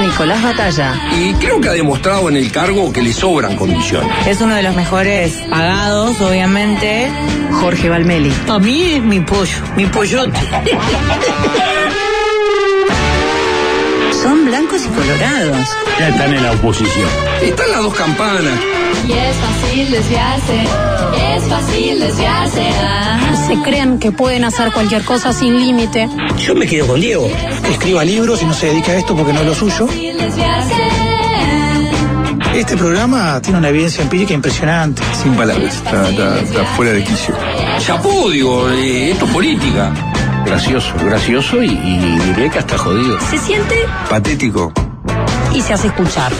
Nicolás Batalla. Y creo que ha demostrado en el cargo que le sobran condiciones. Es uno de los mejores pagados, obviamente. Jorge Valmeli. A mí es mi pollo, mi pollote. Son blancos y colorados. Ya están en la oposición. Están las dos campanas. Y es fácil desviarse. Es fácil desviarse. ah. se creen que pueden hacer cualquier cosa sin límite. Yo me quedo con Diego. escriba libros y no se dedica a esto porque no es lo suyo. Este programa tiene una evidencia empírica impresionante. Sin palabras, está, está- está fuera de quicio. Chapú, digo, eh, esto es política. Gracioso, gracioso y, y diría que hasta jodido. Se siente Patético. Y se hace escuchar.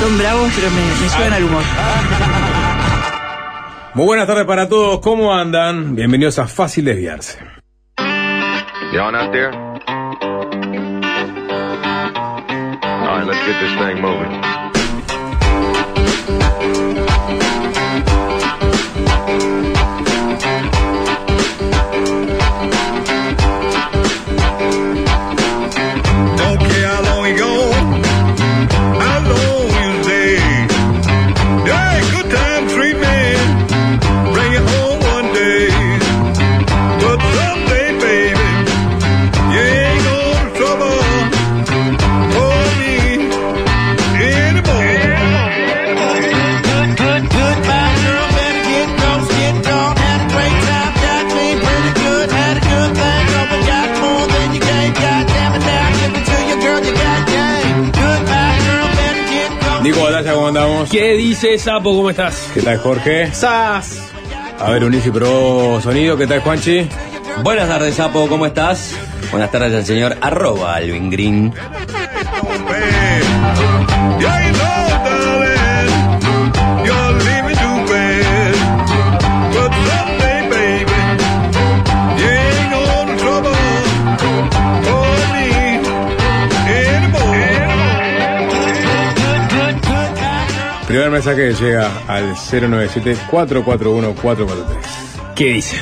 Son bravos, pero me, me suben al humor. Muy buenas tardes para todos, ¿cómo andan? Bienvenidos a Fácil Desviarse. Y'all out there? All right, let's get this thing moving. ¿Qué dice Sapo? ¿Cómo estás? ¿Qué tal, Jorge? ¡Sas! A ver, Unici probó sonido, ¿qué tal, Juanchi? Buenas tardes, Sapo, ¿cómo estás? Buenas tardes al señor arroba Alvin Green. Mensaje que llega al 097-441-443. ¿Qué dice?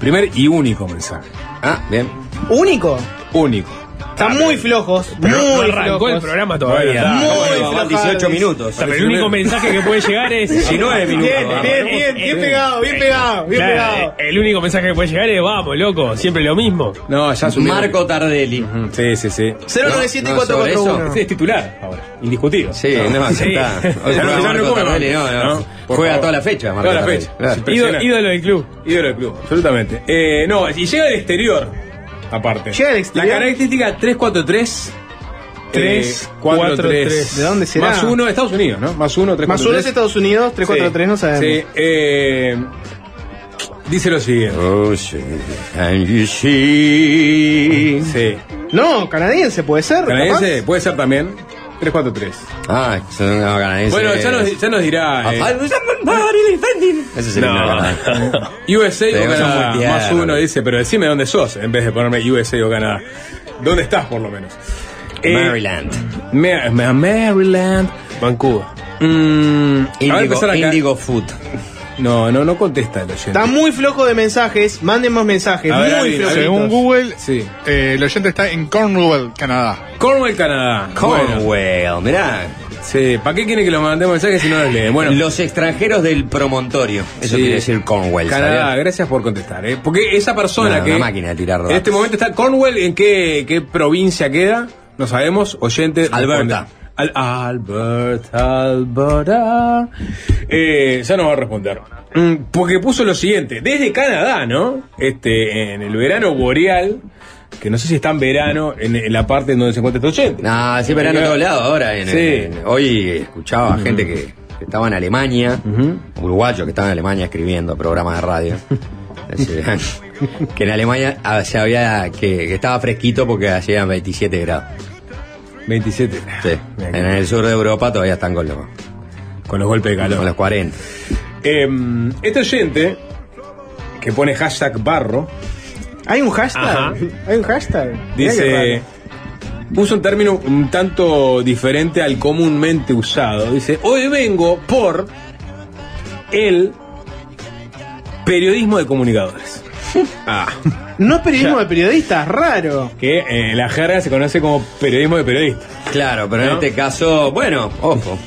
Primer y único mensaje. Ah, bien. ¿Único? Único. Están muy flojos. Pero muy no arrancó flojos. el programa todavía. Muy Bueno, van 18 minutos. O sea, pero el único mensaje que puede llegar es 19 minutos. Bien, bien, bien, bien pegado, bien pegado, bien Claro, pegado. El único mensaje que puede llegar es vamos, loco, siempre lo mismo. No, ya subió. Marco Tardelli. Ujú, Sí, sí, sí. 097 No, no, sobre 441. Es titular ahora, indiscutido. Sí, no, Sí. está. O sea, no, ya no Marco Tardelli, no, no. Juega favor. toda la fecha, Marco Toda la fecha. Ídolo del club. Ídolo del club, absolutamente. Eh, no, y llega del exterior, aparte. Llega del exterior. La característica 343. 3, 4, 3. 3. ¿De dónde será? Más uno, Estados Unidos, ¿no? Más uno, 3, Más uno es Estados Unidos, 343 no sabemos. Sí, eh, dice lo siguiente. Oh, sí. Can you see? Sí. No, canadiense puede ser. Canadiense, puede ser también. 343. Ah, son no, canadienses. Bueno, ya nos, ya nos dirá. eh, Ese es el himno No. canadiense. USA o Canadá. Más uno dice, pero decime dónde sos en vez de ponerme USA o Canadá. ¿Dónde estás, por lo menos? Eh, Maryland. Ma- Ma- Maryland. Vancouver. Mm, a ver, Indigo, empezar acá. Indigo Food. No, no, no contesta el oyente. Está muy flojo de mensajes. Manden más mensajes. A ver, muy flojitos. Según Google, Sí. eh, el oyente está en Cornwall, Canadá. Cornwall, Canadá. Bueno, Cornwall, mirá. sí. ¿Para qué quiere que lo mandemos mensajes si no los leen? Bueno, Los extranjeros del promontorio. Eso Sí. quiere decir Cornwall. Canadá, gracias por contestar. ¿eh? Porque esa persona Una- que. una máquina de tirar En este momento está Cornwall, ¿en qué, qué provincia queda? No sabemos. Oyente. Alberta. responde. Al Albert, Alberta. Eh, ya nos va a responder. Mm, Porque puso lo siguiente, desde Canadá, ¿no? Este, en el verano boreal, que no sé si está en verano, en, en la parte en donde se encuentra este oyente. No, sí, verano en todos lados ahora. En, Sí. en- hoy escuchaba a gente que, que estaba en Alemania, uruguayos que estaban en Alemania escribiendo programas de radio. Que en Alemania ah, se había que, que estaba fresquito porque hacían 27 grados. 27. Sí. En el sur de Europa todavía están con los, Con los golpes de calor. con los 40. Eh, este oyente, que pone hashtag barro, ¿Hay un hashtag? Ajá. ¿Hay un hashtag? Dice, puso un término un tanto diferente al comúnmente usado. Dice, hoy vengo por el periodismo de comunicadores. Ah, No es periodismo Ya. de periodistas, raro. que eh, en la jerga se conoce como periodismo de periodistas. Claro, pero en este caso, bueno, ojo.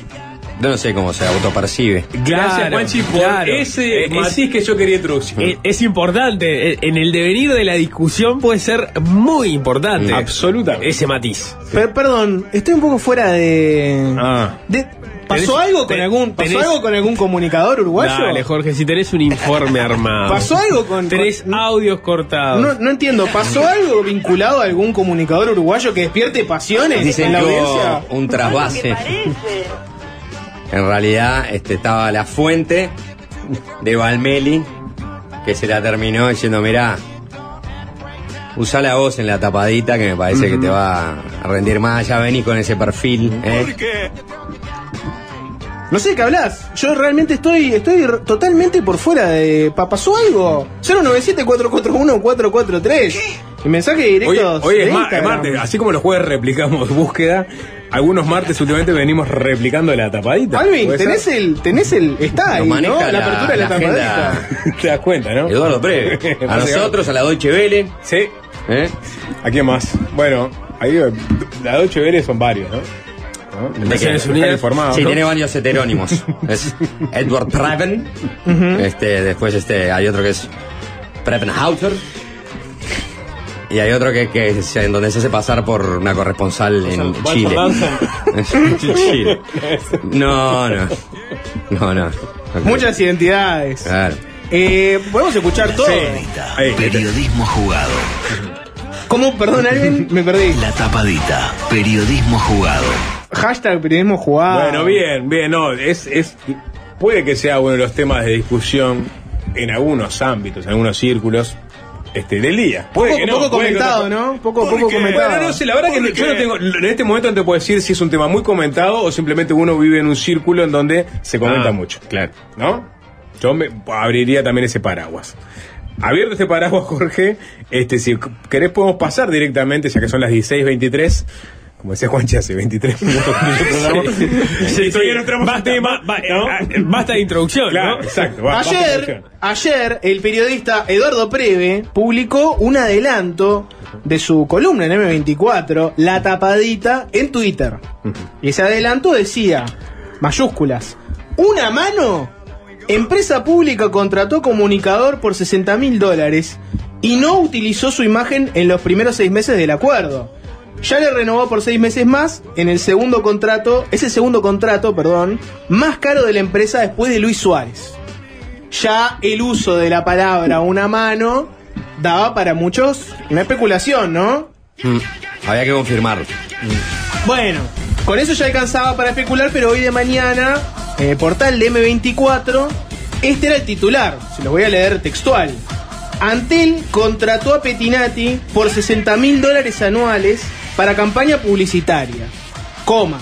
Yo no sé cómo se autopercibe. Gracias, Claro, Juanchi, por claro. ese Eh, es- matiz que yo quería introducir. Eh, Es importante, eh, en el devenir de la discusión puede ser muy importante. Absolutamente. Ese matiz. Per- perdón, estoy un poco fuera de. Ah. de- ¿Pasó Tenés- algo con algún pasó tenés- algo con algún comunicador uruguayo? Dale, Jorge, si tenés un informe armado. ¿Pasó algo con- Tenés con- audios cortados. No, no entiendo, ¿pasó algo vinculado a algún comunicador uruguayo que despierte pasiones Dicen en la audiencia? un trasvase. En realidad este, estaba la fuente de Valmeli que se la terminó diciendo, mirá, usa la voz en la tapadita que me parece que te va a rendir más, ya venís con ese perfil. ¿eh? No sé de qué hablas. Yo realmente estoy estoy totalmente por fuera de. pa- ¿Pasó algo? 097-441-443. Y mensaje Hoy, directo. hoy es, ma- es martes, así como los jueves replicamos búsqueda, algunos martes últimamente venimos replicando la tapadita. Alvin, ¿Puede tenés ser? el, tenés el. Está ahí, ¿no? maneja La, la- apertura de la, la agenda. tapadita. Te das cuenta, ¿no? Eduardo Preve. A nosotros, a la Deutsche Welle. Sí. ¿eh? ¿A quién más? Bueno, ahí la Deutsche Welle son varios, ¿no? ¿No? Naciones Unidas. Sí, ¿no? tiene varios heterónimos. es Edward Preven. este, después este, hay otro que es Prevenhauser. Y hay otro que, que es en donde se hace pasar por una corresponsal Chile. Danson. En Chile. No, no. No, no. Muchas identidades. Claro. Eh, Podemos escuchar todo. Ahí. Periodismo jugado. ¿Cómo? Perdón, Alvin, me perdí. La tapadita. Periodismo jugado. Hashtag periodismo jugado. Bueno, bien, bien, no, es, es, puede que sea uno de los temas de discusión en algunos ámbitos, en algunos círculos este, del día. Puede Poco, que no, poco puede que comentado, ¿no? Poco, ¿Por poco qué? comentado. Bueno, no sé, la verdad que ¿Por yo no tengo, en este momento no te puedo decir si es un tema muy comentado o simplemente uno vive en un círculo en donde se comenta Ah, mucho. Claro. ¿No? Yo me abriría también ese paraguas. Abierto este paraguas, Jorge, este, si querés podemos pasar directamente, ya que son las 16.23. Como decía Juanchi hace 23 minutos. Sí, Y todavía sí. no entramos Basta, en ba- tema, ba- ¿no? basta de introducción, Claro, ¿no? exacto. va- Ayer, introducción. ayer, el periodista Eduardo Preve publicó un adelanto de su columna en M24, La Tapadita, en Twitter. Y ese adelanto decía, mayúsculas, una mano, empresa pública contrató comunicador por 60 mil dólares y no utilizó su imagen en los primeros seis meses del acuerdo. Ya le renovó por seis meses más en el segundo contrato, ese segundo contrato, perdón, más caro de la empresa después de Luis Suárez. Ya el uso de la palabra una mano daba para muchos una especulación, ¿no? Mm, Había que confirmarlo. Bueno, con eso ya alcanzaba para especular, pero hoy de mañana, en el portal de M24, este era el titular, se los voy a leer textual. Antel contrató a Petinati por 60 mil dólares anuales para campaña publicitaria. Coma.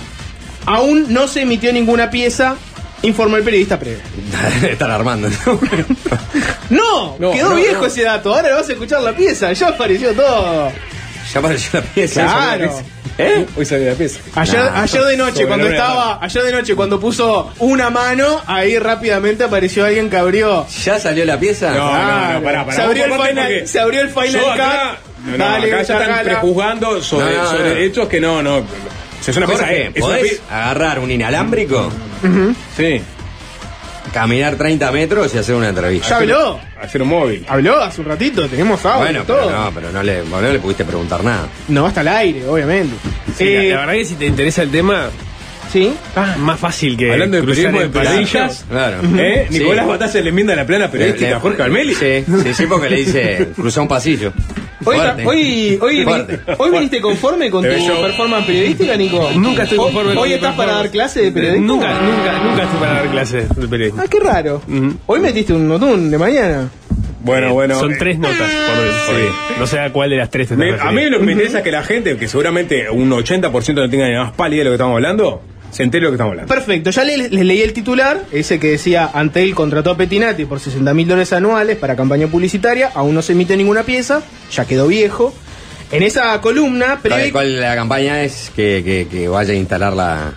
Aún no se emitió ninguna pieza, informó el periodista previo. Están armando. No, No, quedó no, viejo no. ese dato. Ahora vas a escuchar la pieza, ya apareció todo. Ya apareció la pieza. Claro. ¿Eh? Hoy salió la pieza. Ayer, Nah, ayer de noche, cuando estaba, ayer de noche, cuando puso una mano, ahí rápidamente apareció alguien que abrió. ¿Ya salió la pieza? No, no, no, pará, pará. Se abrió, el final, porque se abrió el final yo acá, cut. No, no, Dale, acá ya están prejuzgando sobre, No, no, sobre no. hechos que no, no. Es una pieza. Jorge, Es una ¿podés pieza. agarrar un inalámbrico, Sí. caminar 30 metros y hacer una entrevista? Ya habló. Hacer un móvil. Habló hace un ratito, tenemos audio Bueno, y todo. pero no, pero no le, no le pudiste preguntar nada. No hasta el aire, obviamente. Sí, Eh, la, la verdad que si te interesa el tema, ¿Sí? Más fácil que Hablando de cruzar periodismo de peladillas, Claro. ¿eh? Sí. Nicolás Batalla le enmienda la plana periodística a Jorge Almeli. Sí, sí, sí, porque le dice, cruza un pasillo. Hoy, hoy, hoy, hoy viniste conforme con tu yo- performance periodística, Nico. Nunca estoy Hoy- conforme con Hoy estás para dar clase de periodismo. Nunca, nunca, nunca estoy para dar clases de periodismo. Ah, qué raro. Hoy metiste un notún de mañana. Bueno, bueno. Son eh, tres notas por, por Sí. No sé a cuál de las tres te me- a mí lo que me interesa es que la gente, que seguramente un 80% no tenga ni más pálida de lo que estamos hablando, se entere lo que estamos hablando. Perfecto, ya les, les leí el titular, ese que decía Antel contrató a Petinati por 60 mil dólares anuales para campaña publicitaria, aún no se emite ninguna pieza, ya quedó viejo. En esa columna, ¿Cuál, prevé... cuál la campaña es que, que, que vaya a instalar la,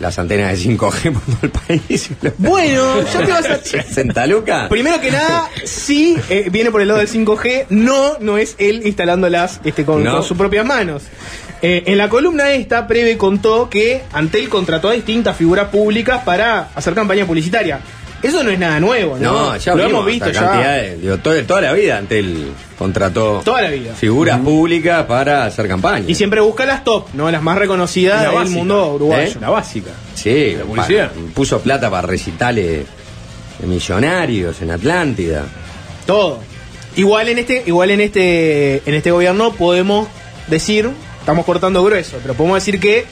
las antenas de 5G por todo el país? Bueno, ya te vas a... ¿Senta Luca? Primero que nada, sí eh, viene por el lado del 5G, no, no es él instalándolas este, con, No. con sus propias manos. Eh, en la columna esta, Preve contó que Antel contrató a distintas figuras públicas para hacer campaña publicitaria. Eso no es nada nuevo, ¿no? No, ya Lo hemos visto ya. de- digo, todo- toda la vida ante el contrató Toda la vida. figuras públicas para hacer campaña. Y siempre busca las top, ¿no? Las más reconocidas La del básica, mundo uruguayo. ¿Eh? La básica. Sí, La publicidad. puso plata para recitales de millonarios en Atlántida. Todo. Igual en este, igual en este, en este gobierno podemos decir, estamos cortando grueso, pero podemos decir que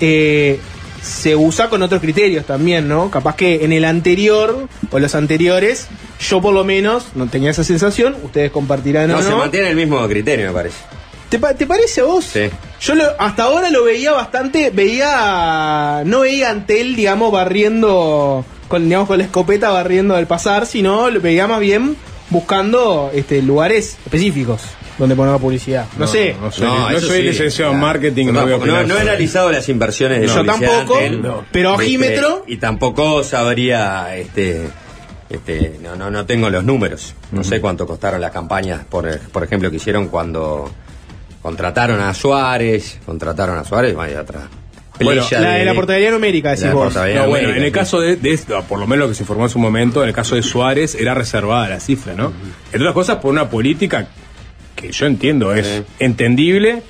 eh, se usa con otros criterios también, ¿no? Capaz que en el anterior o los anteriores, yo por lo menos no tenía esa sensación, ustedes compartirán No, o se no. mantiene el mismo criterio, me parece. ¿Te, pa- te parece a vos? Sí. Yo lo- hasta ahora lo veía bastante, veía, no veía ante él, digamos, barriendo, con, digamos, con la escopeta barriendo al pasar, sino lo veía más bien buscando este, lugares específicos donde poner la publicidad. No, sé. No, soy, No, no eso soy sí, licenciado en marketing. No, voy a tampoco- no, he analizado las inversiones de Yo tampoco, de él, no. pero ojímetro- y tampoco sabría este este no no no tengo los números no sé cuánto costaron las campañas por, por ejemplo que hicieron cuando contrataron a Suárez contrataron a Suárez vaya atrás Bueno, La de la portabilidad numérica, decís la vos. No, bueno, numérica, en el caso de, de esto, por lo menos lo que se informó en su momento, en el caso de Suárez era reservada la cifra, ¿no? Entre otras cosas, por una política que yo entiendo es Sí. entendible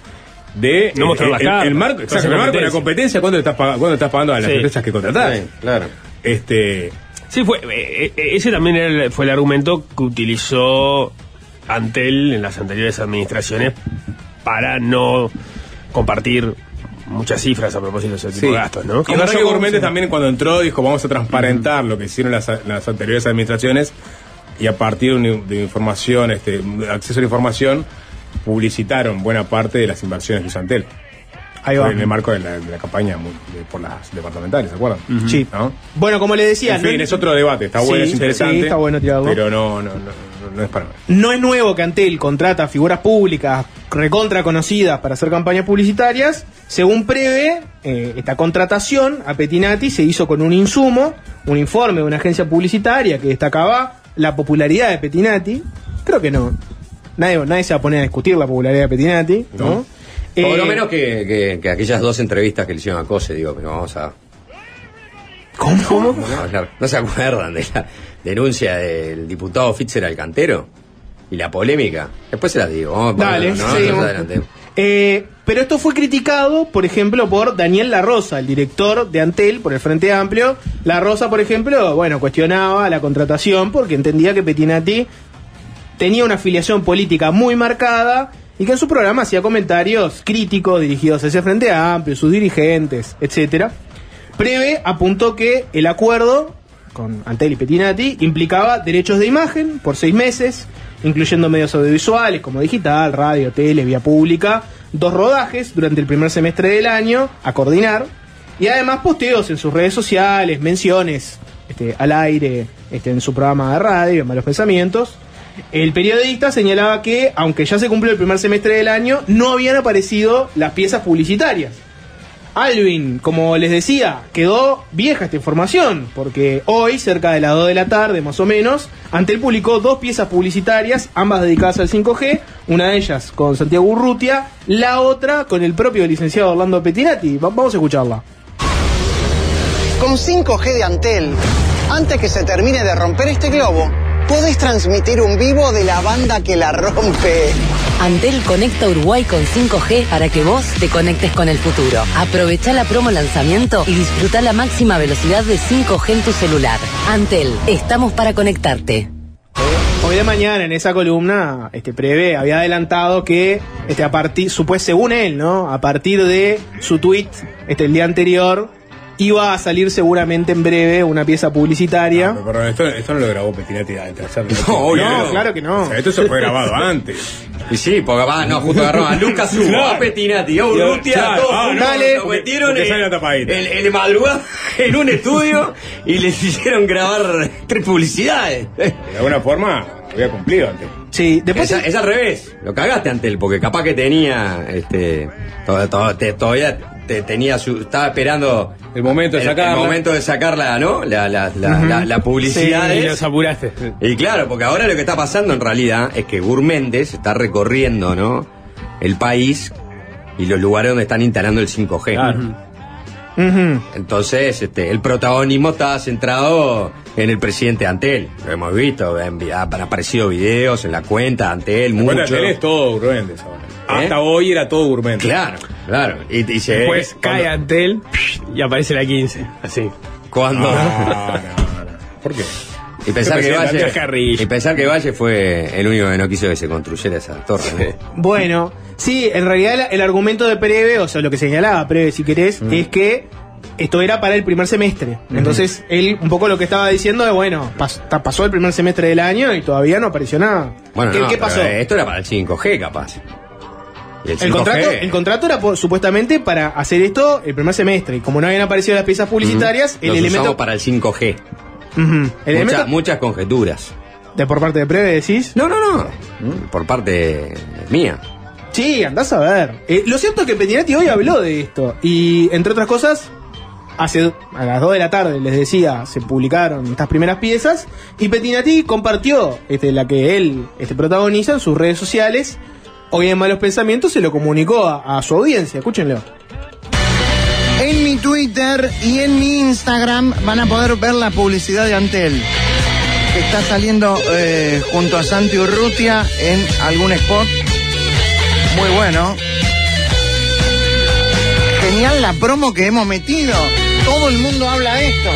de No mostrar el, las el- el marco, no exacto, hacer el marco de la competencia. ¿cuánto estás, pag- cuánto estás pagando a las Sí. empresas que contratás? Sí, claro Este, Sí, fue, eh, eh, ese también era el- fue el argumento que utilizó Antel en las anteriores administraciones para no compartir muchas cifras a propósito de ese tipo Sí. de gastos, ¿no? Y Horacio Gourméndez también cuando entró dijo vamos a transparentar lo que hicieron las, las anteriores administraciones y a partir de, de información, este, de acceso a la información, publicitaron buena parte de las inversiones que hizo Antel. Ahí va. En el marco de la, de la campaña de- por las departamentales, ¿se acuerdan? Sí. ¿No? Bueno, como le decía, En fin, no, es otro debate, está Sí, bueno, es interesante. sí, está bueno tirarlo. Pero no, no, no, no, es para mí. no es nuevo que Antel contrata figuras públicas recontra conocidas para hacer campañas publicitarias. Según prevé, eh, esta contratación a Petinati se hizo con un insumo, un informe de una agencia publicitaria que destacaba la popularidad de Petinati. Creo que no. Nadie, nadie se va a poner a discutir la popularidad de Petinati, ¿no? No. Eh, Por lo menos que, que- que aquellas dos entrevistas que le hicieron a Cose, digo, pero vamos a. ¿Cómo? hablar. ¿No se acuerdan de la denuncia del diputado Fitzer Alcantero? Y la polémica. Después se las digo. Vamos a Dale. Más adelante. Eh, pero esto fue criticado, por ejemplo, por Daniel La Rosa, el director de Antel por el Frente Amplio. La Rosa, por ejemplo, bueno, cuestionaba la contratación porque entendía que Petinati tenía una afiliación política muy marcada y que en su programa hacía comentarios críticos dirigidos hacia el Frente Amplio, sus dirigentes, etcétera. Preve apuntó que el acuerdo con Antel y Petinati implicaba derechos de imagen por seis meses, incluyendo medios audiovisuales como digital, radio, tele, vía pública, dos rodajes durante el primer semestre del año a coordinar y además posteos en sus redes sociales, menciones este, al aire este, en su programa de radio, en Malos Pensamientos. El periodista señalaba que, aunque ya se cumplió el primer semestre del año, no habían aparecido las piezas publicitarias. Alvin, como les decía, quedó vieja esta información, porque hoy, cerca de las 2 de la tarde más o menos, Antel publicó dos piezas publicitarias, ambas dedicadas al 5G, una de ellas con Santiago Urrutia, la otra con el propio licenciado Orlando Pettinati. Va- Vamos a escucharla. Con 5G de Antel, antes que se termine de romper este globo, podés transmitir un vivo de la banda que la rompe Antel conecta Uruguay con 5G para que vos te conectes con el futuro. Aprovecha la promo lanzamiento y disfruta la máxima velocidad de 5G en tu celular. Antel, estamos para conectarte. Hoy de mañana en esa columna, este prevé había adelantado que este a partir, según él, ¿no? A partir de su tweet, este el día anterior, iba a salir seguramente en breve una pieza publicitaria. Pero, perdón, esto, esto no lo grabó Pettinati antes de hacerlo. No, obvio, no, no. claro que no. O sea, esto se fue grabado antes. Y sí, porque va, no, justo agarró a Lucas Hugo, Claro. a Pettinati, a Urrutia, claro. todos Ah, lo porque- metieron porque en, en, en madrugada en un estudio y les hicieron grabar tres publicidades. De alguna forma, había cumplido antes. Sí, después es, es al revés, lo cagaste ante él, porque capaz que tenía, este, todo- todo- te- todavía te- tenía su, estaba esperando El momento de el, sacarla. el momento de sacarla, ¿no? La, la, la, la- la publicidad. Y es- los apuraste. y claro, porque ahora lo que está pasando en realidad es que Gourméndez está recorriendo, ¿no? El país y los lugares donde están instalando el 5G. Entonces, este, el protagonismo está centrado en el presidente Antel. Lo hemos visto, han, aparecido videos en la cuenta de Antel, Mucho. mucho. es todo ahora. ¿Eh? Hasta hoy era todo Urbendes. Claro, claro. Y, y se Después cae cuando- Antel y aparece la 15. Así. cuando No, no, no. ¿Por qué? Y pensar que Valle y pensar que Valle fue el único que no quiso que se construyera esa torre. ¿no? Bueno, sí, en realidad el argumento de Preve, o sea, lo que señalaba Preve, si querés, Mm. es que esto era para el primer semestre. Entonces, él un poco lo que estaba diciendo es, bueno, pas- pasó el primer semestre del año y todavía no apareció nada. Bueno, ¿Qué, no, qué pero pasó? Esto era para el 5G, capaz. El 5G, El contrato, el contrato era supuestamente para hacer esto el primer semestre. Y como no habían aparecido las piezas publicitarias, el los elemento. para el 5G. El Mucha- muchas conjeturas. de por parte de Preve decís. No, no, no. Por parte mía. Sí, andás a ver. Eh, lo cierto es que Pettinati hoy habló de esto. Y entre otras cosas, hace a las 2 de la tarde, les decía, se publicaron estas primeras piezas. Y Pettinati compartió este, la que él este, protagoniza en sus redes sociales. Hoy en Malos Pensamientos se lo comunicó a, a su audiencia. Escúchenlo. En mi Twitter y en mi Instagram van a poder ver la publicidad de Antel. Que está saliendo eh, junto a Santi Urrutia en algún spot. Muy bueno. Genial la promo que hemos metido. Todo el mundo habla de esto.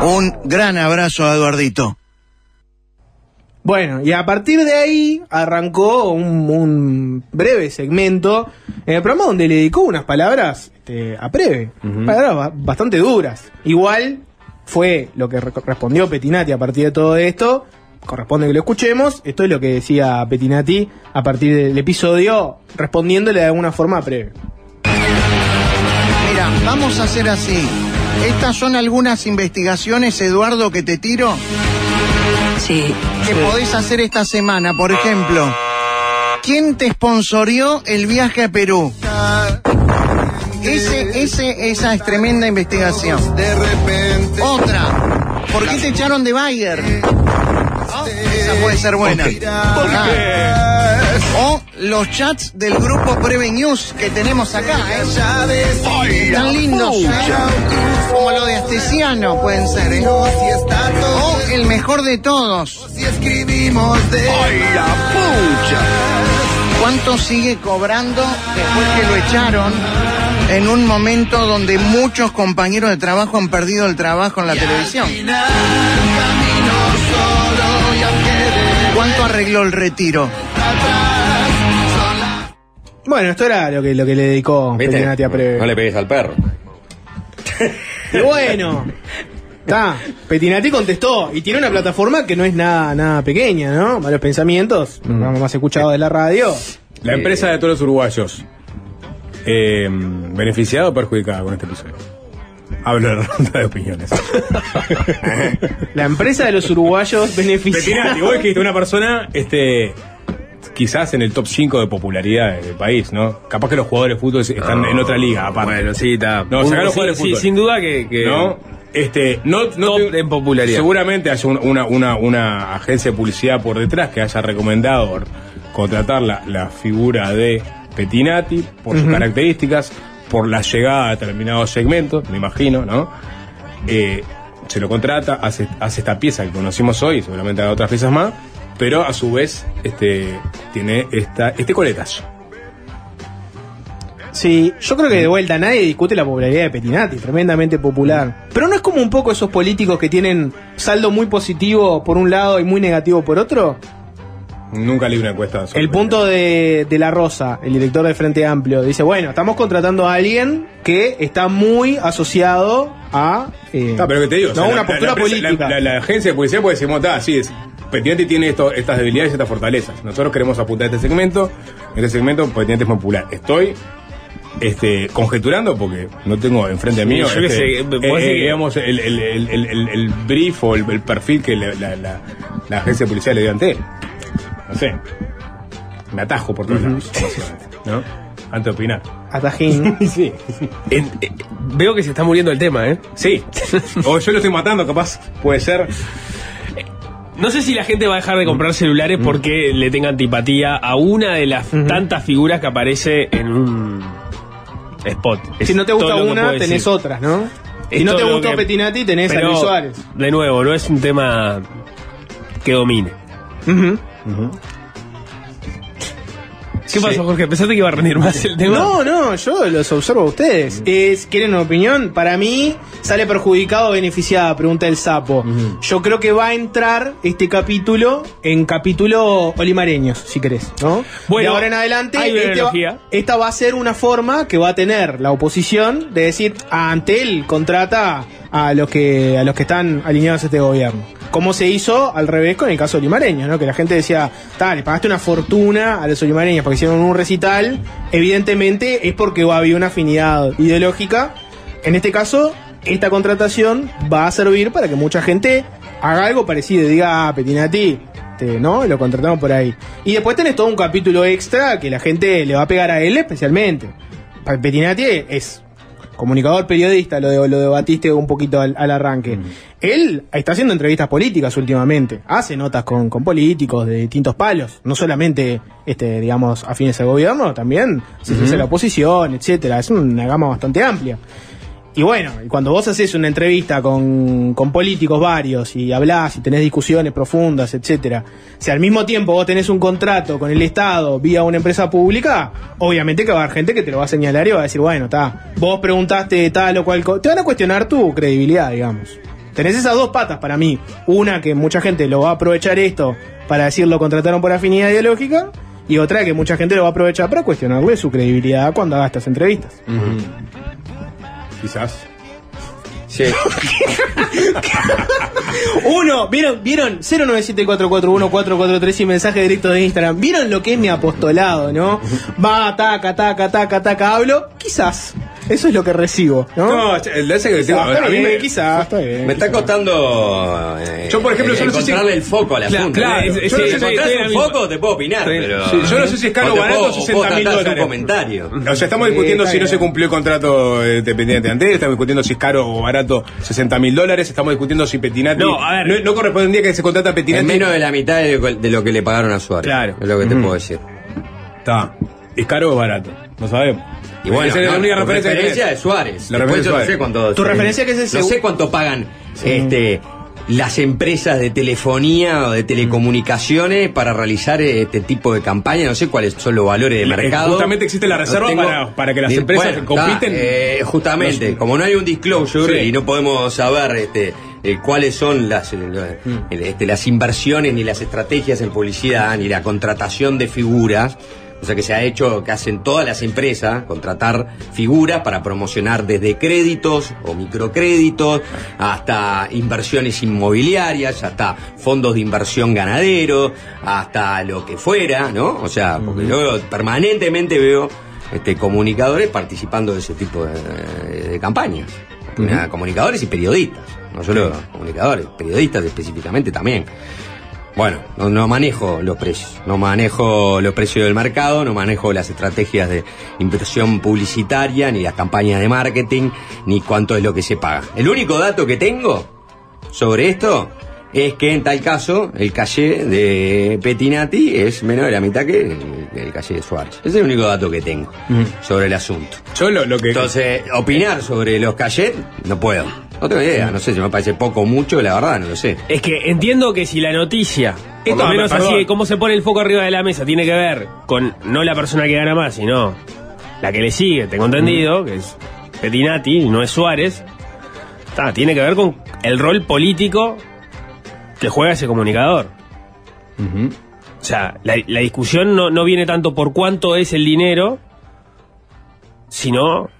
Un gran abrazo a Eduardito. Bueno, y a partir de ahí arrancó un, un breve segmento en el programa donde le dedicó unas palabras este, a Preve. Palabras ba- bastante duras. Igual fue lo que re- respondió Petinati a partir de todo esto. Corresponde que lo escuchemos. Esto es lo que decía Petinati a partir del episodio, respondiéndole de alguna forma a Preve. Mira, vamos a hacer así. Estas son algunas investigaciones, Eduardo, que te tiro. Sí. Que podés hacer esta semana. Por ejemplo, ¿quién te sponsorió el viaje a Perú? Ese, ese, esa es tremenda investigación. Otra. ¿Por qué te echaron de Bayer? Esa puede ser buena. Ah. O los chats del grupo Preve News que tenemos acá, ¿eh? Tan lindos, ¿eh? Como lo de Astesiano pueden ser, ¿eh? O el mejor de todos. De ¿Cuánto sigue cobrando después que lo echaron en un momento donde muchos compañeros de trabajo han perdido el trabajo en la televisión? ¿Cuánto arregló el retiro? Bueno, esto era lo que, lo que le dedicó. Petinati a Preve. No le pegues al perro. Y bueno, está. Petinati contestó y tiene una plataforma que no es nada, nada pequeña, ¿no? Malos pensamientos, el programa más escuchado de la radio. La empresa de todos los uruguayos. Eh, ¿Beneficiada o perjudicada con este episodio? Hablo de la ronda de opiniones. La empresa de los uruguayos beneficiada. Petinati, vos dijiste una persona, este, quizás en el top 5 de popularidad del país, ¿no? Capaz que los jugadores de fútbol están en otra liga, aparte. Bueno, sí, está. No, sacar los Sí, jugadores de sí, fútbol. sin duda que. que ¿No? Este, no, no Top te- en popularidad. Seguramente haya un- una, una, una agencia de publicidad por detrás que haya recomendado contratar la, la figura de Petinati por sus características, por la llegada a determinados segmentos, me imagino, ¿no? Eh, se lo contrata, hace, hace esta pieza que conocimos hoy, seguramente haga otras piezas más, pero a su vez este, tiene esta, este coletazo. Sí, yo creo que de vuelta nadie discute la popularidad de Petinati, tremendamente popular. Pero no es como un poco esos políticos que tienen saldo muy positivo por un lado y muy negativo por otro. Nunca leí una encuesta sobre El punto de, de La Rosa, el director del Frente Amplio, dice, bueno, estamos contratando a alguien que está muy asociado a... eh, Ah, pero que te digo, o no, sea, una la- postura la, política. La, agencia de policía puede decir, "Bueno, está, así es. Petinati tiene esto, estas debilidades y estas fortalezas. Nosotros queremos apuntar a este segmento. En este segmento, Petinati es popular. Estoy este, conjeturando porque no tengo enfrente Sí, mío yo este, sé, eh, eh, digamos, el, el, el, el, el- el brief o el, el perfil que la, la, la- la agencia de policía le dio ante él. No sé. Me atajo por todos lados, básicamente, ¿no? Antes de opinar. Atajín. sí. En- eh, veo que se está muriendo el tema, ¿eh? Sí. o yo lo estoy matando, capaz. Puede ser. No sé si la gente va a dejar de comprar celulares Mm. porque le tenga antipatía a una de las tantas figuras que aparece en un spot. Es Si no te gusta una, tenés decir. otras, ¿no? Es Si no te gustó que- Petinati, tenés a Luis Suárez. De nuevo, no es un tema que domine. Ujú. ¿Qué pasó, Jorge? ¿Pensaste que iba a rendir más el tema? No, no, yo los observo a ustedes. Es, ¿Quieren una opinión? Para mí, sale perjudicado o beneficiada, pregunta el sapo. Yo creo que va a entrar este capítulo en capítulo olimareños, si querés, ¿no? Bueno, de ahora en adelante, este va- esta va a ser una forma que va a tener la oposición de decir, ah, ante él contrata a los que a los que están alineados a este gobierno. Como se hizo al revés con el caso olimareños, ¿no? Que la gente decía, tal, le pagaste una fortuna a los olimareños porque hicieron un recital. Evidentemente es porque va a haber una afinidad ideológica. En este caso, esta contratación va a servir para que mucha gente haga algo parecido diga, ah, Petinati, este, ¿no? Lo contratamos por ahí. Y después tenés todo un capítulo extra que la gente le va a pegar a él especialmente. Petinati es comunicador periodista, lo, de- lo debatiste un poquito al, al arranque. Él está haciendo entrevistas políticas últimamente, hace notas con, con políticos de distintos palos, no solamente, este, digamos, afines al gobierno, también se hace Ujú. la oposición, etcétera. Es una gama bastante amplia. Y bueno, cuando vos haces una entrevista con, con políticos varios y hablás y tenés discusiones profundas, etcétera, si al mismo tiempo vos tenés un contrato con el Estado vía una empresa pública, obviamente que va a haber gente que te lo va a señalar y va a decir, bueno, está, vos preguntaste tal o cual, co- te van a cuestionar tu credibilidad, digamos. Tenés esas dos patas para mí. Una que mucha gente lo va a aprovechar esto para decir lo contrataron por afinidad ideológica y otra que mucha gente lo va a aprovechar para cuestionarle su credibilidad cuando haga estas entrevistas. Quizás. Sí. Uno, ¿vieron? ¿Vieron? 097441443 y mensaje directo de Instagram. ¿Vieron lo que es mi apostolado, no? Va, taca, taca, taca, taca, hablo. Quizás. Eso es lo que recibo, ¿no? No, el de ese que Quizás, tengo- está a mí bien, me- quizás, está bien. Me está costando. eh, Yo, por ejemplo, yo no sé si- encontrarle el foco al Claro, asunto. claro, ¿eh? yo no si sé si- encontrás sí, un la misma. foco, te puedo opinar, Sí. pero. Sí, yo no sé si es caro o o barato, puedo- 60 puedo mil dólares. un comentario. O sea, estamos discutiendo si no se cumplió el contrato eh, de Petinati antes, estamos discutiendo si es caro o barato 60 mil dólares, estamos discutiendo si Petinati No, a ver. no, no correspondía que se contrata a Petinati. Es menos de la mitad de, lo- de lo que le pagaron a Suárez. Claro. Es lo que te Mm. puedo decir. Está. ¿Es caro o barato? No sabemos. Y bueno, Esa es la única referencia, referencia es Suárez. La Después referencia yo no sé cuánto. Tu referencia que es el No sé cuánto pagan este, las empresas de telefonía o de telecomunicaciones para realizar este tipo de campaña. No sé cuáles son los valores de Eh, mercado. justamente existe la reserva tengo- para- para que las empresas bueno, compiten. está, eh, justamente, Los- como no hay un disclosure Sí. y no podemos saber este, eh, cuáles son las, Mm. este, las inversiones ni las estrategias en publicidad ni la contratación de figuras. O sea que se ha hecho, que hacen todas las empresas, contratar figuras para promocionar desde créditos o microcréditos hasta inversiones inmobiliarias, hasta fondos de inversión ganadero, hasta lo que fuera, ¿no? O sea, porque yo permanentemente veo este, comunicadores participando de ese tipo de, de campañas. Comunicadores y periodistas, no solo comunicadores, periodistas específicamente también. Bueno, no, manejo los precios, no manejo los precios del mercado, no manejo las estrategias de inversión publicitaria, ni las campañas de marketing, ni cuánto es lo que se paga. El único dato que tengo sobre esto es que en tal caso el calle de Petinati es menos de la mitad que el, el calle de Suárez. Ese es el único dato que tengo sobre el asunto. Yo lo, lo que. Entonces, opinar sobre los cachets no puedo. No tengo idea, no sé si me parece poco o mucho, la verdad, no lo sé. Es que entiendo que si la noticia, Esto, menos perdón. así, cómo se pone el foco arriba de la mesa, tiene que ver con no la persona que gana más, sino la que le sigue, tengo entendido, que es Petinati, y no es Suárez. Está, tiene que ver con el rol político que juega ese comunicador. O sea, la, la discusión no, no viene tanto por cuánto es el dinero, sino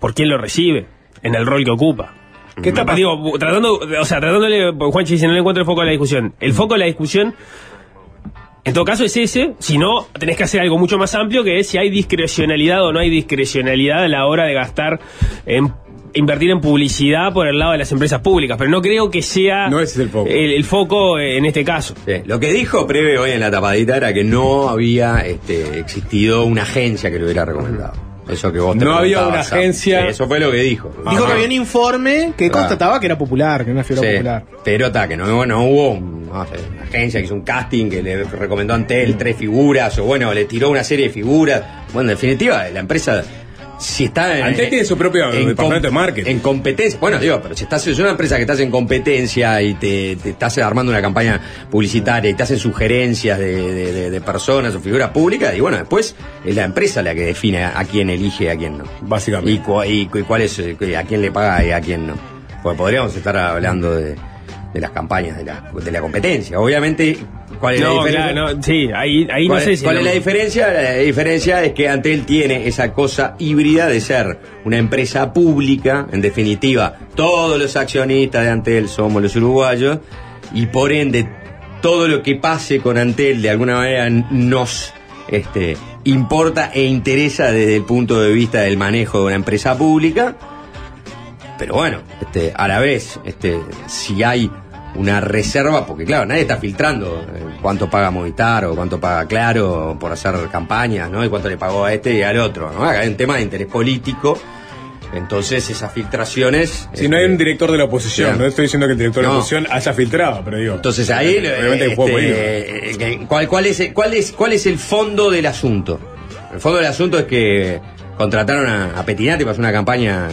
por quién lo recibe, en el rol que ocupa. ¿Qué está digo, tratando, o sea, tratándole, Juanchi dice, no le encuentro el foco a la discusión. El foco de la discusión, en todo caso, es ese, si no, tenés que hacer algo mucho más amplio, que es si hay discrecionalidad o no hay discrecionalidad a la hora de gastar en invertir en publicidad por el lado de las empresas públicas, pero no creo que sea No ese es el foco. el, el foco en este caso. Sí, Lo que dijo Preve hoy en la tapadita era que no había este, existido una agencia que lo hubiera recomendado. Eso que vos te No había una agencia- Sí, eso fue lo que dijo. Dijo Ajá. que había un informe que constataba que era popular, que era una figura Sí, popular. pero está, que no, no hubo un- no sé, una agencia que hizo un casting que le recomendó a Antel tres figuras, o bueno, le tiró una serie de figuras. Bueno, en definitiva, la empresa, si está en. Antel tiene su propio departamento de marketing. En competencia. Bueno, digo, pero si estás es una empresa que estás en competencia y te, te estás armando una campaña publicitaria y te hacen sugerencias de, de- de- de personas o figuras públicas, y bueno, después es la empresa la que define a, a quién elige y a quién no. Básicamente. Y, cuál es, eh, a quién le paga y a quién no. Porque podríamos estar hablando de, de las campañas de la, de la competencia. Obviamente, ¿cuál es la No, diferencia? claro, no, sí, ahí, ahí no ¿Cuál, sé si... cuál es la diferencia? La diferencia es que Antel tiene esa cosa híbrida de ser una empresa pública, en definitiva, todos los accionistas de Antel somos los uruguayos, y por ende, todo lo que pase con Antel de alguna manera nos este, importa e interesa desde el punto de vista del manejo de una empresa pública. Pero bueno, este, a la vez, este, si hay una reserva, porque claro, nadie está filtrando eh, cuánto paga Movistar o cuánto paga Claro por hacer campañas, ¿no? Y cuánto le pagó a este y al otro, ¿no? Acá hay un tema de interés político. Entonces esas filtraciones... Si no hay este, un director de la oposición, no estoy diciendo que el director de la oposición haya filtrado, pero digo. Entonces ahí, Obviamente este, eh, ¿cuál, cuál, es, cuál, es, ¿cuál es el fondo del asunto? El fondo del asunto es que contrataron a, a Petinati para hacer una campaña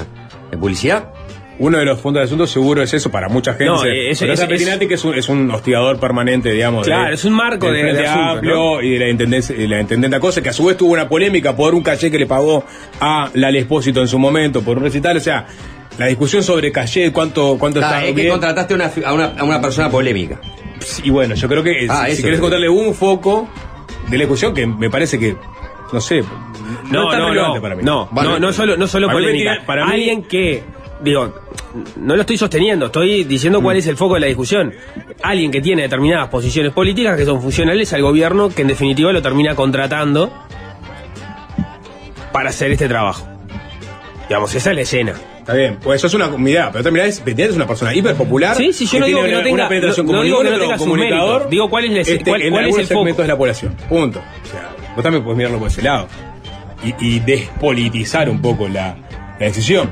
de publicidad. Uno de los fondos del asunto seguro es eso para mucha gente. No, eh, Pero es- esa Petinati que es un, es un hostigador permanente, digamos. Claro, de- es un marco de- de asunto, Amplio ¿no? y de la intendencia, y la intendenta cosa, que a su vez tuvo una polémica por un caché que le pagó a la Espósito en su momento, por un recital. O sea, la discusión sobre caché, cuánto, cuánto Ah, está es que bien. contrataste a una, fi- a una, a una persona polémica. Y bueno, yo creo que Ah, si, si querés contarle un foco de la discusión que me parece que, no sé, No, es no, relevante no, para mí. no, no, no solo, no solo Para polémica. para mí- Alguien que, digo, no lo estoy sosteniendo, estoy diciendo cuál es el foco de la discusión. Alguien que tiene determinadas posiciones políticas que son funcionales al gobierno, que en definitiva lo termina contratando para hacer este trabajo. Digamos, esa es la escena. Está bien, pues eso es una mirada, pero mirada es, es una persona hiperpopular. Sí, sí, yo no digo que no tenga- una penetración no- digo que no tenga comunicador. Digo, ¿cuál es la- este, cuál- en cuál es el foco? segmentos de la población. Punto. O sea, vos también podés mirarlo por ese lado. Y, y despolitizar un poco la, la decisión.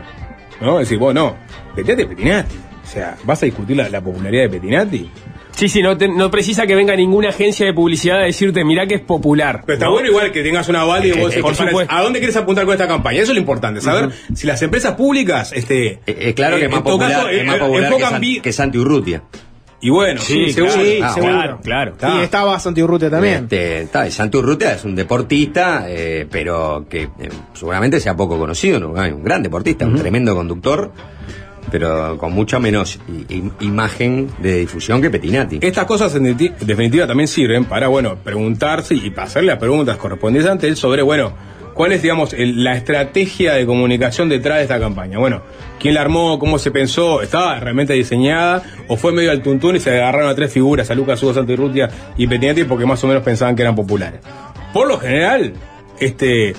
¿No? Decir, vos no, Petinati es Petinati. O sea, ¿vas a discutir la, la popularidad de Petinati? Sí, sí, no, te- no precisa que venga ninguna agencia de publicidad a decirte, mirá que es popular. Pero está ¿no? bueno igual que tengas una aval y Eh, vos eh, por supuesto. ¿A dónde quieres apuntar con esta campaña? Eso es lo importante, saber si las empresas públicas, este. Es claro que eh, es más en todo popular, caso, es eh, más eh, popular San- que Santi Urrutia. Y bueno, sí, Sí, seguro. sí, Ah, seguro. bueno, claro. Y estaba Santi Urrutia también. Este, está, y Santi Urrutia es un deportista, eh, pero que eh, seguramente sea poco conocido, ¿no? Un gran deportista, un tremendo conductor, pero con mucha menos imagen de difusión que Petinati. Estas cosas en defini- definitiva también sirven para, bueno, preguntarse y hacerle las preguntas correspondientes sobre, bueno, cuál es, digamos, la estrategia de comunicación detrás de esta campaña. Bueno, ¿quién la armó? ¿Cómo se pensó? ¿Estaba realmente diseñada? ¿O fue medio al tuntún y se agarraron a tres figuras, a Lucas Hugo, Santi Rutia y Petinati porque más o menos pensaban que eran populares? Por lo general, este,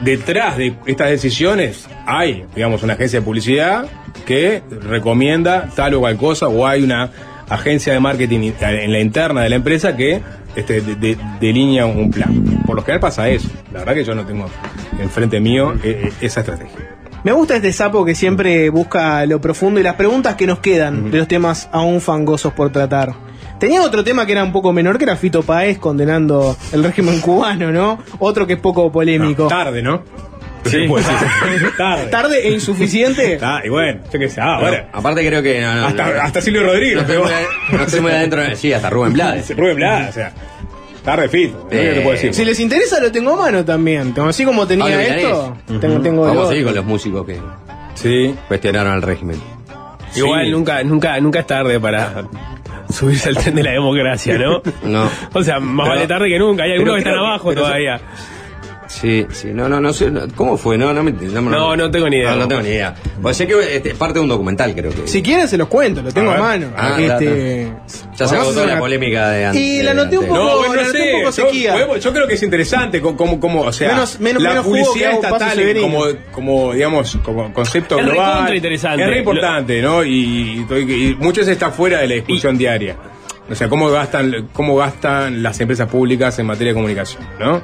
detrás de estas decisiones hay, digamos, una agencia de publicidad que recomienda tal o cual cosa, o hay una agencia de marketing en la interna de la empresa que este, de- de- delinea un plan. Por lo general pasa eso. La verdad que yo no tengo enfrente mío eh, eh, esa estrategia. Me gusta este sapo que siempre busca lo profundo y las preguntas que nos quedan de los temas aún fangosos por tratar. Tenía otro tema que era un poco menor, que era Fito Paez condenando el régimen cubano, ¿no? Otro que es poco polémico. tarde, ¿no? Sí, pues, sí, sí. Tarde. Tarde e insuficiente. Ah, y bueno, yo qué sé. Ah, Pero, ahora. aparte creo que no, no, Hasta, no, hasta Silvio Rodríguez. no estoy muy- adentro. Sí, hasta Rubén Blades. Rubén Blades, o sea. Tarde fito. ¿qué te puedo decir? Si les interesa, lo tengo a mano también. Así como tenía Pablo esto, tengo, tengo Vamos a seguir con los músicos que Sí. cuestionaron al régimen. Igual nunca, nunca, nunca es tarde para subirse al tren de la democracia, ¿no? No. O sea, más Pero- vale tarde que nunca. Hay algunos que están que- abajo todavía. Sí, sí, no, no, no sé. no- ¿Cómo fue? No, no, me, No, no tengo ni idea. No, no tengo ni idea. Pues sé que este, es parte de un documental, creo que. Si quieren, se los cuento, lo tengo A mano. Ah, este, Ya se vamos a agotó hacer la polémica de antes. Y la noté un poco- No, bueno, la no noté sé. un poco yo, sequía. podemos- yo creo que es interesante como, como, como, o sea, Menos- menos- la menos publicidad estatal como, como, digamos, como concepto Es global. interesante. Es re importante, ¿no? Y, y, y muchas veces está fuera de la discusión diaria. O sea, cómo gastan, cómo gastan las empresas públicas en materia de comunicación, ¿no?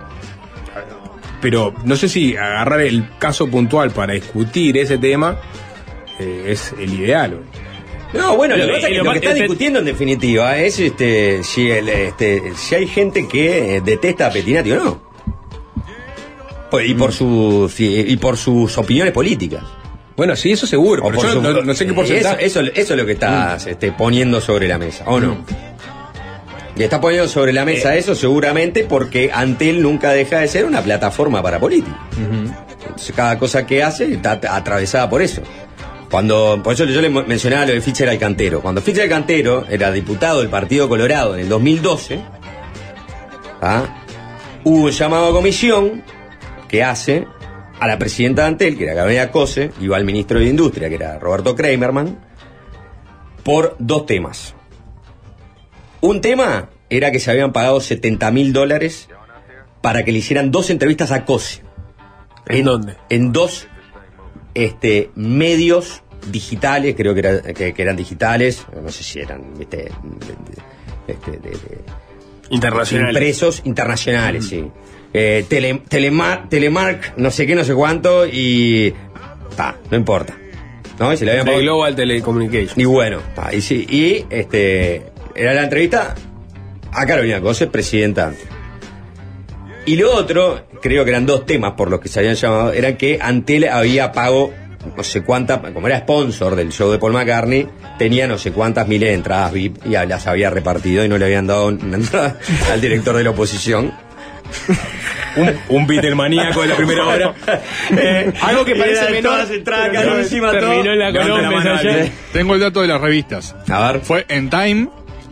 Pero no sé si agarrar el caso puntual para discutir ese tema eh, es el ideal. No, bueno, lo, que pasa es que lo que este- discutiendo en definitiva es este, si, el, este, si hay gente que eh, detesta a Petinati o no. Pues, y, Mm. por sus, y, por sus opiniones políticas. Bueno, sí, eso seguro, O pero por yo su- no, no sé qué eso, porcentaje. eso, eso es lo que estás este, poniendo sobre la mesa, ¿o no? Y está poniendo sobre la mesa eso seguramente porque Antel nunca deja de ser una plataforma para políticos. Entonces, cada cosa que hace está at- atravesada por eso. Cuando, por eso yo le mencionaba lo de Fischer Alcantero. Cuando Fischer Alcantero era diputado del Partido Colorado en el 2012, ¿ah? hubo un llamado a comisión que hace a la presidenta de Antel, que era Gabriela Cose, y al ministro de Industria, que era Roberto Kramerman, por dos temas. Un tema era que se habían pagado 70 mil dólares para que le hicieran dos entrevistas a Cose. ¿En dónde? En dos este, medios digitales, creo que, era- que- que eran digitales, no sé si eran, viste, este, de- de- Internacional. impresos internacionales, sí. Eh, tele- Telemar- Telemark, no sé qué, no sé cuánto, y. Ta, no importa. ¿No? Y se le habían Global Telecommunications. y bueno, ta, y sí, y este. Era la entrevista a Carolina Cose, presidenta antes. Y lo otro, creo que eran dos temas por los que se habían llamado, eran que Antel había pago no sé cuántas, como era sponsor del show de Paul McCartney, tenía no sé cuántas miles de entradas VIP y las había repartido y no le habían dado una entrada al director de la oposición. Un, un Beatlemaníaco de la primera hora. Eh, algo que parece menor. todas entradas carísimas, todo. Terminó en la Colombia. Tengo el dato de las revistas. A ver. Fue en Time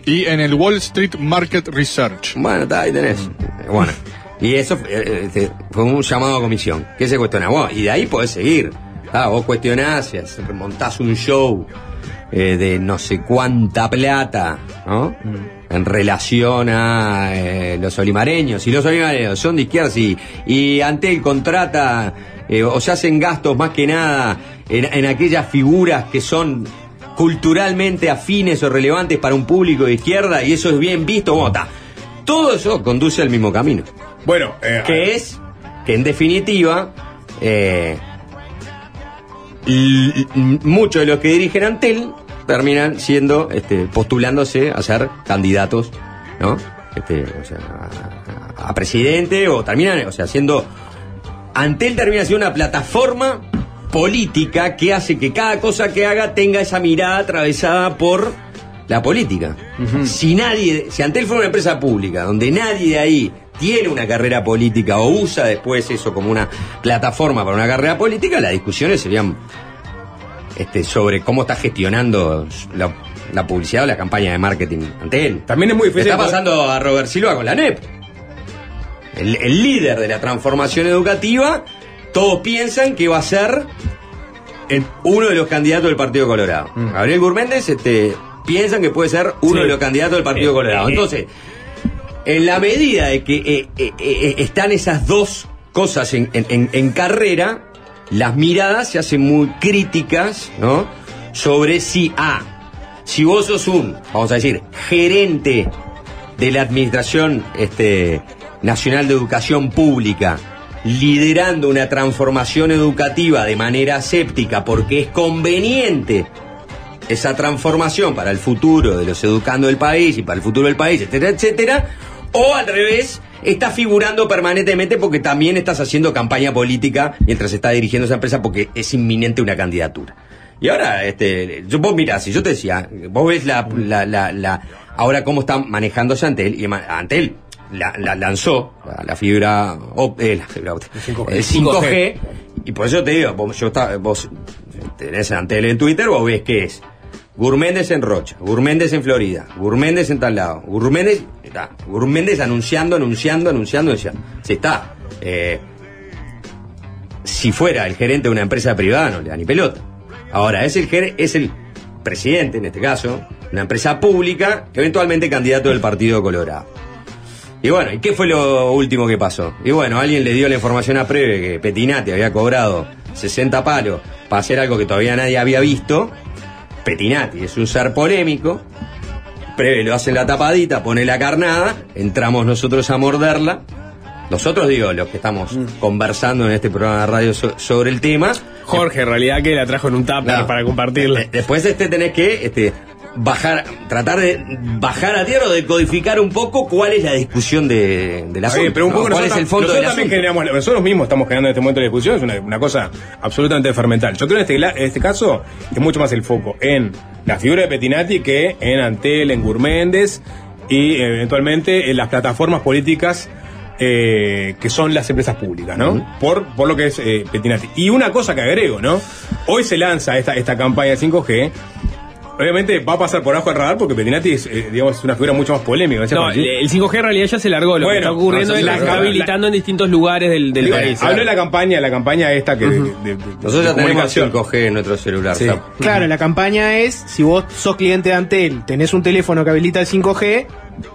y en el Wall Street Market Research. Bueno, está ahí tenés. Eh, Bueno, y eso fue, eh, este, fue un llamado a comisión. ¿Qué se cuestiona? Bueno, y de ahí podés seguir. Ah, vos cuestionás, remontás un show eh, de no sé cuánta plata, ¿no? En relación a eh, los olimareños. Y los olimareños son de izquierda, sí. Y Antel contrata, eh, o se hacen gastos más que nada en, en aquellas figuras que son culturalmente afines o relevantes para un público de izquierda y eso es bien visto. Bueno, está. Todo eso conduce al mismo camino. Bueno, eh, Que es que en definitiva eh, muchos de los que dirigen Antel terminan siendo, este, postulándose a ser candidatos, ¿no? Este, o sea, a, a presidente o terminan, o sea, siendo Antel termina siendo una plataforma política que hace que cada cosa que haga tenga esa mirada atravesada por la política. Si nadie, si Antel fuera una empresa pública donde nadie de ahí tiene una carrera política o usa después eso como una plataforma para una carrera política, las discusiones serían este, sobre cómo está gestionando la, la publicidad o la campaña de marketing Antel. También es muy difícil. está pasando a Robert Silva con la NEP. El, el líder de la transformación educativa, todos piensan que va a ser uno de los candidatos del Partido Colorado. Gabriel Gurméndez este, piensan que puede ser uno Sí. de los candidatos del Partido Eh, Colorado. eh, Entonces, en la medida de que eh, eh, eh, están esas dos cosas en, en- en- en carrera, las miradas se hacen muy críticas, ¿no? Sobre si, ah, si vos sos un, vamos a decir, gerente de la Administración este, Nacional de Educación Pública, liderando una transformación educativa de manera séptica porque es conveniente esa transformación para el futuro de los educandos del país y para el futuro del país, etcétera, etcétera, O al revés, estás figurando permanentemente porque también estás haciendo campaña política mientras estás dirigiendo esa empresa porque es inminente una candidatura. Y ahora, este, vos mirá, si yo te decía, vos ves la, la, la, la- ahora cómo está manejándose Antel, y Antel la, la lanzó, la, la fibra, op- eh, la fibra el 5G, y por eso te digo, vos, yo está- vos tenés Antel en Twitter, vos ves que es Gurméndez en Rocha, Gurméndez en Florida, Gurméndez en tal lado, Gurméndez, está, Gurméndez anunciando, anunciando, anunciando, anunciando. Se está. Eh, si fuera el gerente de una empresa privada, no le da ni pelota. Ahora, es el, es el presidente, en este caso, una empresa pública, eventualmente candidato del Partido Colorado. Y bueno, ¿y qué fue lo último que pasó? Y bueno, alguien le dio la información a Preve que Petinati había cobrado 60 palos para hacer algo que todavía nadie había visto. Petinati es un ser polémico. Preve lo hace en la tapadita, pone la carnada, entramos nosotros a morderla. Nosotros digo, los que estamos conversando en este programa de radio so- sobre el tema. Jorge, en realidad, que la trajo en un tupper para compartirla. Después este tenés que este, bajar, tratar de bajar a tierra o de codificar un poco cuál es la discusión de, de la pero un poco ¿Cuál es nosotros, el fondo nosotros del también generamos, nosotros mismos estamos generando en este momento la discusión, es una, una cosa absolutamente fermental. Yo creo en este, en este caso es mucho más el foco en la figura de Petinati que en Antel, en Gurméndez y eventualmente en las plataformas políticas eh, que son las empresas públicas, ¿no? por, por lo que es eh, Petinati. Y una cosa que agrego, ¿no? Hoy se lanza esta, esta campaña de 5G. Obviamente va a pasar por abajo del radar porque Petinati es, eh, digamos, es una figura mucho más polémica. el 5G en realidad ya se largó. Lo Bueno, que está ocurriendo no, es la está habilitando en distintos lugares del, del Digo, país. Hablo de la campaña, la campaña esta que. de- de- de- Nosotros de ya tenemos comunicación. 5G en nuestro celular. Sí. Claro, la campaña es, si vos sos cliente de Antel, tenés un teléfono que habilita el 5G,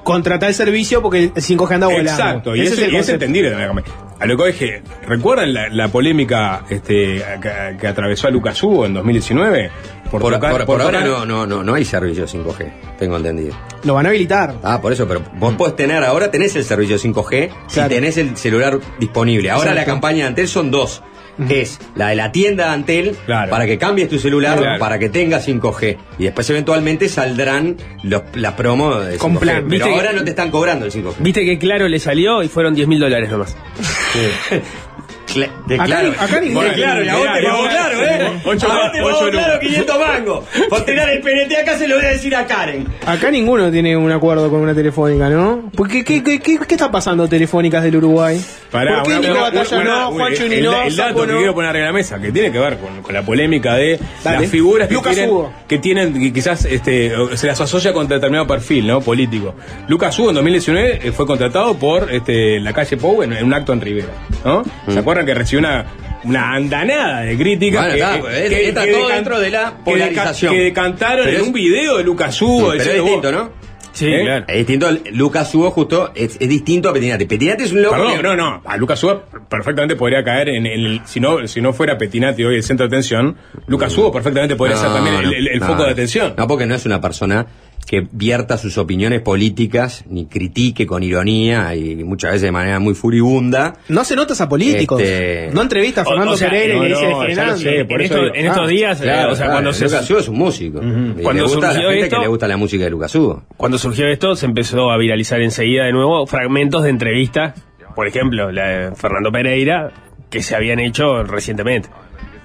contratá el servicio porque el 5G anda volando. Exacto, y Ese es el y es entendible también la campaña. A lo que dije, ¿recuerdan la, la polémica este, que, que atravesó a Lucas Hugo en 2019? Por, tocar- por- por por ahora no, no, no, no hay servicio 5G, tengo entendido. Lo van a habilitar. Ah, por eso, pero vos podés tener, ahora tenés el servicio 5G si Claro. tenés el celular disponible. Ahora la campaña de Antel son dos. Que es la de la tienda de Antel para que cambies tu celular Claro. para que tenga 5G. Y después eventualmente saldrán los, las promos de 5G. Con plan. Pero que- ahora no te están cobrando el 5G. Viste que claro le salió y fueron 10 mil dólares nomás. Cla- de Acá claro, ni- acá ni- de claro, la te mirá, claro, ¿eh? ocho- A vos te pagó ocho claro lucas. 500 mangos. Por tirar el PNT acá se lo voy a decir a Karen. Acá ninguno tiene un acuerdo con una telefónica, ¿no? ¿Por qué, qué, qué, qué- qué está pasando telefónicas del Uruguay? Pará, ¿Por qué una- Nico una- Batalla una- no, Juancho el, ni no, el dato Sapo que no? quiero poner de la mesa, que tiene que ver con, con la polémica de Dale. las figuras que Lucas tienen, Hugo. que tienen, que quizás este, se las asocia con determinado perfil ¿no? político. Lucas Hugo en 2019 eh, fue contratado por este, la calle Pou en, en un acto en Rivera. ¿no? ¿Se acuerdan que recibió una, una andanada de críticas? Bueno, que, está, pues, está todo decan- dentro de la que polarización. Que decantaron Pero en es- un video de Lucas Hugo. Pero es distinto, vos- ¿no? Sí, ¿Eh? claro. Es distinto. Lucas Hugo justo es, es distinto a Petinati. Petinati es un loco. Perdón, que- no, no. A Lucas Hugo perfectamente podría caer en, el. Si no, si no fuera Petinati hoy el centro de atención, Lucas Hugo perfectamente podría ser también el, no, el- el no. foco de atención. No, porque no es una persona que vierta sus opiniones políticas, ni critique con ironía y muchas veces de manera muy furibunda. No se notas a políticos. Este- No entrevista a Fernando o sea, Pereira no, y le dice no, Fernando. sé, por En, eso esto- digo. en estos Ah, días, eh, Claro, o sea, claro, cuando se, Lucas Hugo es un músico. Y Cuando le gusta a la surgió gente esto- que le gusta la música de Lucas Hugo. cuando surgió esto, se empezó a viralizar enseguida de nuevo fragmentos de entrevistas, por ejemplo, la de Fernando Pereira, que se habían hecho recientemente.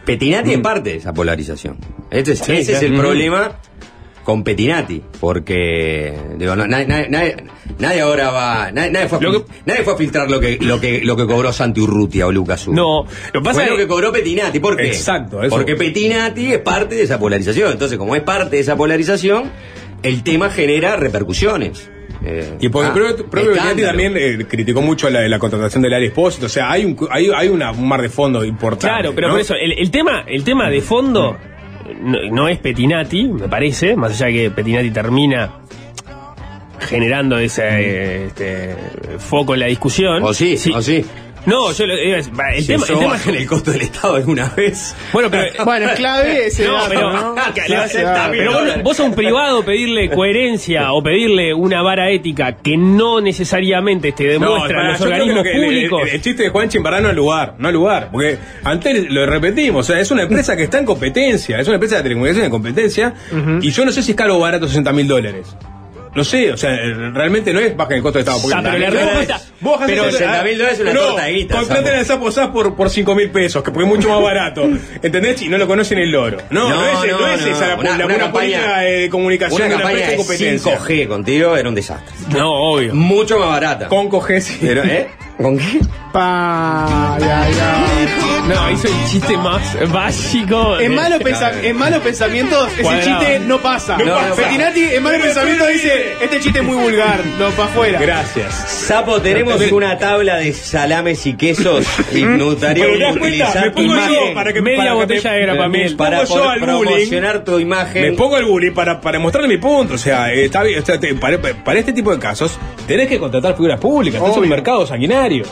Petinati es parte de esa polarización. Este es- Sí, ese es el problema con Petinati, porque digo, no, nadie, nadie- nadie- ahora va, nadie, nadie fue a, fil- nadie fue a filtrar lo que, lo que, lo que cobró Santi Urrutia o Lucas Hugo. No, lo que pasa Fue es lo que cobró Petinati, ¿por qué? Exacto, eso. Porque Petinati es parte de esa polarización. Entonces, como es parte de esa polarización, el tema genera repercusiones. Eh, Y porque ah, creo que propio también eh, criticó mucho la, la contratación del Ari Espósito. O sea, hay un, hay, hay una- un mar de fondo importante. Claro, pero ¿no? por eso, el, el tema, el tema de fondo no, no es Petinati, me parece, más allá que Petinati termina generando ese eh, este, foco en la discusión. O sí, o sí. No, yo lo, eh, es- el Si tema, eso el tema baja en el costo del Estado alguna vez. Bueno, pero Bueno, es clave ese No, pero, ¿no? Clave pero vos, vos a un privado pedirle coherencia o pedirle una vara ética que no necesariamente te demuestra pará, los organismos que el- el- públicos. El, el chiste de Juanchi en verdad no es lugar, no es lugar. Porque antes lo repetimos, o sea, es una empresa que está en competencia, es una empresa de telecomunicaciones en competencia, y yo no sé si es caro o barato 60 mil dólares. No sé, o sea, realmente no es baja el costo de Estado. Porque Ah, pero la respuesta- vos pero el costo- 60.000 dólares es una torta de guita, Contraten al Sapo Sas por, por 5 mil pesos, que porque es mucho más barato. ¿Entendés? Y no lo conocen el loro. No, no, No, es, no no, es esa la, Una- la una buena campaña- política de comunicación Una de una empresa de competencia. 5G contigo era un desastre. No, obvio. Mucho más barata. Con coge, sí. Pero, ¿eh? ¿Con qué? Pa, ya, ya. No, hizo el chiste más básico. En malos, pensa- en malos pensamientos, ese Cuadrado. chiste no pasa. No pasa. Pettinati en malos pensamientos dice: Este chiste es muy vulgar, no, para afuera. Gracias. Sapo, tenemos Entonces- una tabla de salames y quesos y me gustaría Pero te das cuenta, utilizar me tu pongo yo imagen para que Media para que botella me- de grapamiel. para pongo yo poder al bullying. promocionar tu imagen. Me pongo el bullying para, para mostrarle mi punto. O sea, eh, está bien, o sea, te- para, para este tipo de casos tenés que contratar figuras públicas. Esto es un mercado sanguinario.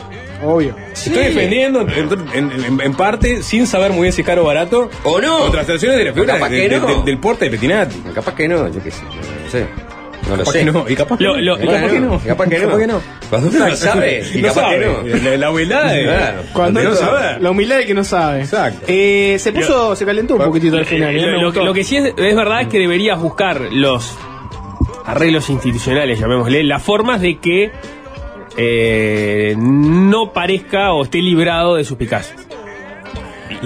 Obvio. Estoy defendiendo en, en- en- en parte, sin saber muy bien si es caro o barato, ¿O no? contrataciones de figuras capaz de- que de- no. de- del porte de Petinati. Capaz que no, yo qué sé. No, no sé. No lo Capaz sé. que no. Y capaz que Lo- no. Y capaz que no. Capaz que no. Capaz que no. Cuando uno no sabe, y no capaz sabe. que no. La, la humildad de, Claro. Cuando de no saber. La humildad del que no sabe. Exacto. Eh, se puso, se calentó un poquitito al final. Eh, ¿eh? Lo, lo- lo que sí es, es verdad es que deberías buscar los arreglos institucionales, llamémosle, las formas de que eh, no parezca o esté librado de suspicacias.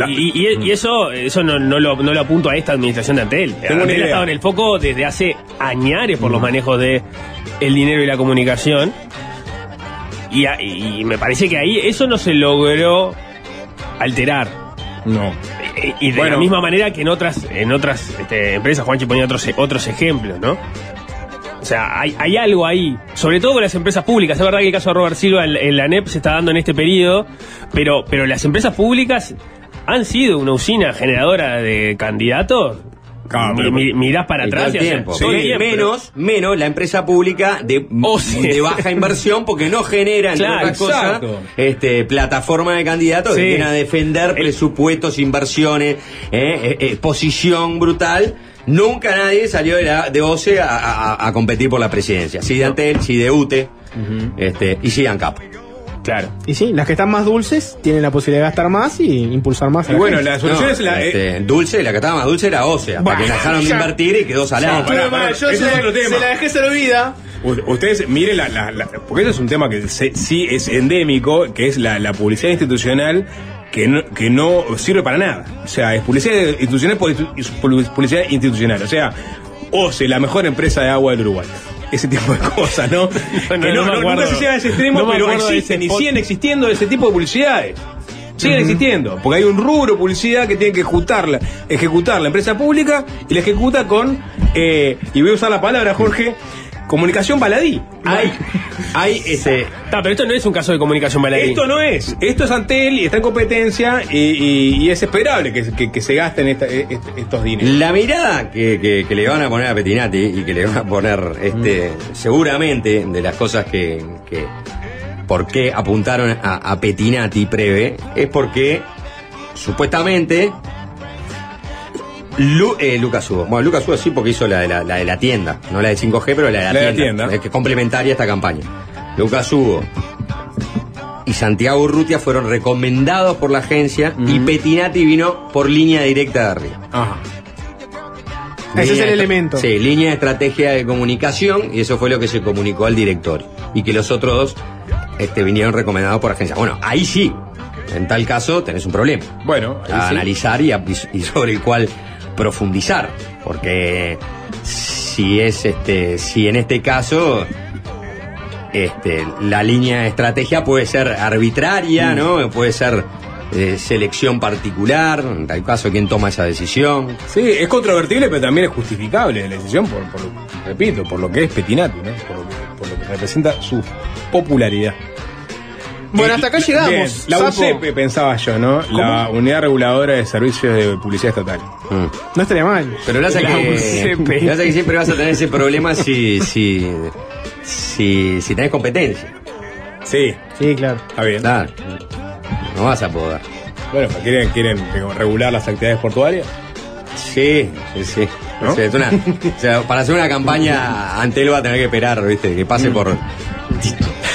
Y, y- y eso, eso no, no lo, no lo apunto a esta administración de Antel. Antel ha estado en el foco desde hace añares por los manejos de el dinero y la comunicación. Y, a- y me parece que ahí eso no se logró alterar. No. Y, y de Bueno. la misma manera que en otras, en otras este, empresas, Juanchi ponía otros, otros ejemplos, ¿no? O sea, hay, hay algo ahí, sobre todo con las empresas públicas. Es verdad que el caso de Robert Silva en, en la NEP se está dando en este periodo, pero, pero las empresas públicas han sido una usina generadora de candidatos. Claro, pero- mi- mirás para Y todo atrás el tiempo. todo el tiempo, menos, menos la empresa pública de, Oh, de baja inversión porque no genera, entre Claro, otras cosas, exacto. este, plataforma de candidatos Sí. que vienen a defender presupuestos, inversiones, eh, eh, eh, posición brutal. Nunca nadie salió de, la, de OCE a, a- a competir por la presidencia. Sí de Antel, sí de UTE, este, y sí de ANCAP. Claro. Y sí, las que están más dulces tienen la posibilidad de gastar más y impulsar más. a Y la bueno, gente. la solución No, es la. eh, este, dulce, la que estaba más dulce era OCE, hasta Bueno, que dejaron de invertir y quedó salada. Sí, pará, Yo, pará, yo ese se, es otro tema. se la dejé servida. Ustedes miren la, la- la- porque eso es un tema que se- sí es endémico, que es la, la publicidad institucional que no, que no sirve para nada. O sea, es publicidad institucional por publicidad institucional. O sea, OCE, la mejor empresa de agua del Uruguay. Ese tipo de cosas, ¿no? que no no, nunca se llega a ese extremo, pero existen y siguen existiendo ese tipo de publicidades. Siguen existiendo, porque hay un rubro publicidad que tiene que ejecutarla, ejecutar la empresa pública y la ejecuta con, eh, y voy a usar la palabra, Jorge, comunicación baladí. Hay, hay ese, Ta, pero esto no es un caso de comunicación baladí. Esto no es, esto es Antel y está en competencia y, y- y es esperable que, que- que se gasten esta- est- estos dineros. La mirada que, que- que le van a poner a Petinati y que le van a poner este seguramente de las cosas que, que por qué apuntaron a, a Petinati Preve es porque supuestamente Lu- eh, Lucas Hugo. Bueno, Lucas Hugo sí porque hizo la de la, la de la tienda, no la de 5G, pero la de la, La de la tienda, tienda. que es complementaria a esta campaña. Lucas Hugo y Santiago Urrutia fueron recomendados por la agencia y Petinati vino por línea directa de arriba. Ajá. Ese es el elemento. Sí, línea de estrategia de comunicación y eso fue lo que se comunicó al directorio. Y que los otros dos este, vinieron recomendados por agencia. Bueno, ahí sí, en tal caso tenés un problema. Bueno, ahí a sí. analizar y, a- y sobre el cual profundizar. Porque si es este, si en este caso este, la línea de estrategia puede ser arbitraria, ¿no? Puede ser eh, selección particular, en tal caso, ¿quién toma esa decisión? Sí, es controvertible, pero también es justificable la decisión, por, por repito, por lo que es Petinati, ¿no? por, lo que, por lo que representa su popularidad. Bueno, Eh, hasta acá bien, llegamos. La Sapo. UCEP, pensaba yo, ¿no? La Unidad Reguladora de Servicios de Publicidad Estatal. No estaría mal. Mm. Pero lo hace La que, UCP. lo hace que siempre vas a tener ese problema si, si, si, si tenés competencia. Sí, Sí, claro. está bien. Claro. No vas a poder. Bueno, pues, ¿quieren, quieren regular las actividades portuarias? Sí, sí, sí. ¿No? O sea, es una- o sea, para hacer una campaña, Antel va a tener que esperar, ¿viste? Que pase por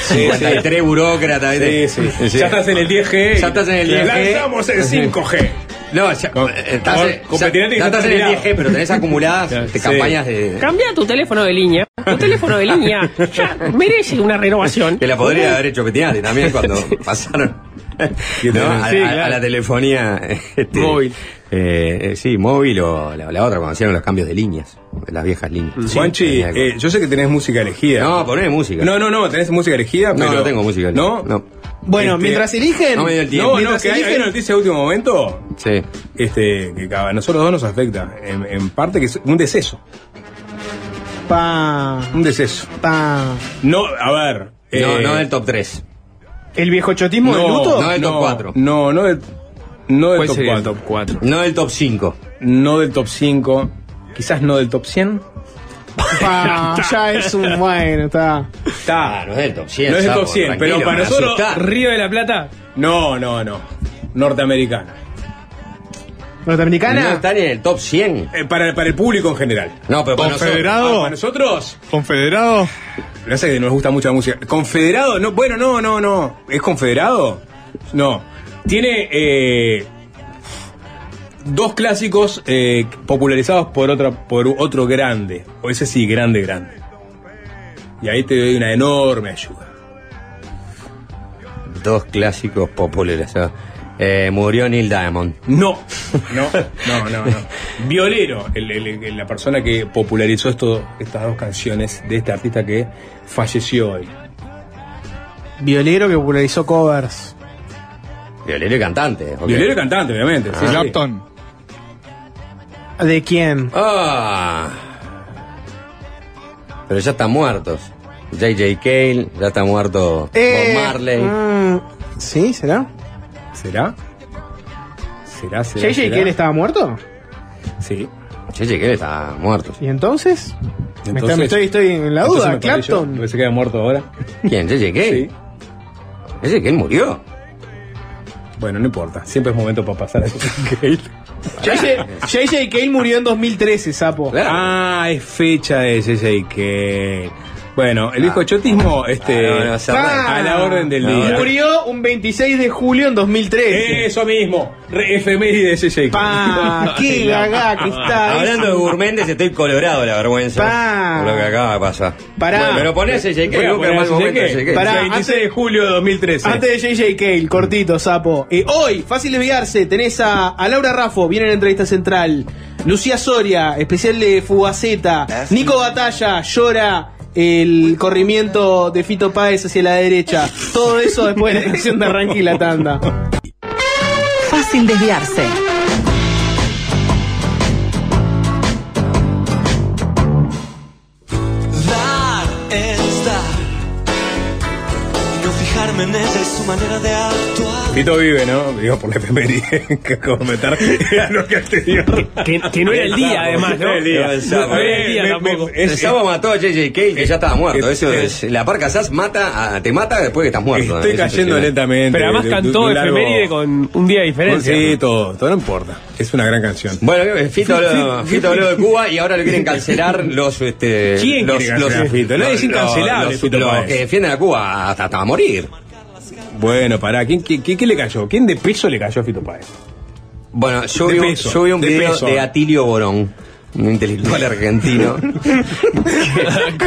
53 burócratas. Sí, sí. Ya estás en el 10G. Ya estás en el y 10G. Lanzamos el 5G. No, ya, estás, ya- estás en el terminado. 10G, pero tenés acumuladas este, Sí. campañas de. Cambia tu teléfono de línea. Tu teléfono de línea ya merece una renovación. Que la podría haber hecho Petinati también cuando pasaron ¿no? a, Sí, a- claro. a la telefonía este, Móvil. eh, eh, sí, móvil o la, la otra cuando hicieron los cambios de líneas, de las viejas líneas. Sí, Juanchi, eh, yo sé que tenés música elegida. No, poné música. No, no, no, tenés música elegida, No, pero. no tengo música elegida. ¿No? No. Bueno, Este, mientras eligen. no me dio el tiempo. No, que hay, hay eligen- una noticia de último momento Sí. este, que a nosotros dos nos afecta. En, en parte que es un deceso. Pa, Un deceso. pa. No, a ver. No, no del top 3. ¿El viejo chotismo del luto? no del top 4. No, no del, no del ¿Cuál top sería el 4. top 4? No del top 5. No del top 5. Quizás no del top 100. Pa, ya es un bueno, está. Está. No es del top 100. No es del top 100, tranquilo, pero para nosotros. Río de la Plata. No, no, no. Norteamericana. ¿Norteamericana? No está ni en el top 100. Eh, para, para el público en general. No, pero para nosotros. Confederado. Para nosotros. Confederado. Pasa es que nos gusta mucho la música. ¿Confederado? No, bueno, no, no, no. ¿Es confederado? No. Tiene eh, dos clásicos eh, popularizados por, otra, por otro grande. O ese sí, grande, grande. Y ahí te doy una enorme ayuda. Dos clásicos populares. ¿Eh? Eh, murió Neil Diamond. No, no, no, no, no. Violero, el- el- el- la persona que popularizó esto, estas dos canciones de este artista que falleció hoy. Violero que popularizó covers. Violero y cantante. Violero y cantante, obviamente. sí, sí. Clapton. ¿De quién? Ah. Pero ya están muertos. J.J. Cale, ya está muerto Eh, Bob Marley. mm, ¿Sí? ¿Será? ¿Será? ¿Será? será ¿JJ estaba muerto? Sí. J.J. Cale está muerto. ¿Y entonces? Me Entonces- está- me estoy, estoy en la duda. yo, Clapton. porque se queda muerto ahora. ¿Quién? ¿J.J. Cale? Sí. ¿J.J. Murió? Bueno, no importa. Siempre es momento para pasar a eso. Cale. JJ JJ Cale murió en 2013, sapo. Ah, es fecha de JJ Cale. Bueno, el viejo chotismo, este, Ah, no, a la orden del No, día. Murió un 26 de julio en 2013. Eso mismo, re- efeméride de JJ Cale. Pa, qué gaga que está. Hablando de gourmetes, estoy colorado la vergüenza. Pa. Por lo que acaba de pasar. Pará. Bueno, pero ponés J.J. Cale. Pará, 26 de julio de 2013. Antes de JJ Cale, cortito, sapo. Eh, hoy, fácil de enviarse, tenés a, a Laura Raffo, viene en la entrevista central. Lucía Soria, especial de Fugaceta. Nico Batalla, llora el corrimiento de Fito Páez hacia la derecha. Todo eso después de la canción de arranque y la tanda. Fácil desviarse. No ella y su manera de actuar. Fito vive, ¿no? Digo, por la efeméride que a lo que anterior. Que, que no era el día, además, ¿no? No era el día. No, el sábado. No era el día Me- tampoco. El es- sábado mató a J.J. Cale, que ya estaba muerto. Eh, Eso eh, es, la par casás mata a- te mata después que estás muerto. Estoy Es cayendo lentamente. Pero además de- de- cantó de un largo- efeméride con un día de diferencia. Sí, todo, todo no importa. Es una gran canción. Bueno, Fito habló, Fito habló de Cuba y ahora lo quieren cancelar los. Este, ¿Quién los, quiere los, Fito? Es los- incancelable, que defienden a Cuba hasta, hasta morir. Bueno, pará, ¿quién, quién le cayó? ¿Quién de peso le cayó a Fito Páez? Bueno, yo, vi, un- peso, yo vi un de video peso. de Atilio Borón, un intelectual argentino.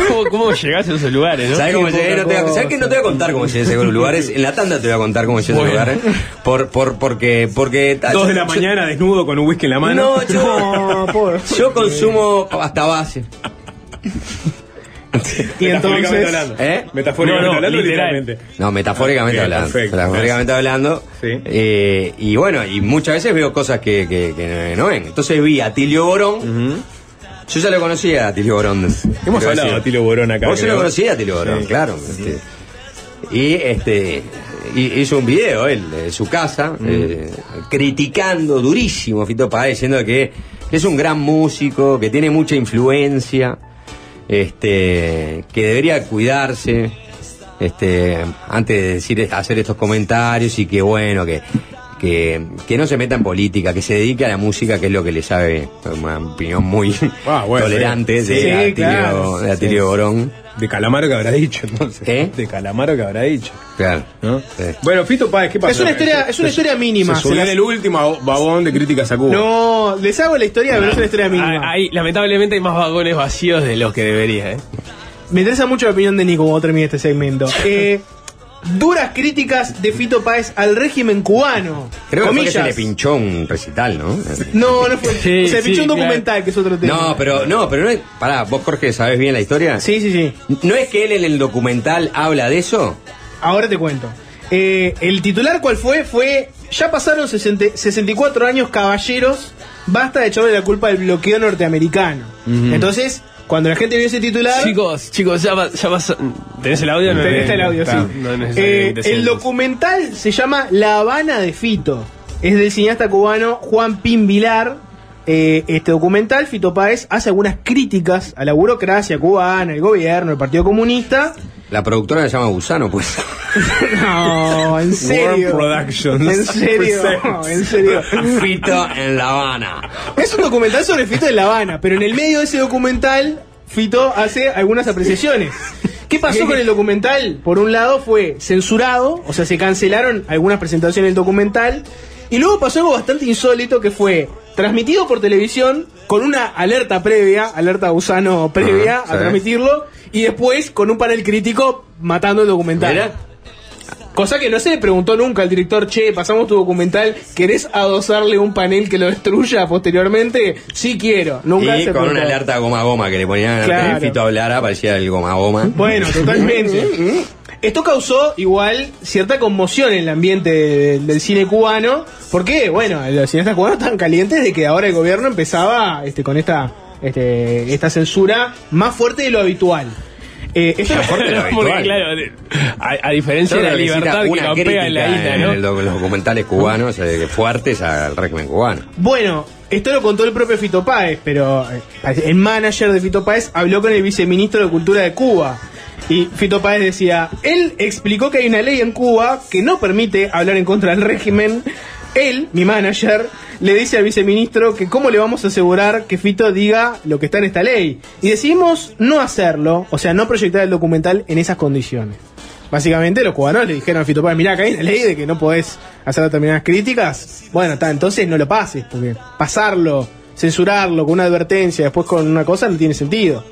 ¿Cómo, ¿Cómo llegás a esos lugares, no? ¿Sabes cómo Qué llegué? No te voy a- cosa. ¿Sabes que no te voy a contar cómo llegué a esos lugares? En la tanda te voy a contar cómo llegué a esos lugares. Por, por, porque, porque. ta- Dos de la yo- mañana, desnudo, con un whisky en la mano. No, yo, yo consumo hasta base. Y Metafóricamente entonces. hablando. ¿Eh? Metafóricamente No, no, hablando, literal. literalmente. No, metafóricamente Ah, hablando. perfecto. Metafóricamente hablando. Sí. Eh, y bueno, y muchas veces veo cosas que, que, que no ven. Entonces vi a Tilio Borón. Yo ya lo conocía a Tilio Borón. Hemos hablado decir. de Atilio Borón acá. Vos yo creo. lo conocía a Tilio Borón, Sí. claro. este. y este y- hizo un video él de su casa eh, criticando durísimo a Fito Páez diciendo que es un gran músico que tiene mucha influencia este que debería cuidarse este antes de decir hacer estos comentarios y que bueno que que, que no se meta en política, que se dedique a la música, que es lo que le sabe, una opinión muy Ah, bueno, tolerante sí. de, Sí, Atilio, claro. de Atilio Sí. Borón. De Calamaro que habrá dicho, entonces. ¿Eh? De Calamaro que habrá dicho. Claro. ¿no? Bueno, Fito Páez, ¿qué pasó? Es una historia- es una Se- historia mínima, Se se subió las- en el último vagón de críticas a Cuba. No, les hago la historia, pero es una historia mínima. Hay, lamentablemente hay más vagones vacíos de los que debería, ¿eh? Me interesa mucho la opinión de Nico cuando termine este segmento. Eh, duras críticas de Fito Páez al régimen cubano. Creo que fue que Comillas. se le pinchó un recital, ¿no? No, no fue. Sí, se sí, pinchó un claro. documental, que es otro tema. No, pero no, pero no es. Pará, vos Jorge, ¿sabés bien la historia? Sí, sí, sí. ¿No es que él en el documental habla de eso? Ahora te cuento. Eh, el titular, ¿cuál fue? Fue. Ya pasaron 60 64 años, caballeros. Basta de echarle la culpa del bloqueo norteamericano. Entonces, cuando la gente vio ese titular. Chicos, chicos, ya, va- ya vas. ¿Tenés el audio? No, Tenés no, el audio, está, sí. no es Eh, el documental se llama La Habana de Fito. Es del cineasta cubano Juan Pin Vilar. Eh, este documental, Fito Páez, hace algunas críticas a la burocracia cubana, el gobierno, el Partido Comunista. La productora se llama Gusano, pues. No, en serio. Productions. En serio, en serio. Fito en La Habana. Es un documental sobre Fito en La Habana, pero en el medio de ese documental, Fito hace algunas apreciaciones. ¿Qué pasó con el documental? Por un lado fue censurado, o sea, se cancelaron algunas presentaciones del documental, y luego pasó algo bastante insólito que fue transmitido por televisión con una alerta previa, alerta gusano previa a sí. transmitirlo, y después con un panel crítico matando el documental. Cosa que no se le preguntó nunca al director, che, pasamos tu documental, ¿querés adosarle un panel que lo destruya posteriormente? Sí quiero. Nunca y se con preguntó. una alerta goma goma que le ponían Claro. de Fito hablara, parecía el goma goma. Bueno, totalmente. Esto causó igual cierta conmoción en el ambiente de- del cine cubano, porque, bueno, los cineastas cubanos estaban calientes de que ahora el gobierno empezaba este, con esta, este, esta censura más fuerte de lo habitual. Eh, esto Porque, claro, a, a diferencia de la libertad que campea en la isla, en ¿no? el doc- los documentales cubanos eh, fuertes al régimen cubano. Bueno, esto lo contó el propio Fito Páez, pero eh, el manager de Fito Páez habló con el viceministro de Cultura de Cuba. Y Fito Páez decía, él explicó que hay una ley en Cuba que no permite hablar en contra del régimen. Él, mi manager, le dice al viceministro que cómo le vamos a asegurar que Fito diga lo que está en esta ley. Y decidimos no hacerlo, o sea, no proyectar el documental en esas condiciones. Básicamente los cubanos le dijeron a Fito Páez, mirá, acá hay una ley de que no podés hacer determinadas críticas. Bueno, está, entonces no lo pases, porque pasarlo, censurarlo con una advertencia, después con una cosa, no tiene sentido.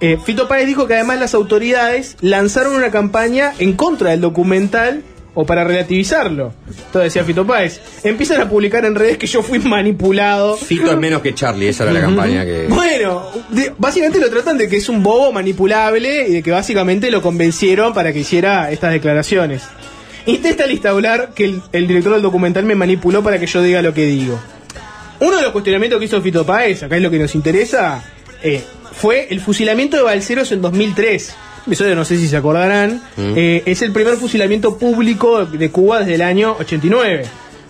Eh, Fito Páez dijo que además las autoridades lanzaron una campaña en contra del documental o para relativizarlo. Entonces decía Fito Páez, empiezan a publicar en redes que yo fui manipulado. Fito es menos que Charlie, esa era la campaña que. Bueno, de- básicamente lo tratan de que es un bobo manipulable y de que básicamente lo convencieron para que hiciera estas declaraciones. Intenta instaurar que el, el director del documental me manipuló para que yo diga lo que digo. Uno de los cuestionamientos que hizo Fito Páez, acá es lo que nos interesa, eh, fue el fusilamiento de balseros en 2003. Episodio no sé si se acordarán. Mm. Eh, es el primer fusilamiento público de Cuba desde el año 89.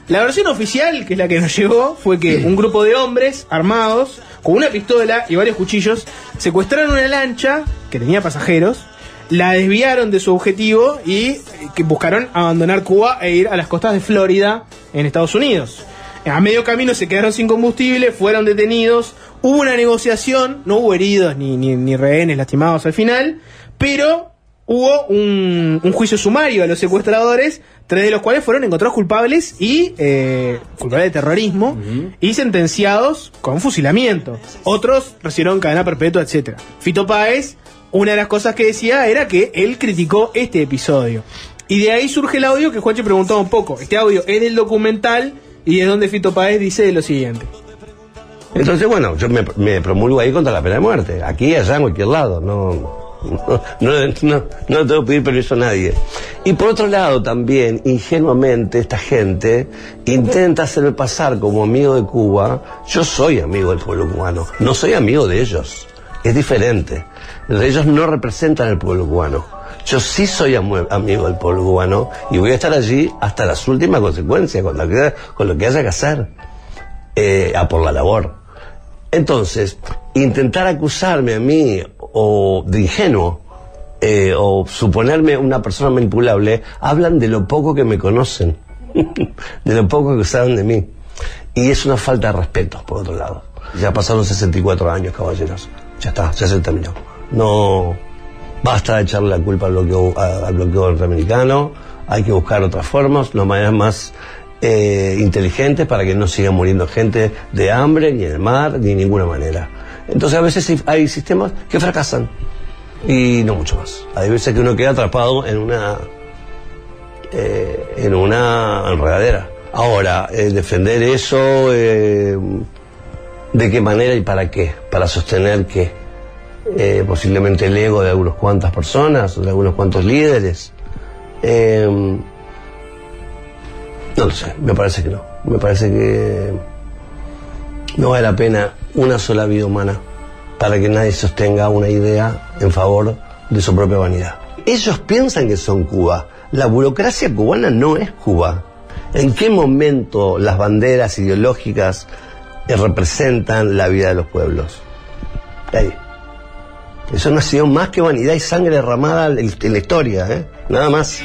La versión oficial, que es la que nos llegó, fue que un grupo de hombres armados, con una pistola y varios cuchillos, secuestraron una lancha que tenía pasajeros, la desviaron de su objetivo y eh, que buscaron abandonar Cuba e ir a las costas de Florida en Estados Unidos. A medio camino se quedaron sin combustible, fueron detenidos, hubo una negociación, no hubo heridos ni, ni, ni rehenes lastimados al final, pero hubo un, un juicio sumario a los secuestradores, tres de los cuales fueron encontrados culpables y eh, culpables de terrorismo y sentenciados con fusilamiento. Otros recibieron cadena perpetua, etcétera. Fito Páez, una de las cosas que decía era que él criticó este episodio. Y de ahí surge el audio que Juanchi preguntaba un poco. Este audio es del documental y es donde Fito Páez dice lo siguiente. Entonces, bueno, yo me, me promulgo ahí contra la pena de muerte. Aquí, allá, en cualquier lado. No, no, no, no, tengo que pedir permiso a nadie. Y por otro lado, también, ingenuamente, esta gente intenta hacerme pasar como amigo de Cuba. Yo soy amigo del pueblo cubano. No soy amigo de ellos. Es diferente. Ellos no representan al pueblo cubano. Yo sí soy amigo del pueblo cubano y voy a estar allí hasta las últimas consecuencias, con lo que, con lo que haya que hacer, eh, a por la labor. Entonces, intentar acusarme a mí o de ingenuo eh, o suponerme una persona manipulable, hablan de lo poco que me conocen. de lo poco que saben de mí. Y es una falta de respeto, por otro lado. Ya pasaron 64 años, caballeros. Ya está, ya se terminó. No basta de echarle la culpa al bloqueo, al bloqueo norteamericano. Hay que buscar otras formas, no maneras más eh, inteligentes para que no siga muriendo gente de hambre, ni en el mar, ni de ninguna manera. Entonces a veces hay- sistemas que fracasan y no mucho más. Hay veces que uno queda atrapado en una eh, en una enredadera. Ahora, eh, defender eso, eh, ¿de qué manera y para qué? Para sostener que eh, posiblemente el ego de algunas cuantas personas, de algunos cuantos líderes. Eh, no lo sé, me parece que no. Me parece que no vale la pena una sola vida humana para que nadie sostenga una idea en favor de su propia vanidad. Ellos piensan que son Cuba. La burocracia cubana no es Cuba. ¿En qué momento las banderas ideológicas eh, representan la vida de los pueblos? Ahí. Eso no ha sido más que vanidad y sangre derramada en la historia, ¿eh? Nada más.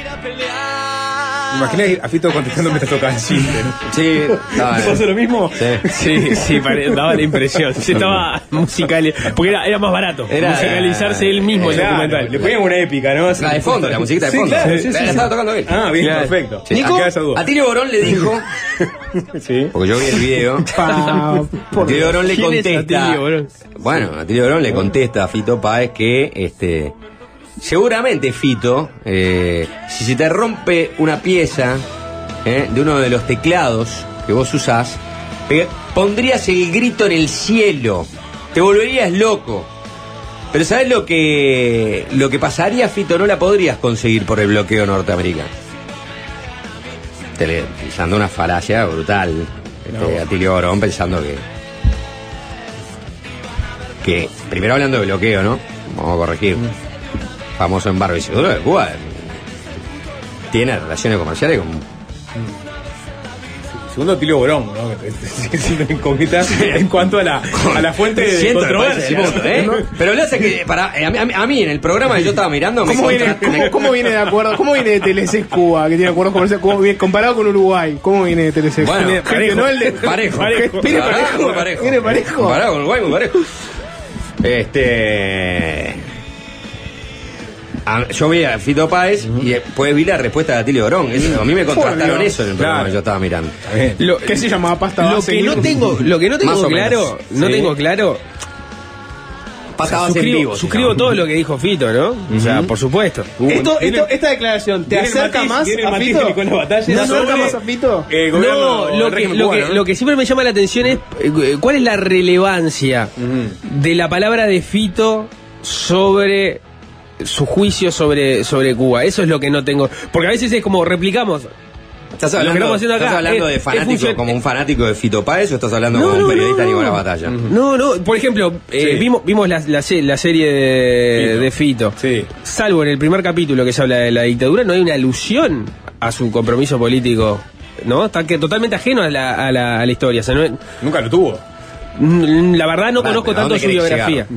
Imaginé a Fito contestando mientras tocaba el cinte, ¿no? Sí, ¿Te pasó lo mismo? Sí, sí, pare- daba la impresión. Se estaba musical, porque era, era más barato Era- musicalizarse él mismo el Claro, documental. Le ponían una épica, ¿no? La de fondo, la musiquita de Sí, fondo. claro, Sí, sí, la sí, estaba sí. tocando él. Ah, bien, Claro. perfecto. Sí. Nico, esa duda. Atilio Borón le dijo, Sí. porque yo vi el video, Atilio Borón le ¿Quién es contesta. Atilio Borón? Bueno, Atilio Borón le contesta a Fito Páez que este seguramente Fito, eh, si se te rompe una pieza eh, de uno de los teclados que vos usás, pe- pondrías el grito en el cielo, te volverías loco. Pero ¿sabes lo que lo que pasaría, Fito? No la podrías conseguir por el bloqueo norteamericano. Utilizando una falacia brutal. Este, Atilio Borón pensando que que, primero hablando de bloqueo, ¿no? Vamos a corregir. Famoso embargo y seguro de Cuba. eh, Tiene relaciones comerciales con. Segundo Tilio Borón, ¿no? Incógnita en cuanto a la, a la fuente de controversia. punto, ¿eh? ¿no? Pero lo hace que. Para, eh, a, mí, a en el programa que yo estaba mirando, me ¿Cómo viene, cómo, viene de acuerdo? ¿Cómo viene de Cuba, que tiene acuerdos comerciales? ¿Cómo viene- comparado con Uruguay, ¿cómo viene de TLC? Bueno, Viene- parejo, no el de- parejo. Viene parejo. muy parejo. Viene parejo. Comparado con Uruguay, muy parejo. Este. A- yo vi a Fito Páez y después vi la respuesta de Atilio Borón. Eso- a mí me contrastaron eso en el programa Claro. que yo estaba mirando. Lo, ¿Qué se llamaba pasta lo base? que no tengo, lo que no tengo o claro, menos. no Sí. tengo claro. Base en suscribo vivo. se suscribo todo lo que dijo Fito, ¿no? O sea, por supuesto. Esto, Viene- esto- esta declaración, ¿te acerca matiz- más a Fito? ¿Te acerca más a Fito? Eh, gobierno No, lo del que, régimen lo, que, cubano, ¿no? lo que siempre me llama la atención es eh, cuál es la relevancia de la palabra de Fito sobre su juicio sobre, sobre Cuba. Eso es lo que no tengo. Porque a veces es como replicamos. ¿Estás Lo que hablando, estamos haciendo acá ¿estás hablando es- de fanático como un fanático de Fito Páez o estás hablando No, como no, un periodista no, de Nicolás no. Batalla? No, no, por ejemplo, eh, Sí. vimos, vimos la, la se- la serie de Fito. de Fito. Sí. Salvo en el primer capítulo que se habla de la dictadura, no hay una alusión a su compromiso político. ¿No? Está que totalmente ajeno a la, a la, a la historia. O sea, no- Nunca lo tuvo. Mm, La verdad no conozco pero ¿a tanto su biografía. llegar?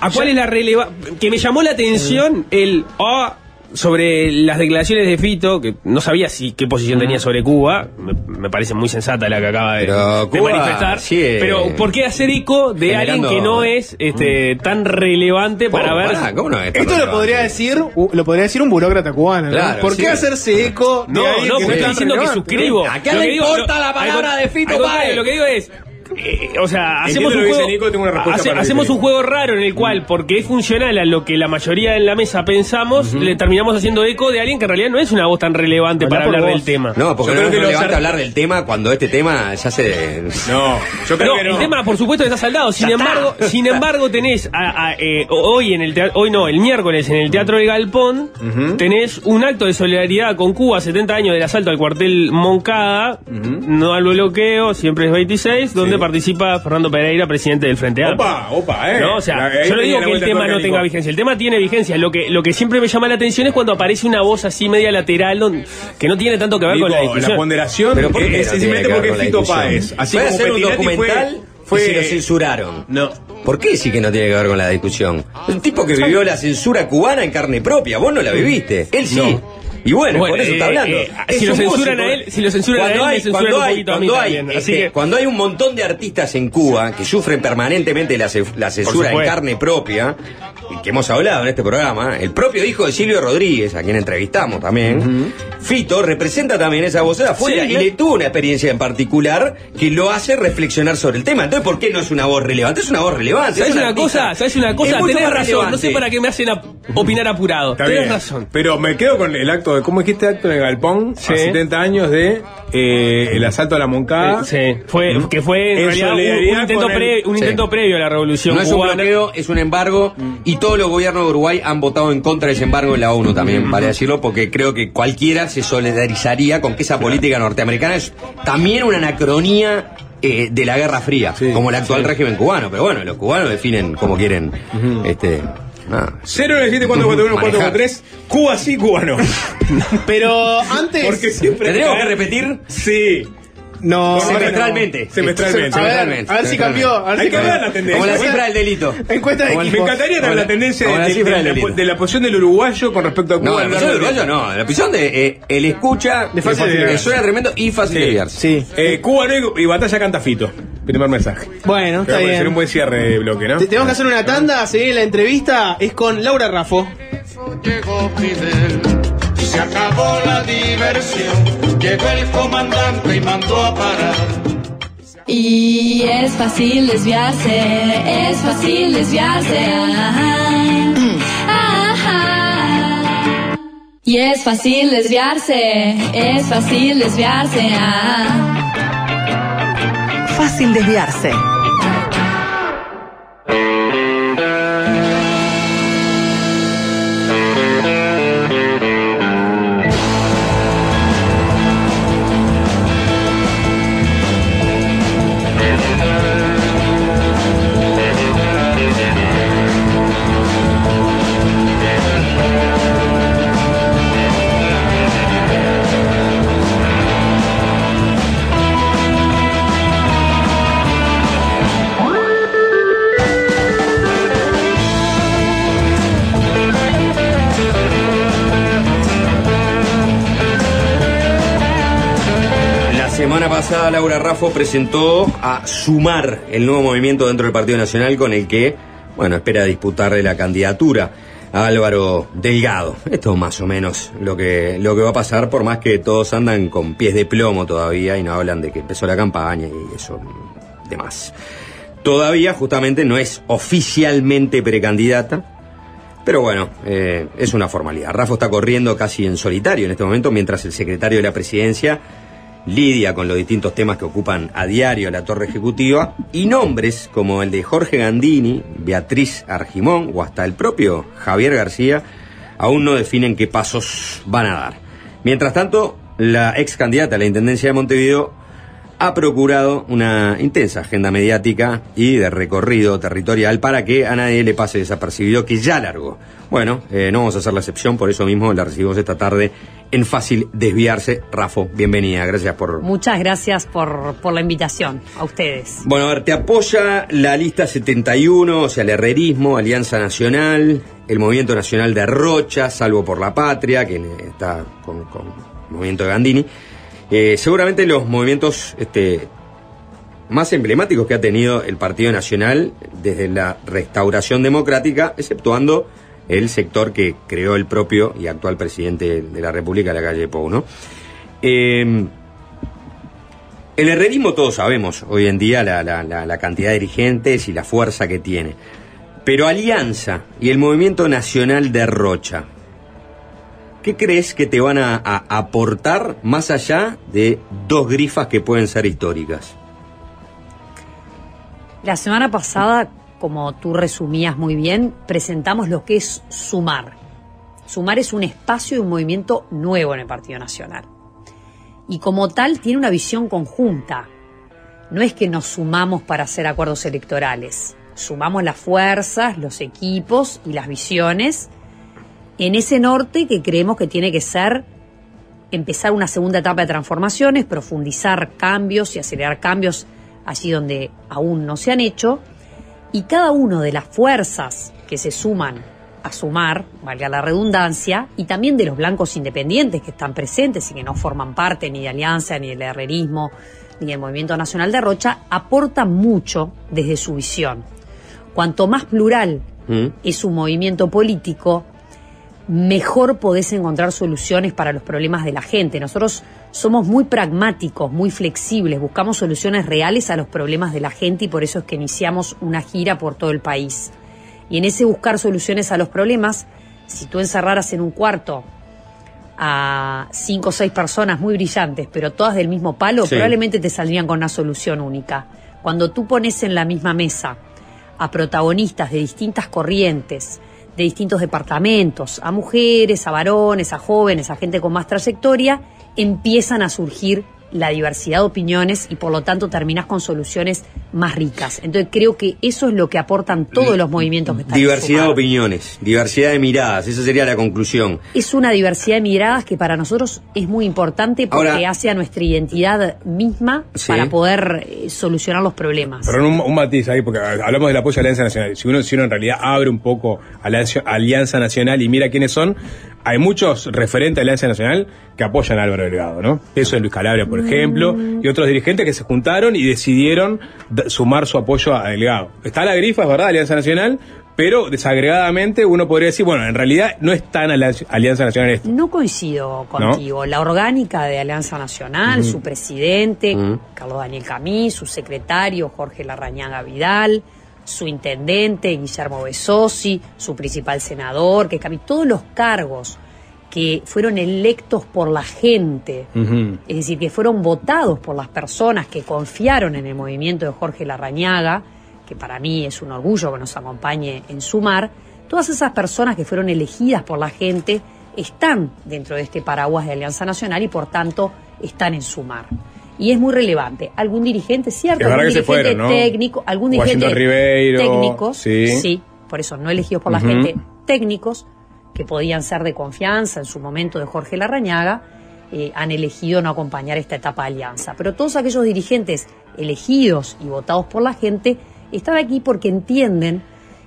¿A cuál es la relevancia? Que me llamó la atención el ah, sobre las declaraciones de Fito, que no sabía si qué posición tenía sobre Cuba. Me, me parece muy sensata la que acaba de, Pero de Cuba manifestar. Pero ¿por qué hacer eco de generando- alguien que no es este, tan relevante para ¿Cómo, ver? pará, ¿cómo no es tan Esto lo podría decir, lo podría decir un burócrata cubano. ¿Por sí. qué hacerse eco de No, alguien no, que porque es estoy diciendo que suscribo. ¿A quién Lo le digo- importa lo- la palabra al- de Fito Páez? Lo que digo es. Eh, o sea, hacemos un juego. Nico, tengo una respuesta hace- hacemos un juego raro en el cual, porque es funcional a lo que la mayoría en la mesa pensamos, le terminamos haciendo eco de alguien que en realidad no es una voz tan relevante para hablar vos. del tema. No, porque Yo no creo es que los relevante ar- hablar del tema cuando este tema ya se... No, yo creo No, que no. el tema, por supuesto, está saldado. Sin Ya está. embargo, sin embargo, tenés a- a, eh, hoy en el tea- hoy no, el miércoles en el Teatro del Galpón, tenés un acto de solidaridad con Cuba, 70 años del asalto al cuartel Moncada, no al bloqueo, siempre es 26, donde Sí. Participa Fernando Pereira, presidente del Frente Amplio. Opa, opa, eh. No, o sea, yo no digo que el tema no tenga vigencia, el tema tiene vigencia. Lo que, lo que siempre me llama la atención es cuando aparece una voz así media lateral don- que no tiene tanto que ver con la discusión. la ponderación Pero ¿por qué es no simplemente porque la Fito? Páez. Así Fue a como hacer un documental fue, y se lo censuraron. No. ¿Por qué sí que no tiene que ver con la discusión? Es un tipo que vivió la censura cubana en carne propia. Vos no la viviste. Él sí. Y bueno, Bueno, por eso está eh, hablando. eh, Es si lo censuran músico. a él- si lo censuran a Cuando él, me hay- censuran cuando un hay- poquito a mí cuando hay, también, así que- Cuando hay un montón de artistas en Cuba que sufren permanentemente la, ce- la censura en carne propia, y que hemos hablado en este programa, el propio hijo de Silvio Rodríguez, a quien entrevistamos también, Fito, representa también esa voz de afuera Sí, y ¿eh? le tuvo una experiencia en particular que lo hace reflexionar sobre el tema. Entonces, ¿por qué no es una voz relevante? Es una voz relevante. ¿Sabes es un una cosa? ¿Sabes una cosa? Tenés razón. No sé para qué me hacen opinar apurado. Está Tenés bien. razón. Pero me quedo con el acto de, ¿cómo dijiste acto en el galpón? Sí. A 70 años de eh, el asalto a la Moncada. Sí, fue, que fue en, En realidad un, intento, con el- pre- un Sí. intento previo a la revolución No es un bloqueo, es un embargo y todos los gobiernos de Uruguay han votado en contra de ese embargo en la ONU también, vale decirlo, porque creo que cualquiera se solidarizaría con que esa política norteamericana es también una anacronía eh, de la Guerra Fría, como el actual régimen cubano. Pero bueno, los cubanos definen como quieren. este, nada. 097-441-443, Cuba sí, Cuba no. Pero antes. Porque siempre. ¿Tendríamos cae- que repetir? Sí. No, Semestralmente. Semestralmente. A ver, Semestralmente. a ver si cambió. A ver Hay si que cambió. ver la tendencia. Como la cifra del delito. Encuesta de Me encantaría ver la- la tendencia de, la de- de del la, de la posición del uruguayo con respecto a Cuba. No, la largo del de- uruguayo no, la prisión de eh, el escucha De fácil de que suena tremendo y fácil de desviarse. Sí. Eh, Cuba no y, y batalla canta Fito. Primer mensaje. Bueno, está Pero puede ser un bien. buen cierre de bloque, ¿no? Te- Tenemos que hacer una tanda, seguir la entrevista. Es con Laura Raffo. Llegó Fidel, se acabó la diversión. Llegó el comandante y mandó a parar. Y es fácil desviarse, es fácil desviarse. ajá, ajá. Y es fácil desviarse, es fácil desviarse. ajá. Fácil desviarse. Semana pasada Laura Raffo presentó a Sumar, el nuevo movimiento dentro del Partido Nacional con el que, bueno, espera disputarle la candidatura a Álvaro Delgado. Esto es más o menos lo que, lo que va a pasar, por más que todos andan con pies de plomo todavía y no hablan de que empezó la campaña y eso, demás. Todavía justamente no es oficialmente precandidata, pero bueno, eh, es una formalidad. Rafa está corriendo casi en solitario en este momento, mientras el secretario de la presidencia lidia con los distintos temas que ocupan a diario la torre ejecutiva y nombres como el de Jorge Gandini, Beatriz Argimón o hasta el propio Javier García aún no definen qué pasos van a dar. Mientras tanto, la ex candidata a la Intendencia de Montevideo ha procurado una intensa agenda mediática y de recorrido territorial para que a nadie le pase desapercibido que ya largó. Bueno, eh, no vamos a hacer la excepción, por eso mismo la recibimos esta tarde en Fácil Desviarse. Rafo, bienvenida, gracias por... Muchas gracias por, por la invitación a ustedes. Bueno, a ver, te apoya la lista 71, o sea, el herrerismo, Alianza Nacional, el Movimiento Nacional de Rocha, Salvo por la Patria, que está con, con el movimiento de Gandini. Eh, seguramente los movimientos este, más emblemáticos que ha tenido el Partido Nacional desde la restauración democrática, exceptuando el sector que creó el propio y actual presidente de la República, la calle Pou, ¿no? Eh, el herrerismo todos sabemos hoy en día la- la cantidad de dirigentes y la fuerza que tiene. Pero Alianza y el Movimiento Nacional de Rocha, ¿qué crees que te van a, a aportar más allá de dos grifas que pueden ser históricas? La semana pasada, como tú resumías muy bien, presentamos lo que es Sumar. Sumar es un espacio y un movimiento nuevo en el Partido Nacional. Y como tal tiene una visión conjunta. No es que nos sumamos para hacer acuerdos electorales. Sumamos las fuerzas, los equipos y las visiones en ese norte que creemos que tiene que ser empezar una segunda etapa de transformaciones, profundizar cambios y acelerar cambios allí donde aún no se han hecho, y cada una de las fuerzas que se suman a sumar, valga la redundancia, y también de los blancos independientes que están presentes y que no forman parte ni de Alianza, ni del herrerismo, ni del Movimiento Nacional de Rocha, aportan mucho desde su visión. Cuanto más plural es un movimiento político, mejor podés encontrar soluciones para los problemas de la gente. Nosotros somos muy pragmáticos, muy flexibles, buscamos soluciones reales a los problemas de la gente y por eso es que iniciamos una gira por todo el país. Y en ese buscar soluciones a los problemas, si tú encerraras en un cuarto a cinco o seis personas muy brillantes, pero todas del mismo palo, Sí. probablemente te saldrían con una solución única. Cuando tú pones en la misma mesa a protagonistas de distintas corrientes, de distintos departamentos, a mujeres, a varones, a jóvenes, a gente con más trayectoria, empiezan a surgir la diversidad de opiniones y por lo tanto terminas con soluciones más ricas. Entonces creo que eso es lo que aportan todos los movimientos que están Diversidad de opiniones, diversidad de miradas, esa sería la conclusión. Es una diversidad de miradas que para nosotros es muy importante porque Ahora- hace a nuestra identidad misma Sí. para poder eh, solucionar los problemas. Pero un, un matiz ahí, porque hablamos del apoyo a la Alianza Nacional. Si uno, si uno en realidad abre un poco a la Alianza- Alianza Nacional y mira quiénes son, hay muchos referentes de Alianza Nacional que apoyan a Álvaro Delgado, ¿no? Eso es Luis Calabria, por ejemplo, y otros dirigentes que se juntaron y decidieron sumar su apoyo a Delgado. Está la grifa, es verdad, Alianza Nacional, pero desagregadamente uno podría decir, bueno, en realidad no es tan Alianza Nacional esto. No coincido contigo. La orgánica de Alianza Nacional, su presidente. Carlos Daniel Camí, su secretario, Jorge Larrañaga Vidal, su intendente, Guillermo Besosi, su principal senador, que Camí, todos los cargos que fueron electos por la gente, es decir, que fueron votados por las personas que confiaron en el movimiento de Jorge Larrañaga, que para mí es un orgullo que nos acompañe en Sumar, todas esas personas que fueron elegidas por la gente están dentro de este paraguas de Alianza Nacional y por tanto están en Sumar. Y es muy relevante. Algún dirigente, cierto, algún dirigente fueron, ¿no? técnico, algún Washington dirigente Ribeiro, técnicos, sí. por eso no elegidos por la gente, técnicos que podían ser de confianza en su momento de Jorge Larrañaga, eh, han elegido no acompañar esta etapa de alianza. Pero todos aquellos dirigentes elegidos y votados por la gente están aquí porque entienden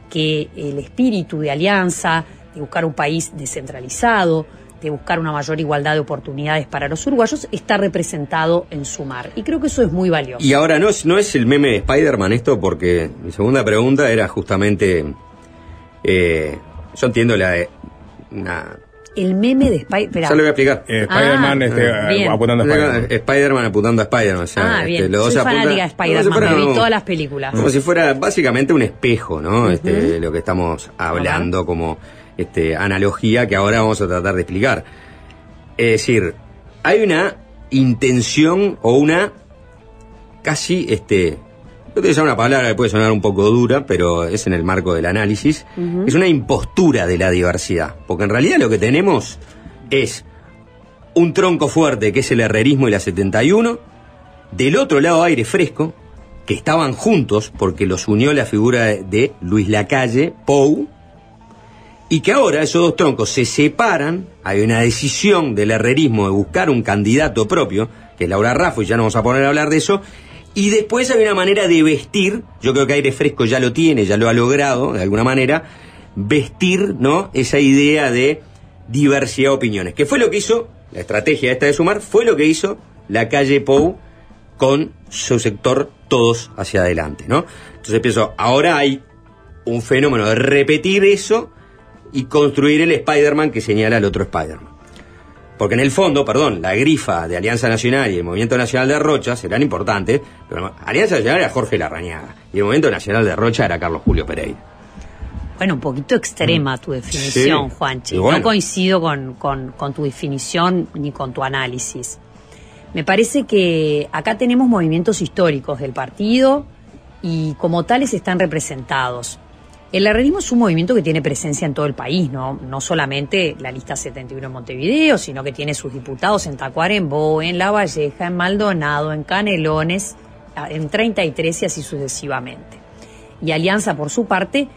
que el espíritu de alianza, de buscar un país descentralizado, de buscar una mayor igualdad de oportunidades para los uruguayos, está representado en Sumar. Y creo que eso es muy valioso. Y ahora no es, no es el meme de Spider-Man esto, porque mi segunda pregunta era justamente. eh, yo entiendo la. una- El meme de Spider... ya lo voy a explicar. Eh, Spider-Man, Ah, este, bien. apuntando a Spider-Man. Spider-Man apuntando a Spider-Man. o sea, Ah, bien. este, los dos Soy fanática de como si Spider-Man, vi todas las películas. Como si fuera básicamente un espejo, ¿no? Este, lo que estamos hablando como este, analogía que ahora vamos a tratar de explicar. Es decir, hay una intención o una casi, este, voy a una palabra que puede sonar un poco dura, pero es en el marco del análisis, es una impostura de la diversidad, porque en realidad lo que tenemos es un tronco fuerte que es el herrerismo y la 71, del otro lado aire fresco, que estaban juntos porque los unió la figura de, de Luis Lacalle, Pou, y que ahora esos dos troncos se separan, hay una decisión del herrerismo de buscar un candidato propio, que es Laura Raffo, y ya no vamos a poner a hablar de eso, y después hay una manera de vestir, yo creo que aire fresco ya lo tiene, ya lo ha logrado, de alguna manera, vestir, ¿no? Esa idea de diversidad de opiniones, que fue lo que hizo, la estrategia esta de sumar, fue lo que hizo la calle Pou con su sector todos hacia adelante, ¿no? Entonces pienso, ahora hay un fenómeno de repetir eso y construir el Spider-Man que señala el otro Spider-Man. Porque en el fondo, perdón, la grifa de Alianza Nacional y el Movimiento Nacional de Rocha serán importantes, pero Alianza Nacional era Jorge Larrañaga y el Movimiento Nacional de Rocha era Carlos Julio Pereira. Bueno, un poquito extrema tu definición, Sí. Juanchi. Bueno. No coincido con, con- con tu definición ni con tu análisis. Me parece que acá tenemos movimientos históricos del partido y como tales están representados. El herrerismo es un movimiento que tiene presencia en todo el país, ¿no? No solamente la lista 71 en Montevideo, sino que tiene sus diputados en Tacuarembó, en La Valleja, en Maldonado, en Canelones, en 33 y así sucesivamente. Y Alianza, por su parte,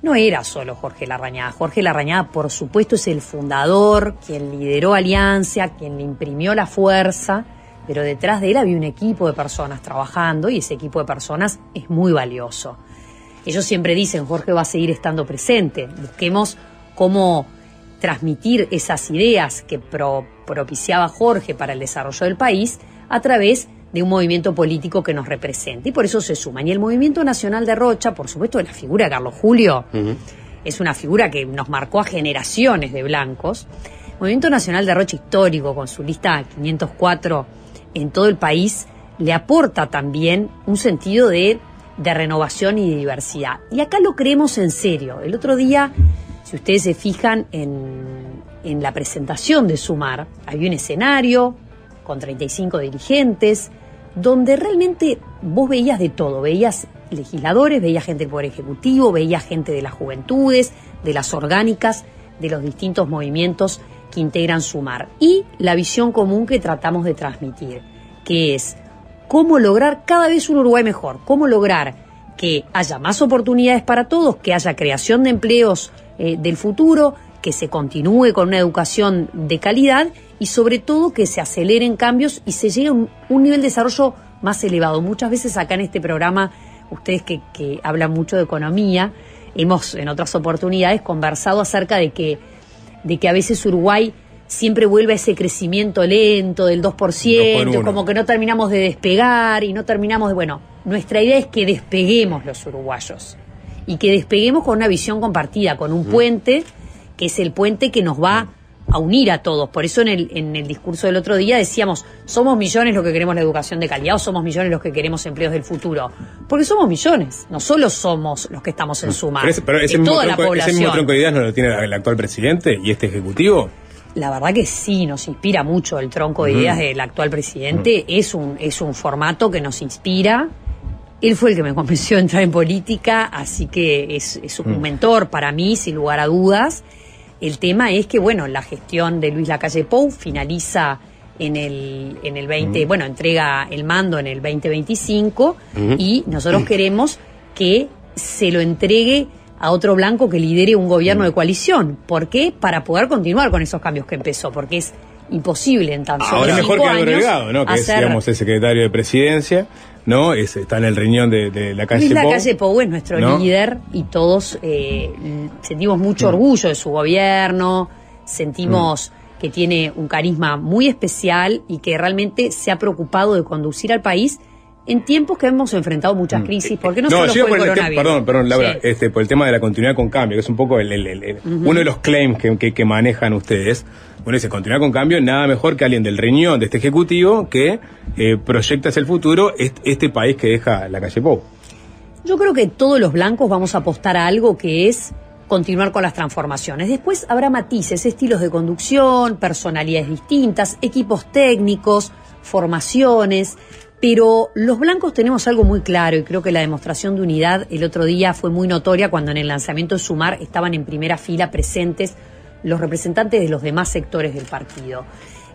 no era solo Jorge Larrañaga. Jorge Larrañaga, por supuesto, es el fundador, quien lideró Alianza, quien le imprimió la fuerza, pero detrás de él había un equipo de personas trabajando y ese equipo de personas es muy valioso. Ellos siempre dicen, Jorge va a seguir estando presente, busquemos cómo transmitir esas ideas que pro- propiciaba Jorge para el desarrollo del país a través de un movimiento político que nos represente. Y por eso se suman. Y el Movimiento Nacional de Rocha, por supuesto, la figura de Carlos Julio, es una figura que nos marcó a generaciones de blancos. Movimiento Nacional de Rocha histórico, con su lista 504 en todo el país, le aporta también un sentido de, de renovación y de diversidad. Y acá lo creemos en serio. El otro día, si ustedes se fijan en, en la presentación de Sumar, había un escenario con 35 dirigentes, donde realmente vos veías de todo, veías legisladores, veías gente del Poder Ejecutivo, veías gente de las juventudes, de las orgánicas, de los distintos movimientos que integran Sumar. Y la visión común que tratamos de transmitir, que es cómo lograr cada vez un Uruguay mejor, cómo lograr que haya más oportunidades para todos, que haya creación de empleos eh, del futuro, que se continúe con una educación de calidad y sobre todo que se aceleren cambios y se llegue a un, nivel de desarrollo más elevado. Muchas veces acá en este programa, ustedes que, que hablan mucho de economía, hemos en otras oportunidades conversado acerca de que, de que a veces Uruguay siempre vuelve a ese crecimiento lento del 2%, uno. como que no terminamos de despegar y no terminamos de... Bueno, nuestra idea es que despeguemos los uruguayos y que despeguemos con una visión compartida, con un puente que es el puente que nos va a unir a todos. Por eso en el, en el discurso del otro día decíamos, somos millones los que queremos la educación de calidad o somos millones los que queremos empleos del futuro. Porque somos millones, no solo somos los que estamos en suma, Pero pero ese es mismo toda la tronco, ese mismo población. tronco de ideas no lo tiene el actual presidente y este ejecutivo. La verdad que sí, nos inspira mucho el tronco de ideas del actual presidente. Es, un, es un formato que nos inspira. Él fue el que me convenció de entrar en política, así que es, es un mentor para mí, sin lugar a dudas. El tema es que, bueno, la gestión de Luis Lacalle Pou finaliza en el, en el 20, bueno, entrega el mando en el 2025 Ujú. y nosotros queremos que se lo entregue a otro blanco que lidere un gobierno de coalición. ¿Por qué? Para poder continuar con esos cambios que empezó, porque es imposible en tan solo Ahora cinco mejor que años Delgado, ¿no? Que es, digamos, el secretario de presidencia, ¿no? Es, está en el riñón de, de la calle Luis Pou. Lacalle Pou es nuestro ¿no? líder y todos eh, sentimos mucho Mm. orgullo de su gobierno, sentimos Mm. que tiene un carisma muy especial y que realmente se ha preocupado de conducir al país en tiempos que hemos enfrentado muchas crisis, porque no, Mm. No, solo yo fue por el coronavirus. perdón, perdón, Laura, Sí. este, por el tema de la continuidad con cambio, que es un poco el, el- el- el- Ujú. uno de los claims que, que- que manejan ustedes. Bueno, dice, continuidad con cambio, nada mejor que alguien del riñón de este ejecutivo que eh, proyecta hacia el futuro est- este, país que deja la calle Pou. Yo creo que todos los blancos vamos a apostar a algo que es continuar con las transformaciones. Después habrá matices, estilos de conducción, personalidades distintas, equipos técnicos, formaciones, pero los blancos tenemos algo muy claro y creo que la demostración de unidad el otro día fue muy notoria cuando en el lanzamiento de Sumar estaban en primera fila presentes los representantes de los demás sectores del partido.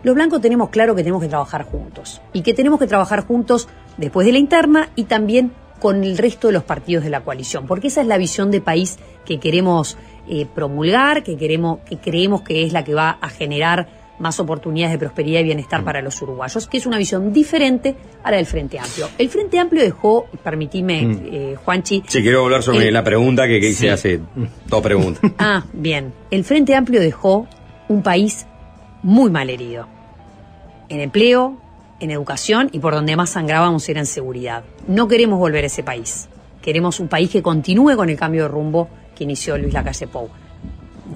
Los blancos tenemos claro que tenemos que trabajar juntos y que tenemos que trabajar juntos después de la interna y también con el resto de los partidos de la coalición, porque esa es la visión de país que queremos eh, promulgar, que queremos, que creemos que es la que va a generar más oportunidades de prosperidad y bienestar para los uruguayos, que es una visión diferente a la del Frente Amplio. El Frente Amplio dejó, permitime, Mm. eh, Juanchi, Sí, quiero hablar sobre El- la pregunta que, que hice Sí. hace dos preguntas. Ah, bien. El Frente Amplio dejó un país muy mal herido. En empleo, en educación y por donde más sangrábamos era en seguridad. No queremos volver a ese país. Queremos un país que continúe con el cambio de rumbo que inició Luis Lacalle Pou.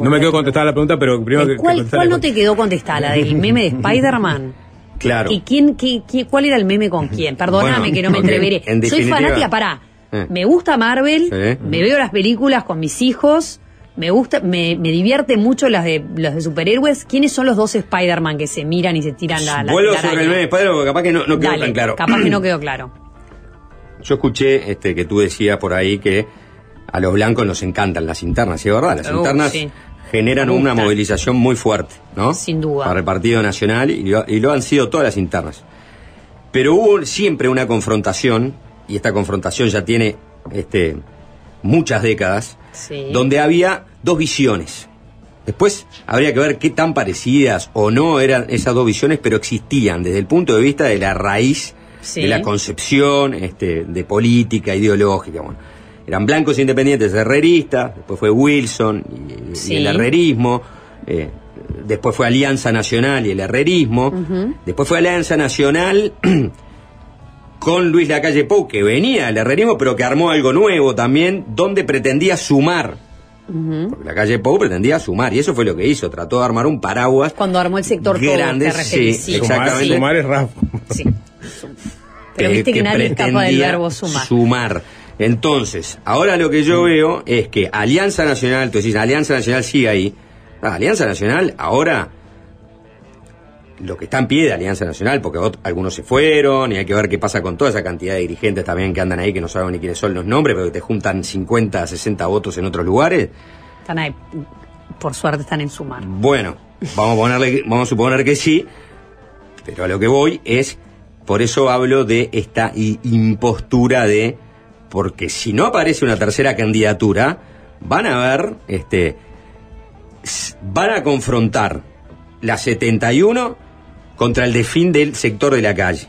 No me quedo contestar la pregunta, pero primero que, que ¿Cuál, cuál no te quedó contestada? ¿La del meme de Spider-Man? Claro. ¿Que quién, qué- qué- ¿Cuál era el meme con quién? Perdóname Bueno, que no me ok. entreveré. En Soy fanática, pará. Eh. Me gusta Marvel, Sí. me veo las películas con mis hijos, me gusta, me, me divierte mucho las de las de superhéroes. ¿Quiénes son los dos Spider-Man que se miran y se tiran la, la Vuelvo sobre el meme de Spider porque capaz que no, no quedó Dale, tan claro. Capaz que no quedó claro. Yo escuché este, que tú decías por ahí que a los blancos nos encantan las internas, y es verdad, las Uh, internas sí. generan una movilización muy fuerte, ¿no? Sin duda. Para el Partido Nacional y lo, y lo han sido todas las internas. Pero hubo siempre una confrontación, y esta confrontación ya tiene este, muchas décadas, Sí. donde había dos visiones. Después habría que ver qué tan parecidas o no eran esas dos visiones, pero existían desde el punto de vista de la raíz Sí. de la concepción este, de política ideológica. Bueno. Eran blancos independientes herreristas, después fue Wilson y, y Sí. el herrerismo, eh, después fue Alianza Nacional y el herrerismo, después fue Alianza Nacional con Luis Lacalle Pou, que venía del herrerismo, pero que armó algo nuevo también, donde pretendía sumar. Porque la calle Pou pretendía sumar, y eso fue lo que hizo, trató de armar un paraguas Cuando armó el sector todo, grande, referís, sí, sí. exactamente. Sumar es Rafa. Pero viste que nadie escapa del pretendía verbo sumar. sumar. Entonces, ahora lo que yo veo es que Alianza Nacional, tú decís, Alianza Nacional sigue ahí. Ah, Alianza Nacional ahora lo que está en pie de Alianza Nacional, porque algunos se fueron y hay que ver qué pasa con toda esa cantidad de dirigentes también que andan ahí, que no saben ni quiénes son los nombres, pero que te juntan 50, 60 votos en otros lugares. Están ahí, por suerte están en sumar. Bueno, vamos a ponerle, vamos a suponer que sí, pero a lo que voy es, por eso hablo de esta impostura de, porque si no aparece una tercera candidatura, van a ver, este, van a confrontar la 71 contra el defin del sector de la calle,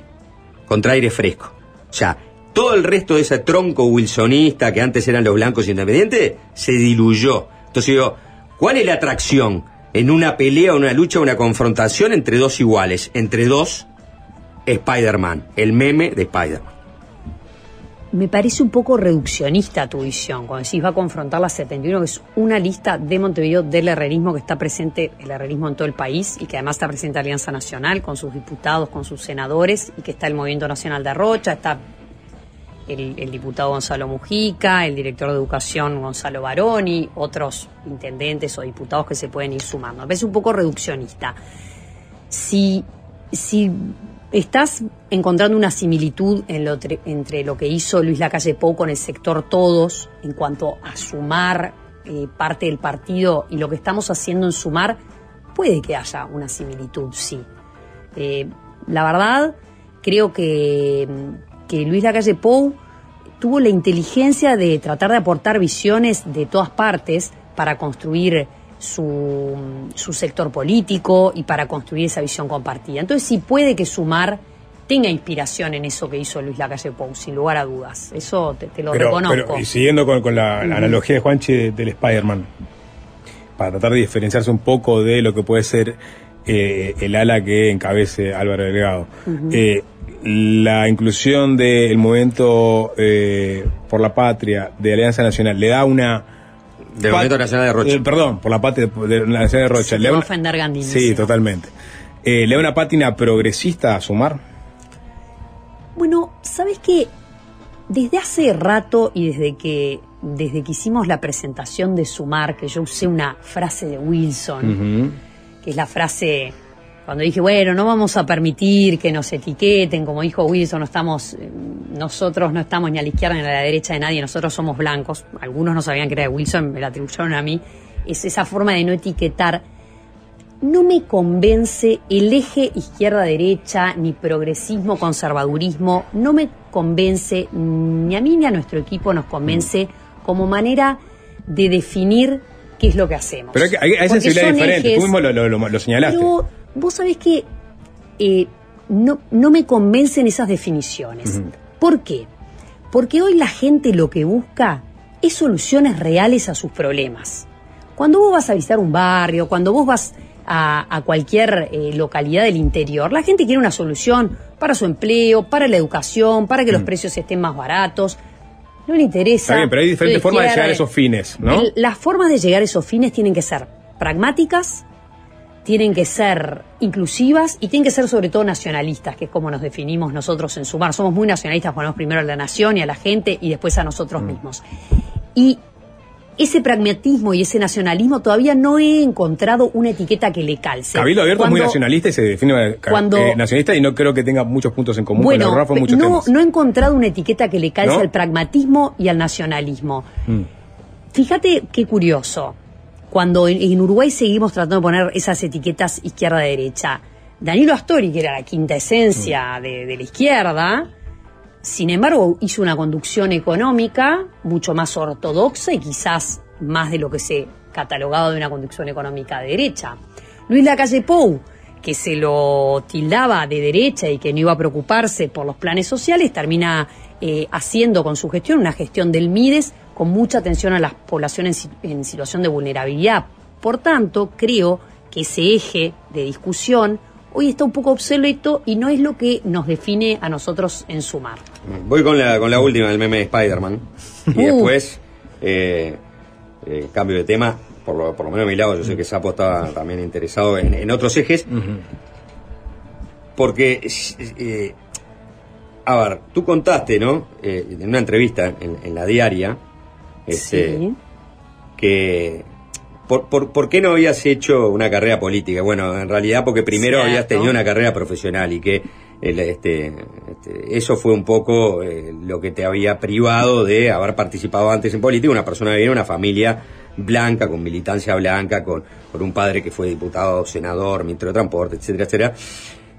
contra aire fresco. O sea, todo el resto de ese tronco wilsonista que antes eran los blancos independientes se diluyó. Entonces digo, ¿cuál es la atracción en una pelea, una lucha, una confrontación entre dos iguales, entre dos Spider-Man, el meme de Spider-Man? Me parece un poco reduccionista tu visión, cuando decís va a confrontar la 71, que es una lista de Montevideo del herrerismo que está presente, el herrerismo en todo el país, y que además está presente Alianza Nacional, con sus diputados, con sus senadores, y que está el Movimiento Nacional de Rocha, está el, diputado Gonzalo Mujica, el director de Educación Gonzalo Baroni, otros intendentes o diputados que se pueden ir sumando. Me parece un poco reduccionista. Si, si estás encontrando una similitud entre lo que hizo Luis Lacalle Pou con el sector Todos en cuanto a sumar eh, parte del partido y lo que estamos haciendo en sumar, puede que haya una similitud, sí. Eh, la verdad, creo que, que Luis Lacalle Pou tuvo la inteligencia de tratar de aportar visiones de todas partes para construir su, su sector político y para construir esa visión compartida. Entonces sí puede que Sumar tenga inspiración en eso que hizo Luis Lacalle Pou, sin lugar a dudas. Eso te, te lo Pero, reconozco. pero, y siguiendo con, con la, analogía de Juanchi de- del Spider-Man, para tratar de diferenciarse un poco de lo que puede ser eh, el ala que encabece Álvaro Delgado. Eh, la inclusión del movimiento eh, por la patria de Alianza Nacional le da una. Del Movimiento Nacional de Rocha. Eh, perdón, por la patria de la Nacional de Rocha. Se le te da va a una- ofender Gandini. sí, totalmente. Eh, ¿Le da una pátina progresista a sumar? Bueno, ¿sabes qué? Desde hace rato y desde que, desde que hicimos la presentación de Sumar, que yo usé una frase de Wilson, que es la frase cuando dije, bueno, no vamos a permitir que nos etiqueten, como dijo Wilson, no estamos, eh, nosotros no estamos ni a la izquierda ni a la derecha de nadie, nosotros somos blancos. Algunos no sabían que era de Wilson, me la atribuyeron a mí. Es esa forma de no etiquetar. No me convence el eje izquierda-derecha, ni progresismo, conservadurismo, no me convence, ni a mí ni a nuestro equipo nos convence como manera de definir qué es lo que hacemos. Pero hay, hay, sensibilidades diferentes. ejes- Tú mismo lo, lo- lo- lo señalaste. pero vos sabés que eh, no, no me convencen esas definiciones. ¿Por qué? Porque hoy la gente lo que busca es soluciones reales a sus problemas. Cuando vos vas a visitar un barrio, cuando vos vas a, a cualquier eh, localidad del interior, la gente quiere una solución para su empleo, para la educación, para que los precios estén más baratos. No le interesa. Está bien, pero hay diferentes formas de llegar a esos fines, ¿no? el- las formas de llegar a esos fines tienen que ser pragmáticas, tienen que ser inclusivas y tienen que ser sobre todo nacionalistas, que es como nos definimos nosotros en Sumar. Somos muy nacionalistas, ponemos primero a la nación y a la gente y después a nosotros Mm. mismos. Y ese pragmatismo y ese nacionalismo todavía no he encontrado una etiqueta que le calce. Cabildo Abierto es muy Cuando- nacionalista y se define eh, cuando- eh, nacionalista y no creo que tenga muchos puntos en común Bueno, con Rafa muchos no, temas. no he encontrado una etiqueta que le calce ¿No? al pragmatismo y al nacionalismo. Mm. Fíjate qué curioso. Cuando en, en Uruguay seguimos tratando de poner esas etiquetas izquierda-derecha, Danilo Astori, que era la quinta esencia de, de la izquierda, sin embargo hizo una conducción económica mucho más ortodoxa y quizás más de lo que se catalogaba de una conducción económica de derecha. Luis Lacalle Pou, que se lo tildaba de derecha y que no iba a preocuparse por los planes sociales, termina eh, haciendo con su gestión una gestión del MIDES con mucha atención a las poblaciones en, en situación de vulnerabilidad. Por tanto, creo que ese eje de discusión hoy está un poco obsoleto y no es lo que nos define a nosotros en sumar. Voy con la, con la última, el meme de Spider-Man. Y Uh. después, eh, eh, cambio de tema, por lo, por lo menos de mi lado, yo sé que Sapo estaba también interesado en, en otros ejes. Porque, eh, a ver, tú contaste, ¿no? Eh, en una entrevista en, en la diaria, este, Sí. que... Por, por, por qué no habías hecho una carrera política? Bueno, en realidad porque primero Cierto. habías tenido una carrera profesional y que el, este, este, eso fue un poco eh, lo que te había privado de haber participado antes en política. Una persona que viene de una familia blanca, con militancia blanca, con, con un padre que fue diputado, senador, ministro de Transporte, etcétera, etcétera.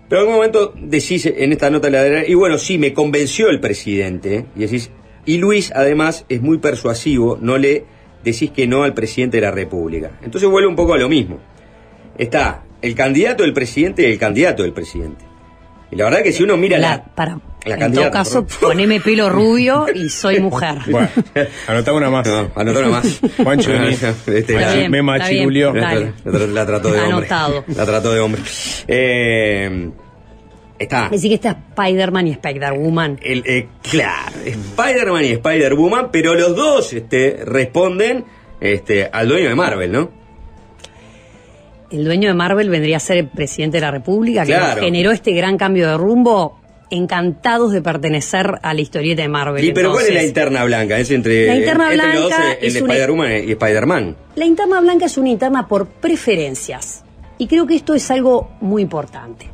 Pero en algún momento decís en esta nota de la y bueno, sí, me convenció el presidente, y decís, y Luis además es muy persuasivo, no le decís que no al presidente de la República. Entonces vuelve un poco a lo mismo. Está el candidato del presidente y el candidato del presidente. Y la verdad que si uno mira la, La- para, la en candidata, todo caso, poneme pelo rubio y soy mujer. Bueno, anotá una más. No, anotá una más. Juancho. Este, la- me machirulió. la trató de hombre. Anotado. La trató de hombre. Eh, está. Decir que está Spider-Man y Spider-Woman. El, eh, claro, Spider-Man y Spider-Woman, pero los dos este, responden este, al dueño de Marvel, ¿no? El dueño de Marvel vendría a ser el presidente de la República, que Claro. generó este gran cambio de rumbo. Encantados de pertenecer a la historieta de Marvel. Y, pero ¿cuál es la interna blanca? Es entre, La interna entre los dos, blanca eh, el es una- Spider-Woman y Spider-Man. La interna blanca es una interna por preferencias. Y creo que esto es algo muy importante.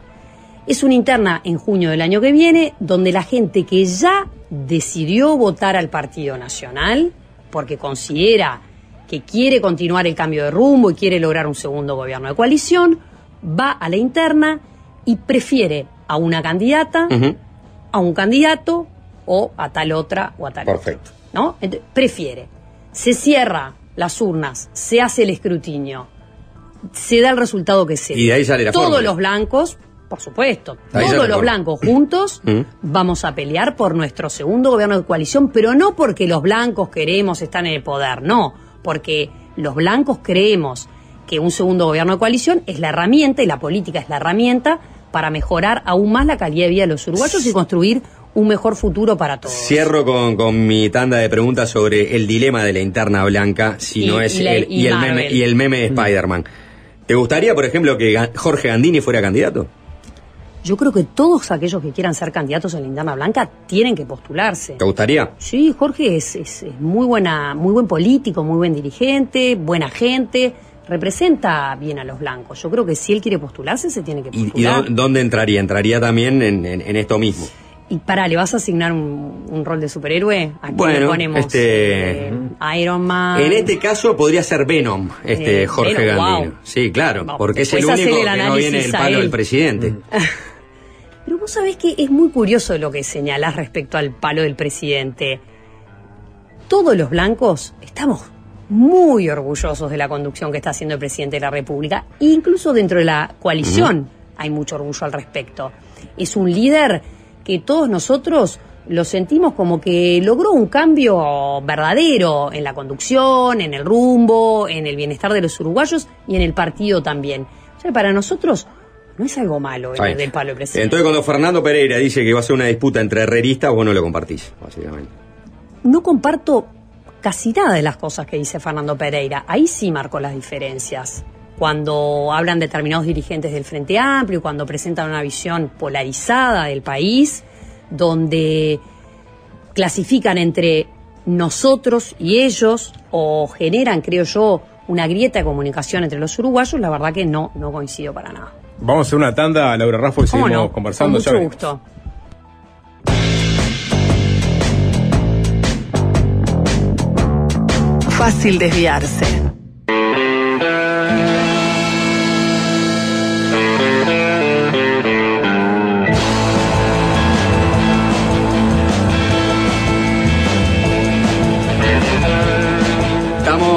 Es una interna en junio del año que viene, donde la gente que ya decidió votar al Partido Nacional, porque considera que quiere continuar el cambio de rumbo y quiere lograr un segundo gobierno de coalición, va a la interna y prefiere a una candidata, a un candidato o a tal otra o a tal Perfecto. otro. ¿no? Prefiere. Se cierra las urnas, se hace el escrutinio, se da el resultado que sea. Y de ahí sale la Todos fórmula. los blancos, por supuesto, Ahí todos los blancos juntos Mm. vamos a pelear por nuestro segundo gobierno de coalición, pero no porque los blancos queremos estar en el poder, no, porque los blancos creemos que un segundo gobierno de coalición es la herramienta y la política es la herramienta para mejorar aún más la calidad de vida de los uruguayos y construir un mejor futuro para todos. Cierro con, con mi tanda de preguntas sobre el dilema de la interna blanca, si Y- no es y la- el, y y el Marvel. meme, y el meme de Spider-Man. ¿Te gustaría, por ejemplo, que Jorge Gandini fuera candidato? Yo creo que todos aquellos que quieran ser candidatos en la interna blanca tienen que postularse. ¿Te gustaría? Sí, Jorge es, es- es muy buena, muy buen político, muy buen dirigente, buena gente, representa bien a los blancos. Yo creo que si él quiere postularse, se tiene que ¿Y, y postular. dó- dónde entraría? Entraría también en, en- en esto mismo. Y para, ¿le vas a asignar un, un rol de superhéroe? ¿A quién Bueno, le ponemos? este- Eh, Iron Man. En este caso podría ser Venom, este Eh, Jorge Venom, Gandini. wow. Sí, claro, Vamos, porque es el único el que no viene a palo del presidente. Pero vos sabés que es muy curioso lo que señalás respecto al palo del presidente. Todos los blancos estamos muy orgullosos de la conducción que está haciendo el presidente de la República. E incluso dentro de la coalición hay mucho orgullo al respecto. Es un líder que todos nosotros lo sentimos como que logró un cambio verdadero en la conducción, en el rumbo, en el bienestar de los uruguayos y en el partido también. O sea, para nosotros no es algo malo el bien. del palo presidente. Entonces cuando Fernando Pereira dice que va a ser una disputa entre herreristas, vos no lo compartís, básicamente. no comparto casi nada de las cosas que dice Fernando Pereira. Ahí sí marcó las diferencias. Cuando hablan determinados dirigentes del Frente Amplio, cuando presentan una visión polarizada del país, donde clasifican entre nosotros y ellos o generan, creo yo, una grieta de comunicación entre los uruguayos, la verdad que no, no coincido para nada. Vamos a hacer una tanda, Laura Raffo, y ¿Cómo seguimos no? conversando. Con mucho gusto. Fácil desviarse.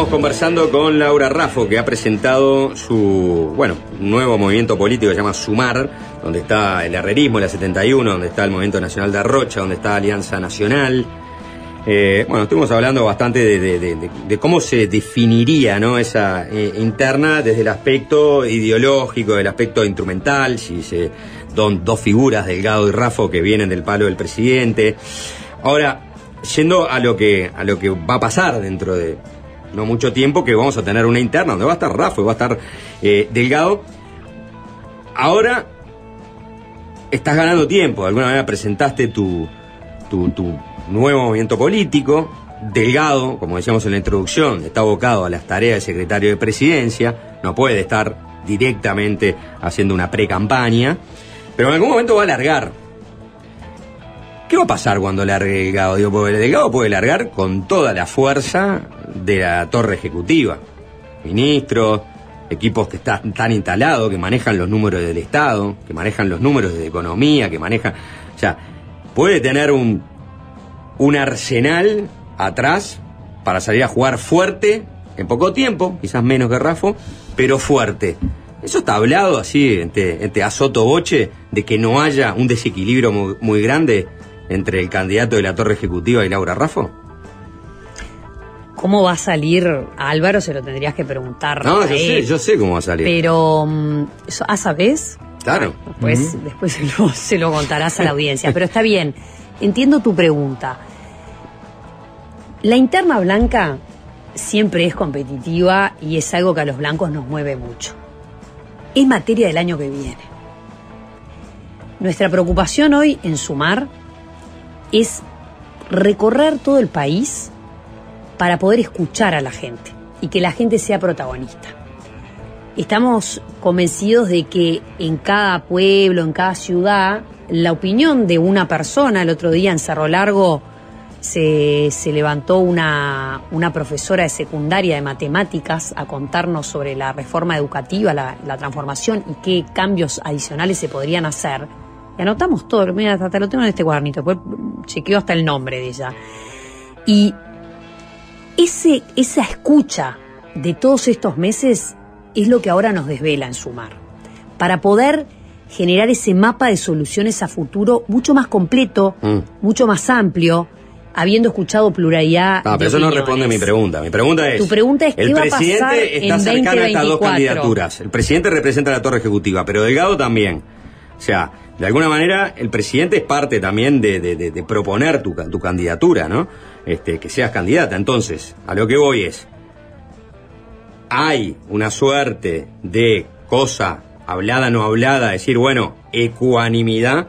Estamos conversando con Laura Raffo, que ha presentado su, bueno, nuevo movimiento político que se llama Sumar, donde está el herrerismo, la 71, donde está el Movimiento Nacional de Arrocha, donde está Alianza Nacional. Eh, bueno, estuvimos hablando bastante de, cómo se definiría ¿no? esa eh, interna desde el aspecto ideológico, del aspecto instrumental, si se don dos figuras, Delgado y Rafo, que vienen del palo del presidente. Ahora, yendo a lo que a lo que va a pasar dentro de no mucho tiempo, que vamos a tener una interna donde va a estar Rafo y va a estar eh, Delgado. Ahora estás ganando tiempo, de alguna manera presentaste tu, tu, tu nuevo movimiento político. Delgado, como decíamos en la introducción, está abocado a las tareas de secretario de presidencia, no puede estar directamente haciendo una pre-campaña, pero en algún momento va a largar. ¿Qué va a pasar cuando largue Delgado? Digo, porque Delgado puede largar con toda la fuerza de la torre ejecutiva. Ministros, equipos que están tan instalados, que manejan los números del Estado, que manejan los números de economía, que manejan. O sea, puede tener un, un arsenal atrás para salir a jugar fuerte en poco tiempo, quizás menos que Rafo, pero fuerte. ¿Eso está hablado así, entre, entre boche, de que no haya un desequilibrio muy, muy grande entre el candidato de la Torre Ejecutiva y Laura Rafo? ¿Cómo va a salir a Álvaro? Se lo tendrías que preguntar. No, a yo sé, yo sé cómo va a salir. Pero, mm, eso- ah, ¿sabés? Claro. Después, después se, lo, se lo contarás a la audiencia. Pero está bien, entiendo tu pregunta. La interna blanca siempre es competitiva y es algo que a los blancos nos mueve mucho. Es materia del año que viene. Nuestra preocupación hoy en Sumar es recorrer todo el país para poder escuchar a la gente y que la gente sea protagonista. Estamos convencidos de que en cada pueblo, en cada ciudad, la opinión de una persona, el otro día en Cerro Largo se, se levantó una, una profesora de secundaria de matemáticas a contarnos sobre la reforma educativa, la, la transformación y qué cambios adicionales se podrían hacer. Y anotamos todo, mira, hasta lo tengo en este cuadernito, después chequeo hasta el nombre de ella. Y ese, esa escucha de todos estos meses es lo que ahora nos desvela en Sumar. Para poder generar ese mapa de soluciones a futuro mucho más completo, Mm. mucho más amplio, habiendo escuchado pluralidad. Ah, pero eso no responde a mi pregunta. Mi pregunta es. Tu pregunta es, el ¿qué va a presidente pasar está en cercano a estas dos 2024? candidaturas. El presidente representa a la torre ejecutiva, pero Delgado también. O sea, de alguna manera, el presidente es parte también de, de- de- de proponer tu, tu candidatura, ¿no? Este, que seas candidata. Entonces, a lo que voy es. Hay una suerte de cosa hablada, no hablada, decir, bueno, ecuanimidad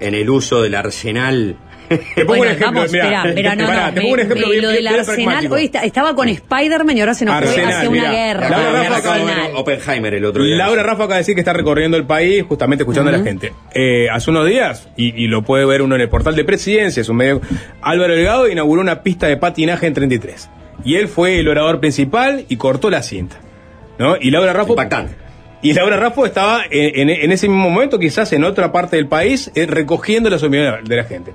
en el uso del arsenal. Te pongo Bueno, un ejemplo, vamos, mirá, pero no, pará, no, te pongo un me- ejemplo me- bien- lo bien- del bien arsenal, hoy está- estaba con Spider-Man y ahora se nos fue Arsenal, hacia una guerra. Laura Rafa el acaba de-. Oppenheimer el otro día. Laura Rafa acaba de decir que está recorriendo el país justamente escuchando a la gente. Eh, hace unos días, y, y lo puede ver uno en el portal de presidencia, es un medio. Álvaro Delgado inauguró una pista de patinaje en 33. Y él fue el orador principal y cortó la cinta. ¿no? Y Laura Raffo. Y Laura Raffo estaba en, en- en ese mismo momento, quizás en otra parte del país, eh, recogiendo las opiniones de la gente.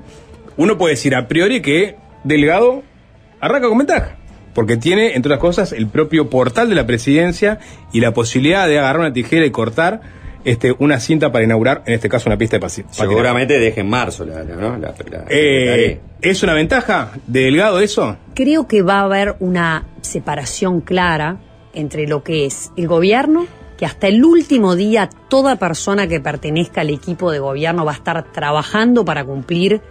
Uno puede decir a priori que Delgado arranca con ventaja. Porque tiene, entre otras cosas, el propio portal de la presidencia y la posibilidad de agarrar una tijera y cortar este, una cinta para inaugurar, en este caso, una pista de patinaje. Seguramente deje en marzo la, la- ¿no? La- la- Eh, ¿Es una ventaja de Delgado eso? Creo que va a haber una separación clara entre lo que es el gobierno, que hasta el último día toda persona que pertenezca al equipo de gobierno va a estar trabajando para cumplir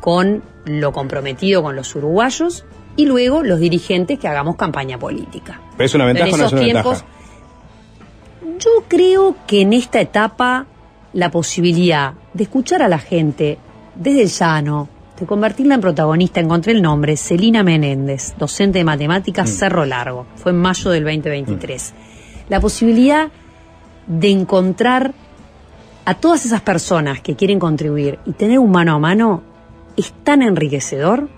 con lo comprometido con los uruguayos, y luego los dirigentes que hagamos campaña política. ¿Pero ¿Es una ventaja en o no es una tiempos, ventaja? yo creo que en esta etapa la posibilidad de escuchar a la gente desde el llano, de convertirla en protagonista, encontré el nombre, Celina Menéndez, docente de matemáticas, Cerro Largo, fue en mayo del 2023. La posibilidad de encontrar a todas esas personas que quieren contribuir y tener un mano a mano es tan enriquecedor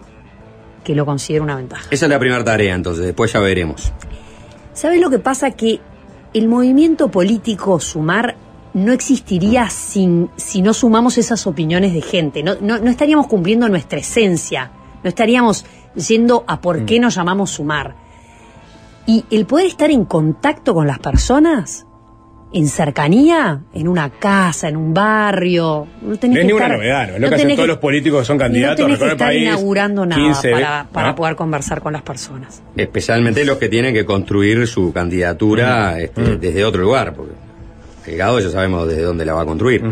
que lo considero una ventaja. Esa es la primera tarea, entonces, después ya veremos. ¿Sabes lo que pasa? Que el movimiento político sumar no existiría sin, si no sumamos esas opiniones de gente. No, no, no estaríamos cumpliendo nuestra esencia. No estaríamos yendo a por qué nos llamamos sumar. Y el poder estar en contacto con las personas en cercanía, en una casa, en un barrio. No, tenés No es que ninguna estar- novedad, ¿no? Es no lo que hacen todos los políticos que son y no candidatos tenés que estar país. inaugurando nada 15, para, para ¿no? poder conversar con las personas. Especialmente los que tienen que construir su candidatura este, desde otro lugar, porque Delgado ya sabemos desde dónde la va a construir.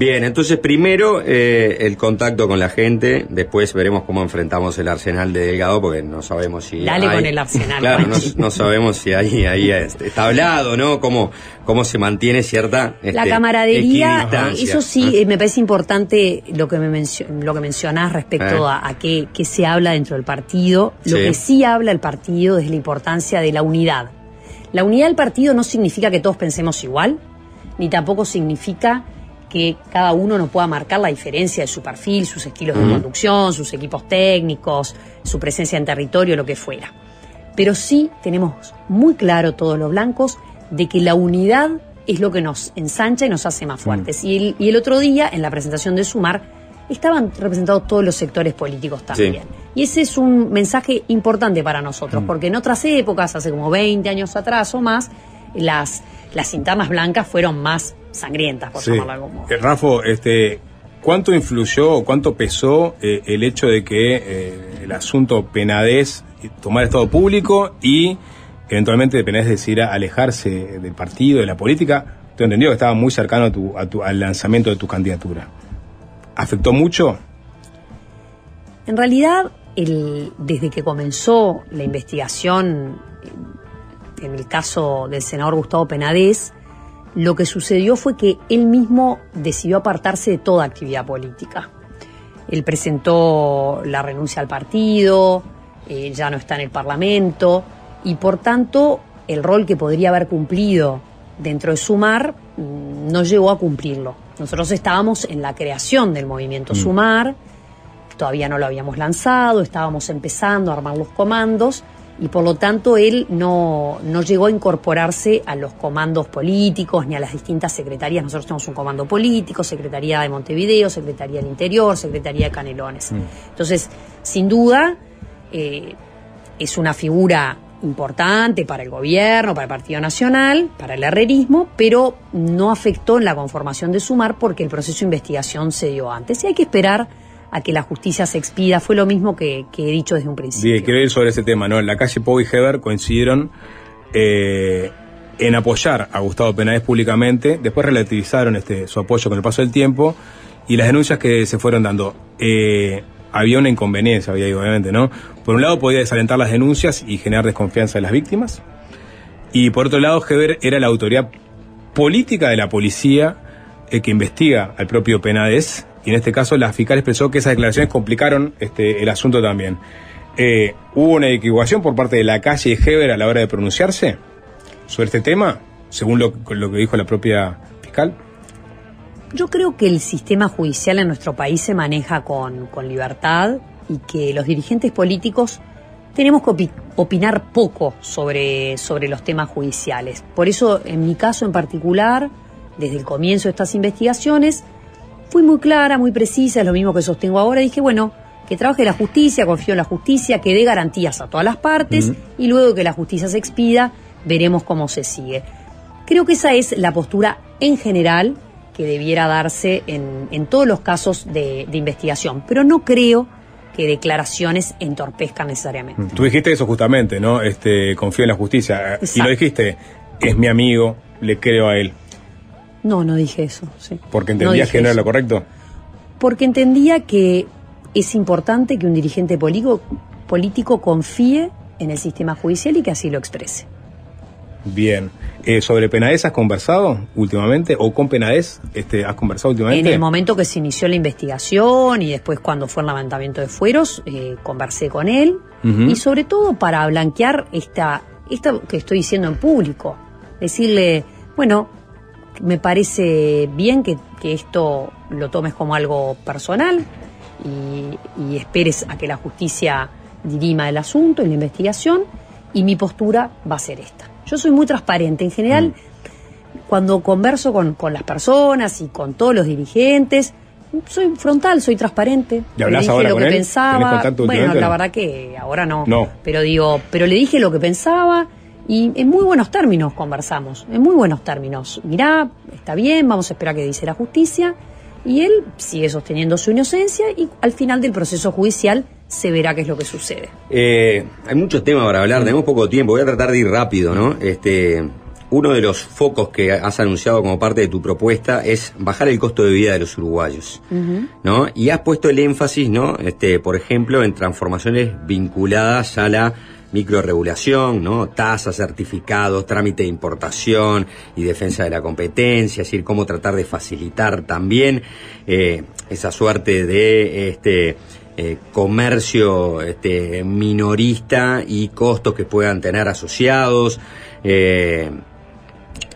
Bien, entonces primero eh, el contacto con la gente, después veremos cómo enfrentamos el arsenal de Delgado, porque no sabemos si... Dale hay- con el arsenal, Claro, no, sabemos si ahí, ahí este, está hablado, ¿no? Cómo, cómo se mantiene cierta... La este, camaradería, eso sí, eh, me parece importante lo que me mencio- lo que mencionás respecto Eh. a, a qué, qué se habla dentro del partido. Lo Sí. que sí habla el partido es la importancia de la unidad. La unidad del partido no significa que todos pensemos igual, ni tampoco significa que cada uno no pueda marcar la diferencia de su perfil, sus estilos de conducción, sus equipos técnicos, su presencia en territorio, lo que fuera. Pero sí tenemos muy claro todos los blancos de que la unidad es lo que nos ensancha y nos hace más fuertes. Y, el, y el otro día, en la presentación de Sumar, estaban representados todos los sectores políticos también. Y ese es un mensaje importante para nosotros, porque en otras épocas, hace como 20 años atrás o más, las, las internas blancas fueron más sangrientas, por Sí. llamarlo de algún modo. Eh, Rafo, este, ¿cuánto influyó o cuánto pesó eh, el hecho de que eh, el asunto Penades tomara estado público y eventualmente Penades decidiera alejarse del partido, de la política? Te entendido que estaba muy cercano a tu, a tu- al lanzamiento de tu candidatura. ¿Afectó mucho? En realidad, el- desde que comenzó la investigación eh, en el caso del senador Gustavo Penades, lo que sucedió fue que él mismo decidió apartarse de toda actividad política. Él presentó la renuncia al partido, eh, ya no está en el Parlamento y por tanto el rol que podría haber cumplido dentro de Sumar mm, no llegó a cumplirlo. Nosotros estábamos en la creación del movimiento Sumar, todavía no lo habíamos lanzado, estábamos empezando a armar los comandos y por lo tanto él no, no llegó a incorporarse a los comandos políticos ni a las distintas secretarías. Nosotros tenemos un comando político, Secretaría de Montevideo, Secretaría del Interior, Secretaría de Canelones. Entonces, sin duda, eh, es una figura importante para el gobierno, para el Partido Nacional, para el herrerismo, pero no afectó en la conformación de Sumar porque el proceso de investigación se dio antes. Y hay que esperar a que la justicia se expida. Fue lo mismo que, que he dicho desde un principio. Sí, quiero ir sobre ese tema, ¿no? En la calle Pau y Heber coincidieron eh, en apoyar a Gustavo Penades públicamente, después relativizaron este, su apoyo con el paso del tiempo y las denuncias que se fueron dando. Eh, había una inconveniencia, había obviamente, ¿no? Por un lado podía desalentar las denuncias y generar desconfianza de las víctimas, y por otro lado Heber era la autoridad política de la policía eh, que investiga al propio Penades, y en este caso la fiscal expresó que esas declaraciones complicaron este, el asunto también. Eh, ¿Hubo una equivocación por parte de la calle y Heber a la hora de pronunciarse sobre este tema, según lo, lo que dijo la propia fiscal? Yo creo que el sistema judicial en nuestro país se maneja con, con libertad y que los dirigentes políticos tenemos que opi- opinar poco sobre, sobre los temas judiciales. Por eso, en mi caso en particular, desde el comienzo de estas investigaciones, fui muy clara, muy precisa, es lo mismo que sostengo ahora. Dije, bueno, que trabaje la justicia, confío en la justicia, que dé garantías a todas las partes y luego que la justicia se expida, veremos cómo se sigue. Creo que esa es la postura en general que debiera darse en, en todos los casos de, de investigación, pero no creo que declaraciones entorpezcan necesariamente. Tú dijiste eso justamente, ¿no? Este, confío en la justicia. Y lo dijiste, es mi amigo, le creo a él. No, no dije eso. sí. Porque No entendías dije que no era lo correcto. Porque entendía que es importante que un dirigente político, político confíe en el sistema judicial y que así lo exprese. Bien. Eh, ¿Sobre Penades has conversado últimamente? ¿O con Penades este, has conversado En últimamente? el momento que se inició la investigación y después cuando fue el levantamiento de fueros, eh, conversé con él y sobre todo para blanquear esta, esta que estoy diciendo en público. Decirle, bueno, me parece bien que, que esto lo tomes como algo personal y, y esperes a que la justicia dirima el asunto y la investigación y mi postura va a ser esta. Yo soy muy transparente. En general, cuando converso con, con las personas y con todos los dirigentes, soy frontal, soy transparente. ¿Y le dije ahora lo con que pensaba. Bueno, la verdad que ahora no. No. Pero digo, pero le dije lo que pensaba Y en muy buenos términos conversamos, en muy buenos términos. Mirá, está bien, vamos a esperar que dice la justicia. Y él sigue sosteniendo su inocencia y al final del proceso judicial se verá qué es lo que sucede. Eh, hay muchos temas para hablar, tenemos poco tiempo, voy a tratar de ir rápido, ¿no? Este, uno de los focos que has anunciado como parte de tu propuesta es bajar el costo de vida de los uruguayos, ¿no? Y has puesto el énfasis, ¿no? Este, por ejemplo, en transformaciones vinculadas a la microregulación, ¿no? Tasas, certificados, trámite de importación y defensa de la competencia, es decir, cómo tratar de facilitar también eh, esa suerte de este eh, comercio este, minorista y costos que puedan tener asociados. Eh,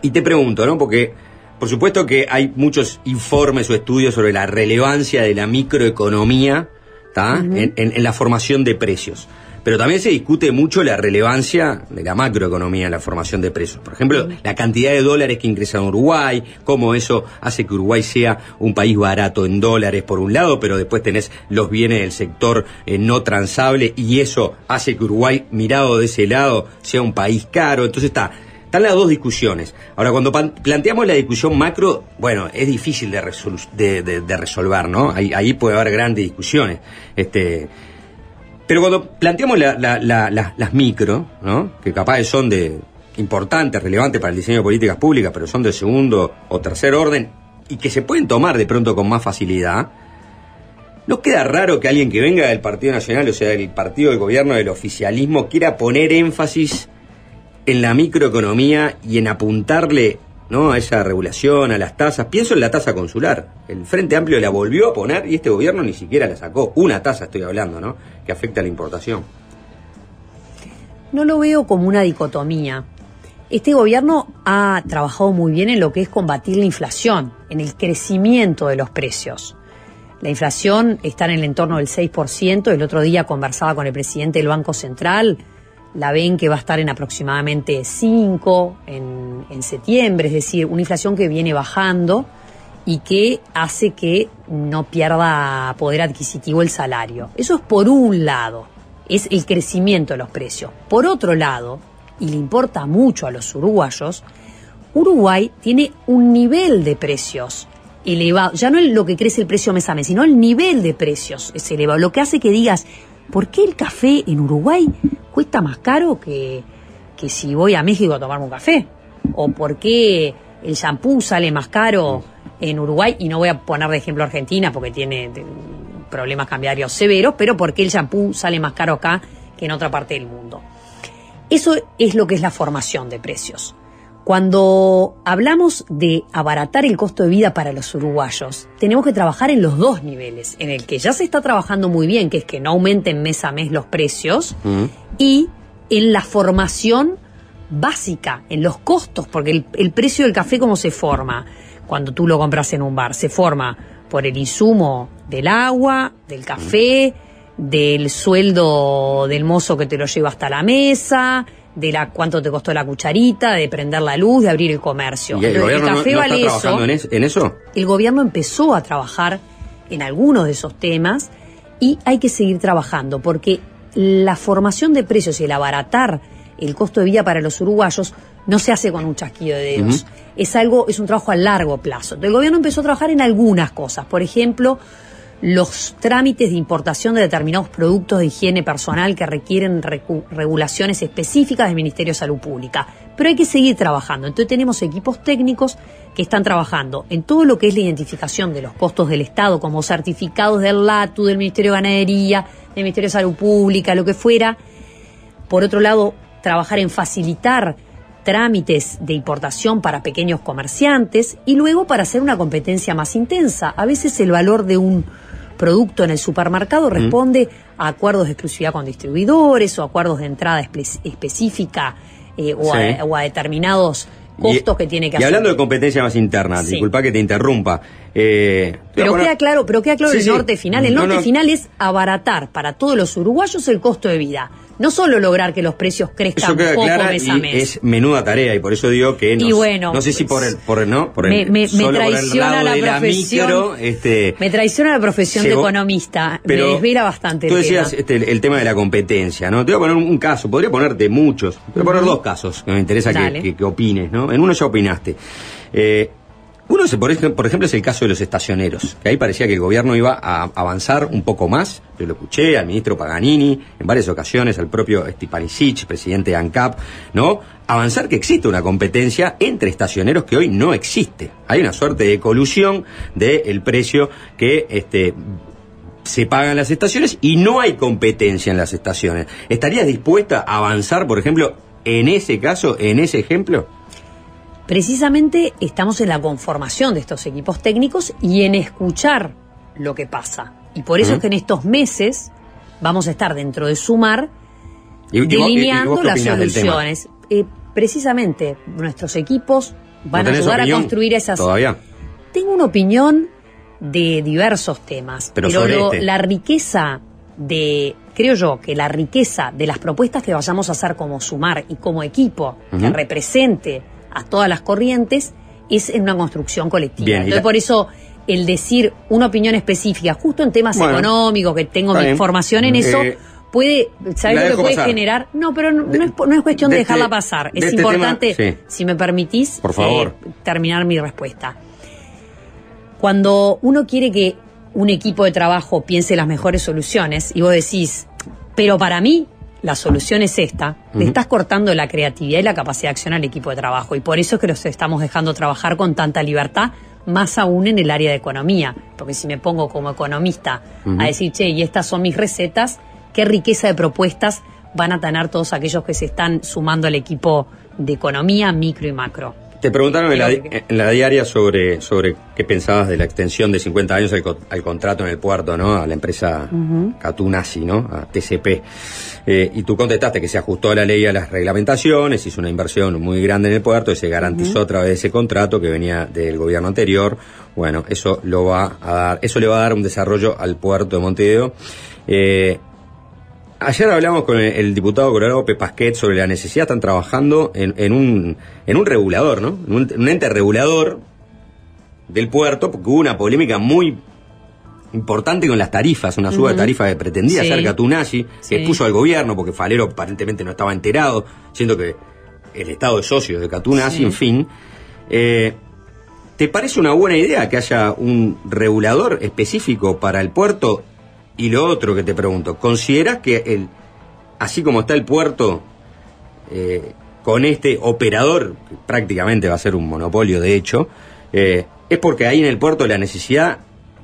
y te pregunto, ¿no? Porque por supuesto que hay muchos informes o estudios sobre la relevancia de la microeconomía en, en- en la formación de precios. Pero también se discute mucho la relevancia de la macroeconomía en la formación de precios. Por ejemplo, la cantidad de dólares que ingresan a Uruguay, cómo eso hace que Uruguay sea un país barato en dólares por un lado, pero después tenés los bienes del sector eh, no transable y eso hace que Uruguay, mirado de ese lado, sea un país caro. Entonces está, están las dos discusiones. Ahora, cuando planteamos la discusión macro, bueno, es difícil de, de- de resolver, ¿no? Ahí, ahí puede haber grandes discusiones. Este, pero cuando planteamos la- la- la- la- las micro, ¿no? Que capaz son de importantes, relevantes para el diseño de políticas públicas, pero son de segundo o tercer orden y que se pueden tomar de pronto con más facilidad, ¿no queda raro que alguien que venga del Partido Nacional, o sea, del partido del gobierno, del oficialismo, quiera poner énfasis en la microeconomía y en apuntarle ¿no? a esa regulación, a las tasas. Pienso en la tasa consular. El Frente Amplio la volvió a poner y este gobierno ni siquiera la sacó. Una tasa estoy hablando, ¿no? Que afecta a la importación. No lo veo como una dicotomía. Este gobierno ha trabajado muy bien en lo que es combatir la inflación, en el crecimiento de los precios. La inflación está en el entorno del 6%. El otro día conversaba con el presidente del Banco Central. La ven que va a estar en aproximadamente 5 en, en septiembre, es decir, una inflación que viene bajando y que hace que no pierda poder adquisitivo el salario. Eso es por un lado, es el crecimiento de los precios. Por otro lado, y le importa mucho a los uruguayos, Uruguay tiene un nivel de precios elevado, ya no es lo que crece el precio mes a mes, sino el nivel de precios es elevado, lo que hace que digas, ¿por qué el café en Uruguay cuesta más caro que, que si voy a México a tomarme un café? ¿O por qué el shampoo sale más caro en Uruguay? Y no voy a poner de ejemplo Argentina porque tiene problemas cambiarios severos, pero ¿por qué el shampoo sale más caro acá que en otra parte del mundo? Eso es lo que es la formación de precios. Cuando hablamos de abaratar el costo de vida para los uruguayos, tenemos que trabajar en los dos niveles, en el que ya se está trabajando muy bien, que es que no aumenten mes a mes los precios, y en la formación básica, en los costos, porque el, el precio del café, ¿cómo se forma? Cuando tú lo compras en un bar, se forma por el insumo del agua, del café, del sueldo del mozo que te lo lleva hasta la mesa, de la cuánto te costó la cucharita, de prender la luz, de abrir el comercio. ¿Y el, gobierno no- café no, está eso. trabajando en, es- en eso? El gobierno empezó a trabajar en algunos de esos temas y hay que seguir trabajando porque la formación de precios y el abaratar el costo de vida para los uruguayos no se hace con un chasquido de dedos. Es algo, es un trabajo a largo plazo. El gobierno empezó a trabajar en algunas cosas. Por ejemplo, los trámites de importación de determinados productos de higiene personal que requieren regulaciones específicas del Ministerio de Salud Pública. Pero hay que seguir trabajando. Entonces tenemos equipos técnicos que están trabajando en todo lo que es la identificación de los costos del Estado, como certificados del LATU, del Ministerio de Ganadería, del Ministerio de Salud Pública, lo que fuera. Por otro lado, trabajar en facilitar trámites de importación para pequeños comerciantes y luego para hacer una competencia más intensa. A veces el valor de un producto en el supermercado responde a acuerdos de exclusividad con distribuidores o acuerdos de entrada espe- específica eh, o, Sí. a, o a determinados costos que tiene que Y hacer. hablando de competencia más interna, Sí. disculpa que te interrumpa. Eh, Pero bueno, queda claro, pero queda claro Sí, el norte final. El No, norte no. final es abaratar para todos los uruguayos el costo de vida. No solo lograr que los precios crezcan Eso poco clara mes a mes. es menuda tarea y por eso digo que no, Y bueno, no sé si por el, por el no, por el, me- me- me solo por el traiciona lado la profesión. micro, este, Me traiciona la profesión Llegó- de economista, pero me desvela bastante Tú el decías tema. este, el, tema de la competencia, ¿no? Te voy a poner un, un caso, podría ponerte muchos, voy a poner dos casos que me interesa que- que opines, ¿no? En uno ya opinaste. Eh, uno, por ejemplo, es el caso de los estacioneros, que ahí parecía que el gobierno iba a avanzar un poco más. Yo lo escuché al ministro Paganini en varias ocasiones, al propio Stipanisic, presidente de ANCAP, ¿no? Avanzar que existe una competencia entre estacioneros que hoy no existe. Hay una suerte de colusión del precio que este, se pagan las estaciones y no hay competencia en las estaciones. ¿Estarías dispuesta a avanzar, por ejemplo, en ese caso, en ese ejemplo? Precisamente estamos en la conformación de estos equipos técnicos y en escuchar lo que pasa. Y por eso es que en estos meses vamos a estar dentro de Sumar ¿Y- y vos- y- y delineando qué las soluciones. Eh, precisamente nuestros equipos van ¿No a ayudar a construir esas... Todavía. Tengo una opinión de diversos temas, Pero pero, sobre lo- este. la riqueza de, creo yo, que la riqueza de las propuestas que vayamos a hacer como Sumar y como equipo que represente a todas las corrientes es en una construcción colectiva. Bien, Entonces, la- por eso el decir una opinión específica, justo en temas Bueno, económicos, que tengo mi formación en eso, Eh, puede, la ¿sabes lo que puede pasar. generar? No, pero no, no es, no es cuestión de, de dejarla este- pasar. Es este importante, tema, sí. si me permitís, Por favor. eh, terminar mi respuesta. Cuando uno quiere que un equipo de trabajo piense las mejores soluciones y vos decís, pero para mí la solución es esta, le Ujú. estás cortando la creatividad y la capacidad de acción al equipo de trabajo y por eso es que los estamos dejando trabajar con tanta libertad, más aún en el área de economía, porque si me pongo como economista a decir, che, y estas son mis recetas, qué riqueza de propuestas van a tener todos aquellos que se están sumando al equipo de economía, micro y macro. Te preguntaron en la, en diaria sobre, sobre qué pensabas de la extensión de 50 años al, co- al contrato en el puerto, ¿no? A la empresa. Catunasi, ¿no? A TCP. Eh, y tú contestaste que se ajustó la ley a las reglamentaciones, hizo una inversión muy grande en el puerto y se garantizó a través de ese contrato que venía del gobierno anterior. Bueno, eso lo va a dar, eso le va a dar un desarrollo al puerto de Montevideo. Eh, Ayer hablamos con el, el diputado Colorado Pepasquet sobre la necesidad, están trabajando en, en un, en un regulador, ¿no? En un, un ente regulador del puerto, porque hubo una polémica muy importante con las tarifas, una suba de Ujú. tarifa que pretendía Sí. hacer que Sí. expuso al gobierno porque Falero aparentemente no estaba enterado, siendo que el Estado es socio de Catunasi, Sí. en fin. Eh, ¿Te parece una buena idea que haya un regulador específico para el puerto? Y lo otro que te pregunto, ¿consideras que el, así como está el puerto eh, con este operador, que prácticamente va a ser un monopolio de hecho, eh, es porque ahí en el puerto la necesidad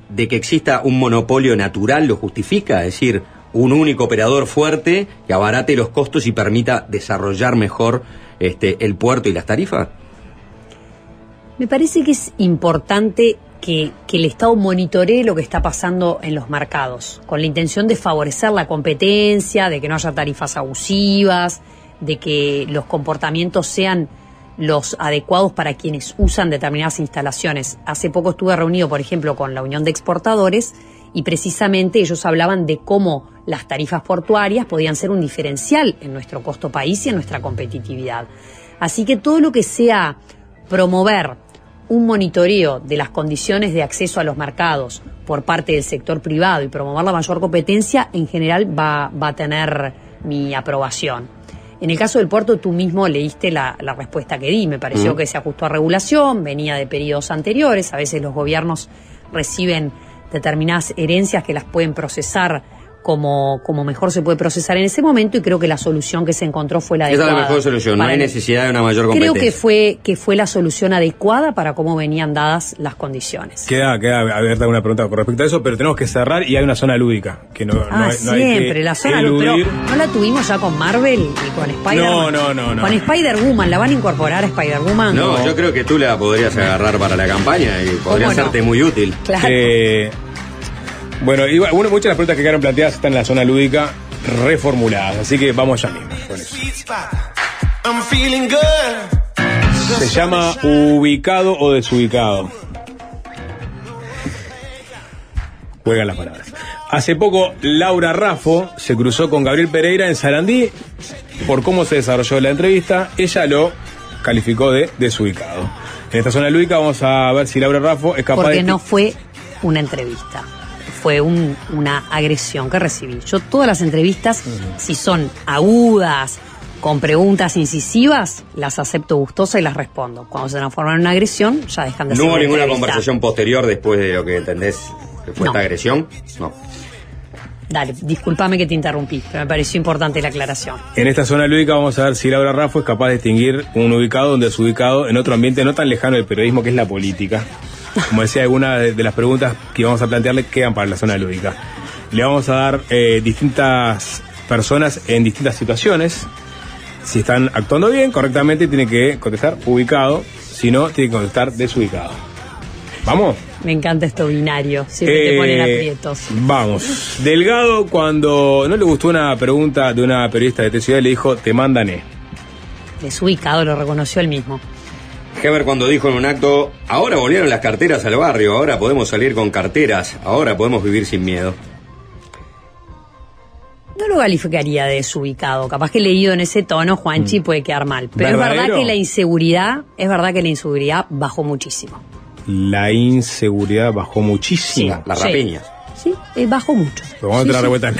de que exista un monopolio natural lo justifica? Es decir, un único operador fuerte que abarate los costos y permita desarrollar mejor este, el puerto y las tarifas? Me parece que es importante que, el Estado monitoree lo que está pasando en los mercados, con la intención de favorecer la competencia, de que no haya tarifas abusivas, de que los comportamientos sean los adecuados para quienes usan determinadas instalaciones. Hace poco estuve reunido, por ejemplo, con la Unión de Exportadores y precisamente ellos hablaban de cómo las tarifas portuarias podían ser un diferencial en nuestro costo país y en nuestra competitividad. Así que todo lo que sea promover un monitoreo de las condiciones de acceso a los mercados por parte del sector privado y promover la mayor competencia, en general va, va a tener mi aprobación. En el caso del puerto, tú mismo leíste la, la respuesta que di. Me pareció Mm. que se ajustó a regulación, venía de periodos anteriores. A veces los gobiernos reciben determinadas herencias que las pueden procesar como, como mejor se puede procesar en ese momento y creo que la solución que se encontró fue la Esa es adecuada. la mejor solución, no para hay necesidad de una mayor Creo competencia. que fue, que fue la solución adecuada para cómo venían dadas las condiciones. Queda, queda abierta una pregunta con respecto a eso, pero tenemos que cerrar y hay una zona lúdica. Que no, no Ah, hay- no hay que siempre, la zona eludir. ¿no la tuvimos ya con Marvel y con Spider-Man? No, no, no, no. Con Spider-Woman, ¿la van a incorporar a Spider-Woman? No, yo creo que tú la podrías agarrar para la campaña y podría serte muy útil. Claro. Eh, bueno, igual, bueno, muchas de las preguntas que quedaron planteadas están en la zona lúdica reformuladas, así que vamos ya mismo con eso. Se llama ubicado o desubicado. Juegan las palabras. Hace poco, Laura Raffo se cruzó con Gabriel Pereira en Sarandí por cómo se desarrolló la entrevista. Ella lo calificó de desubicado. En esta zona lúdica vamos a ver si Laura Raffo es capaz Porque de... no fue una entrevista. Fue un- una agresión que recibí. Yo todas las entrevistas, si son agudas, con preguntas incisivas, las acepto gustosa y las respondo. Cuando se transforman en una agresión, ya dejan de No ser hubo una ninguna entrevista. conversación posterior después de lo que entendés que fue No. esta agresión. No. Dale, discúlpame que te interrumpí, pero me pareció importante la aclaración. En esta zona lúdica vamos a ver si Laura Raffo es capaz de distinguir un ubicado donde es ubicado en otro ambiente no tan lejano del periodismo que es la política. Como decía, algunas de, de las preguntas que vamos a plantearle quedan para la zona lúdica. Le vamos a dar eh, distintas personas en distintas situaciones. Si están actuando bien, correctamente, tiene que contestar ubicado. Si no, tiene que contestar desubicado. ¿Vamos? Me encanta esto binario, siempre te ponen Eh, aprietos. Vamos. Delgado, cuando no le gustó una pregunta de una periodista de T Ciudad, le dijo, te mandan E. Desubicado, lo reconoció él mismo. Heber cuando dijo en un acto, ahora volvieron las carteras al barrio, ahora podemos salir con carteras, ahora podemos vivir sin miedo. No lo calificaría de desubicado. Capaz que leído en ese tono, Juanchi puede quedar mal. Pero es verdad que la inseguridad, es verdad que la inseguridad bajó muchísimo. La inseguridad bajó muchísimo. La Sí. rapiña. Sí, eh, bajó mucho. Lo vamos a Sí, sí. vuelta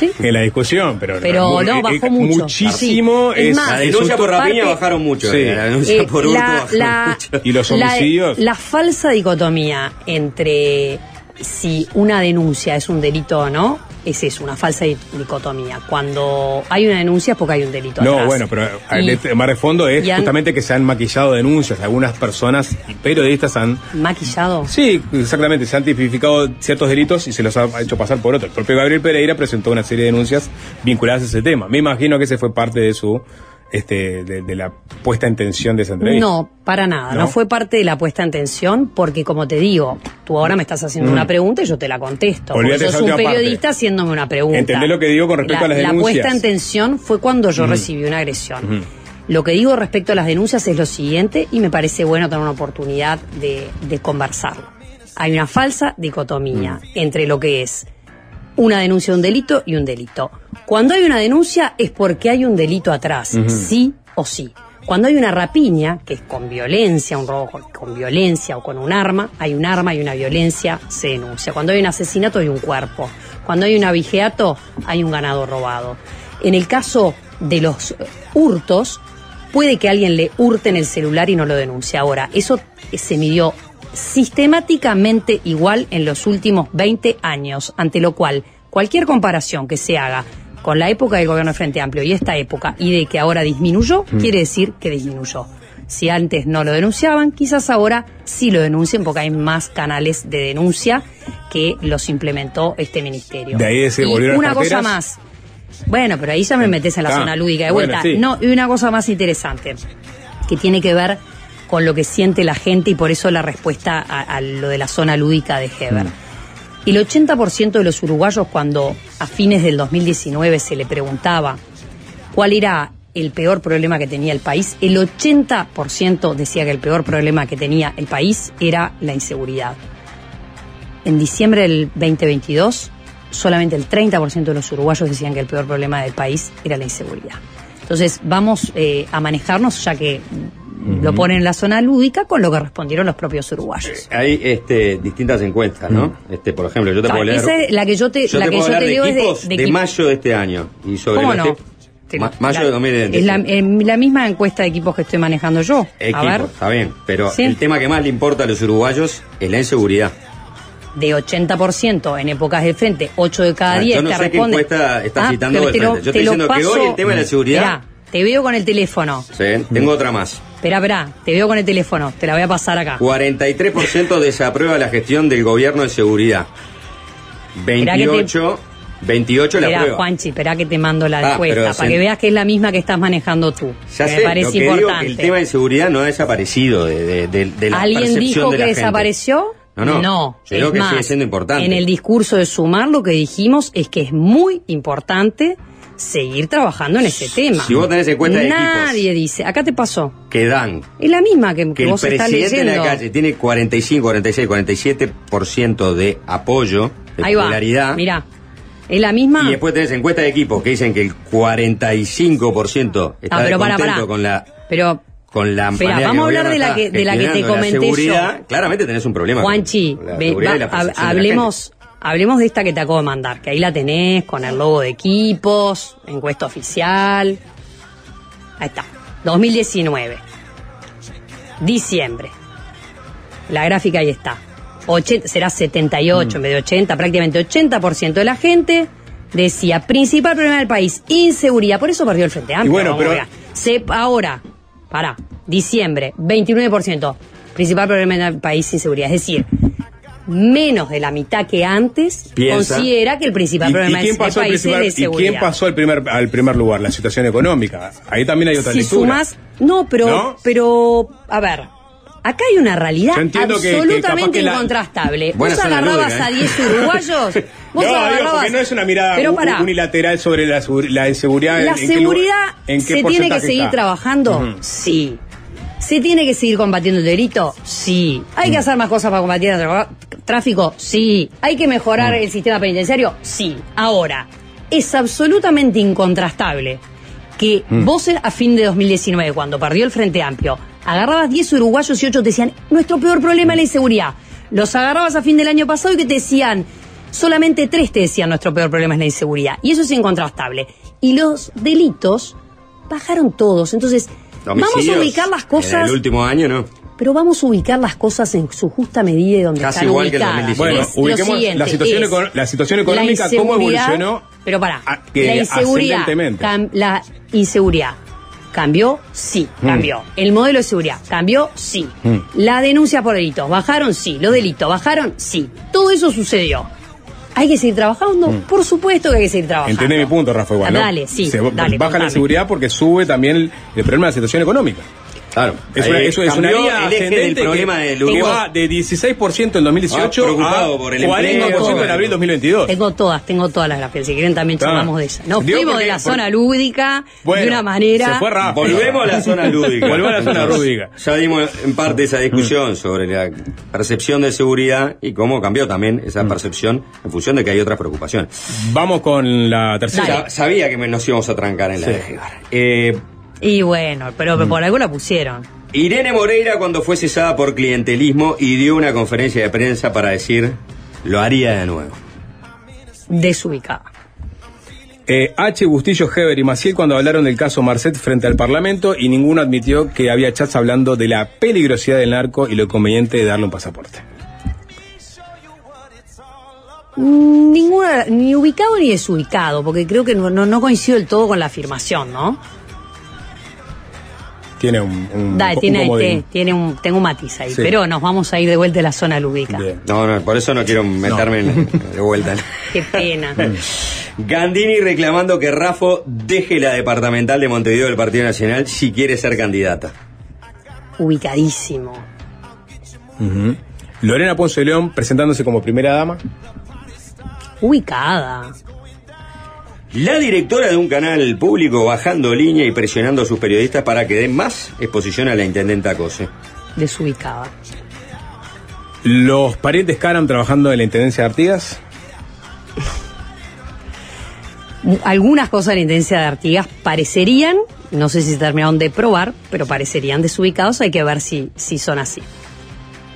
Sí. en la discusión, pero, no, bajó eh, mucho. Muchísimo Sí. Es es. más, La denuncia por rapiña parte- bajaron mucho. Sí. eh, La denuncia Eh, por hurto la, bajaron la- mucho. ¿Y los la- homicidios? La, falsa dicotomía entre si una denuncia es un delito o no, es eso, una falsa di- dicotomía. Cuando hay una denuncia es porque hay un delito. No, atrás. bueno, pero el Y- este- más de fondo es han- justamente que se han maquillado denuncias. Algunas personas y periodistas han. Maquillado. Sí, exactamente, se han tipificado ciertos delitos y se los ha hecho pasar por otros. El propio Gabriel Pereira presentó una serie de denuncias vinculadas a ese tema. Me imagino que ese fue parte de su. Este, de, de la puesta en tensión de esa entrevista. No, para nada. ¿No? ¿No? fue parte de la puesta en tensión porque, como te digo, tú ahora me estás haciendo Mm. una pregunta y yo te la contesto. Olvídate sos un parte. periodista haciéndome una pregunta. Entendés lo que digo con respecto La- a las La denuncias. puesta en tensión fue cuando yo Mm. recibí una agresión. Lo que digo respecto a las denuncias es lo siguiente y me parece bueno tener una oportunidad de, de conversarlo. Hay una falsa dicotomía Mm. entre lo que es una denuncia de un delito y un delito. Cuando hay una denuncia es porque hay un delito atrás, sí o sí. Cuando hay una rapiña, que es con violencia, un robo con, violencia o con un arma, hay un arma y una violencia, se denuncia. Cuando hay un asesinato hay un cuerpo. Cuando hay un abigeato hay un ganado robado. En el caso de los eh, hurtos, puede que alguien le hurte en el celular y no lo denuncie. Ahora, eso se midió sistemáticamente igual en los últimos 20 años, ante lo cual cualquier comparación que se haga con la época del gobierno de Frente Amplio y esta época y de que ahora disminuyó, Mm. quiere decir que disminuyó. Si antes no lo denunciaban, quizás ahora sí lo denuncien porque hay más canales de denuncia que los implementó este ministerio. De ahí se Y una cosa más. Bueno, pero ahí ya me metes en la Ah, zona lúdica de bueno, vuelta. sí. No, y una cosa más interesante, que tiene que ver con lo que siente la gente y por eso la respuesta a, a lo de la zona lúdica de Heber. Mm. El 80% de los uruguayos cuando a fines del 2019 se le preguntaba cuál era el peor problema que tenía el país, el 80% decía que el peor problema que tenía el país era la inseguridad. En diciembre del 2022, solamente el 30% de los uruguayos decían que el peor problema del país era la inseguridad. Entonces vamos eh, a manejarnos, ya que lo ponen en la zona lúdica, con lo que respondieron los propios uruguayos. Hay este, distintas encuestas, ¿no? Este, por ejemplo, yo te puedo leer. esa es la que yo te, yo la te que puedo yo te de leo es de, de de mayo de este año. Y sobre ¿Cómo no? Ma- mayo de 2020. Es la, en la misma encuesta de equipos que estoy manejando yo. A Equipos, ver, está bien. Pero Sí. el tema que más le importa a los uruguayos es la inseguridad. de 80% en épocas del frente, 8 de cada Ah, 10 yo no te sé qué encuesta está Ah, citando del te lo- frente. Yo te estoy diciendo que hoy el tema de la seguridad. Esperá, te veo con el teléfono. Sí, tengo otra más. Espera, espera, te veo con el teléfono. Te la voy a pasar acá. 43% desaprueba la gestión del gobierno de seguridad. Esperá que te- 28, 28 la Espera, prueba. Juanchi, espera que te mando la Ah, encuesta para se- que veas que es la misma que estás manejando tú. Ya que sé, me parece lo que digo importante. el tema de seguridad no ha desaparecido de, de- de- de la ¿Alguien dijo de la que gente. desapareció? No, no. Yo creo es que más, sigue siendo importante. En el discurso de Sumar lo que dijimos es que es muy importante seguir trabajando en ese tema. Si vos tenés encuesta de Nadie dice, acá te pasó. que dan Es la misma que, que que el vos estás presidente de la calle tiene 45, 46, 47% de apoyo de Ahí va. popularidad. Mirá. Es la misma. Y después tenés encuestas de equipos que dicen que el 45% está Ah, pero descontento pará. con la Pero, con la Espera, vamos a el hablar de la que- de la que te comenté yo. seguridad. Claramente tenés un problema. Juanchi, con la ve- va- y la hablemos, hablemos de esta que te acabo de mandar, que ahí la tenés con el logo de equipos, encuesta oficial. Ahí está. 2019. Diciembre. La gráfica ahí está. 80, será 78 en vez de 80, prácticamente 80% de la gente decía, principal problema del país, inseguridad. Por eso perdió el Frente Amplio. bueno, pero- vea. Se- ahora, para, diciembre, 29%, principal problema del país, inseguridad. Es decir, menos de la mitad que antes Piensa. considera que el principal ¿Y, y problema pasó al país es de ¿Y seguridad. quién pasó al primer, al primer lugar? La situación económica. Ahí también hay otra si lectura. sumas, no, pero, ¿No? pero, a ver, acá hay una realidad entiendo que- que absolutamente la- incontrastable. Buena Vos agarrabas lúdica, a ¿eh? 10 uruguayos, vos no, agarrabas... porque no es una mirada Pero unilateral sobre la, la inseguridad. La en- en qué seguridad lugar- en qué se tiene que seguir está. trabajando, sí. ¿Se tiene que seguir combatiendo el delito? Sí. ¿Hay que hacer más cosas para combatir el tráfico? Sí. ¿Hay que mejorar Mm. el sistema penitenciario? Sí. Ahora, es absolutamente incontrastable que Mm. vos en- a fin de 2019, cuando perdió el Frente Amplio, agarrabas 10 uruguayos y 8 te decían, nuestro peor problema es la inseguridad. Los agarrabas a fin del año pasado y que te decían, solamente 3 te decían, nuestro peor problema es la inseguridad. Y eso es incontrastable. Y los delitos bajaron todos. Entonces, vamos a ubicar las En cosas, el último año, ¿no? Pero vamos a ubicar las cosas en su justa medida y donde Casi están igual que el ubicadas. 2019. Bueno, Es ubiquemos la situación, es eco- la situación la económica, cómo evolucionó Pero para, que la inseguridad, cam- la inseguridad cambió, sí, Mm. cambió. El modelo de seguridad cambió, sí. Mm. La denuncia por delitos bajaron, sí. Los delitos bajaron, sí. Todo eso sucedió. ¿Hay que seguir trabajando? Mm. Por supuesto que hay que seguir trabajando. Entendé mi punto, Rafa, igual, ¿no? Dale, sí, Se dale, baja la contame. inseguridad porque sube también el, el problema de la situación económica. Claro. Es una, eso es una del ascendente problema que, del que Uruguay. va de 16% en 2018 Ah, preocupado a por el 40% empleo. en abril 2022. Tengo todas, tengo todas las gráficas. Si quieren también Ah. charlamos de esa. Nos Digo fuimos porque- de la por- zona lúdica Bueno, de una manera. se fue rápido. Volvemos a la zona lúdica. Volvemos a la zona lúdica. Ya dimos en parte esa discusión sobre la percepción de seguridad y cómo cambió también esa percepción en función de que hay otras preocupaciones. Vamos con la tercera. Sa- Sabía que nos íbamos a trancar en la Sí. de. Eh, Y bueno, pero Mm. por algo la pusieron. Irene Moreira cuando fue cesada por clientelismo y dio una conferencia de prensa para decir lo haría de nuevo. Desubicada. Eh, H. Bustillo, Heber y Maciel cuando hablaron del caso Marcet frente al Parlamento y ninguno admitió que había chats hablando de la peligrosidad del narco y lo conveniente de darle un pasaporte. Ninguna, ni ubicado ni desubicado, porque creo que no, no, no coincido del todo con la afirmación, ¿no? Tiene un, un, Dale, un tiene, comodín. te- tiene un, tengo un matiz ahí, Sí. pero nos vamos a ir de vuelta a la zona lúdica. No, no, por eso no quiero meterme en- de vuelta. Qué pena. Gandini reclamando que Rafo deje la departamental de Montevideo del Partido Nacional si quiere ser candidata. Ubicadísimo. Lorena Ponce de León presentándose como primera dama. Ubicada. La directora de un canal público bajando línea y presionando a sus periodistas para que den más exposición a la intendenta Cose. Desubicada. Los parientes Caram trabajando en la Intendencia de Artigas. Algunas cosas de la intendencia de Artigas parecerían, no sé si se terminaron de probar, pero parecerían desubicados, hay que ver si, si son así.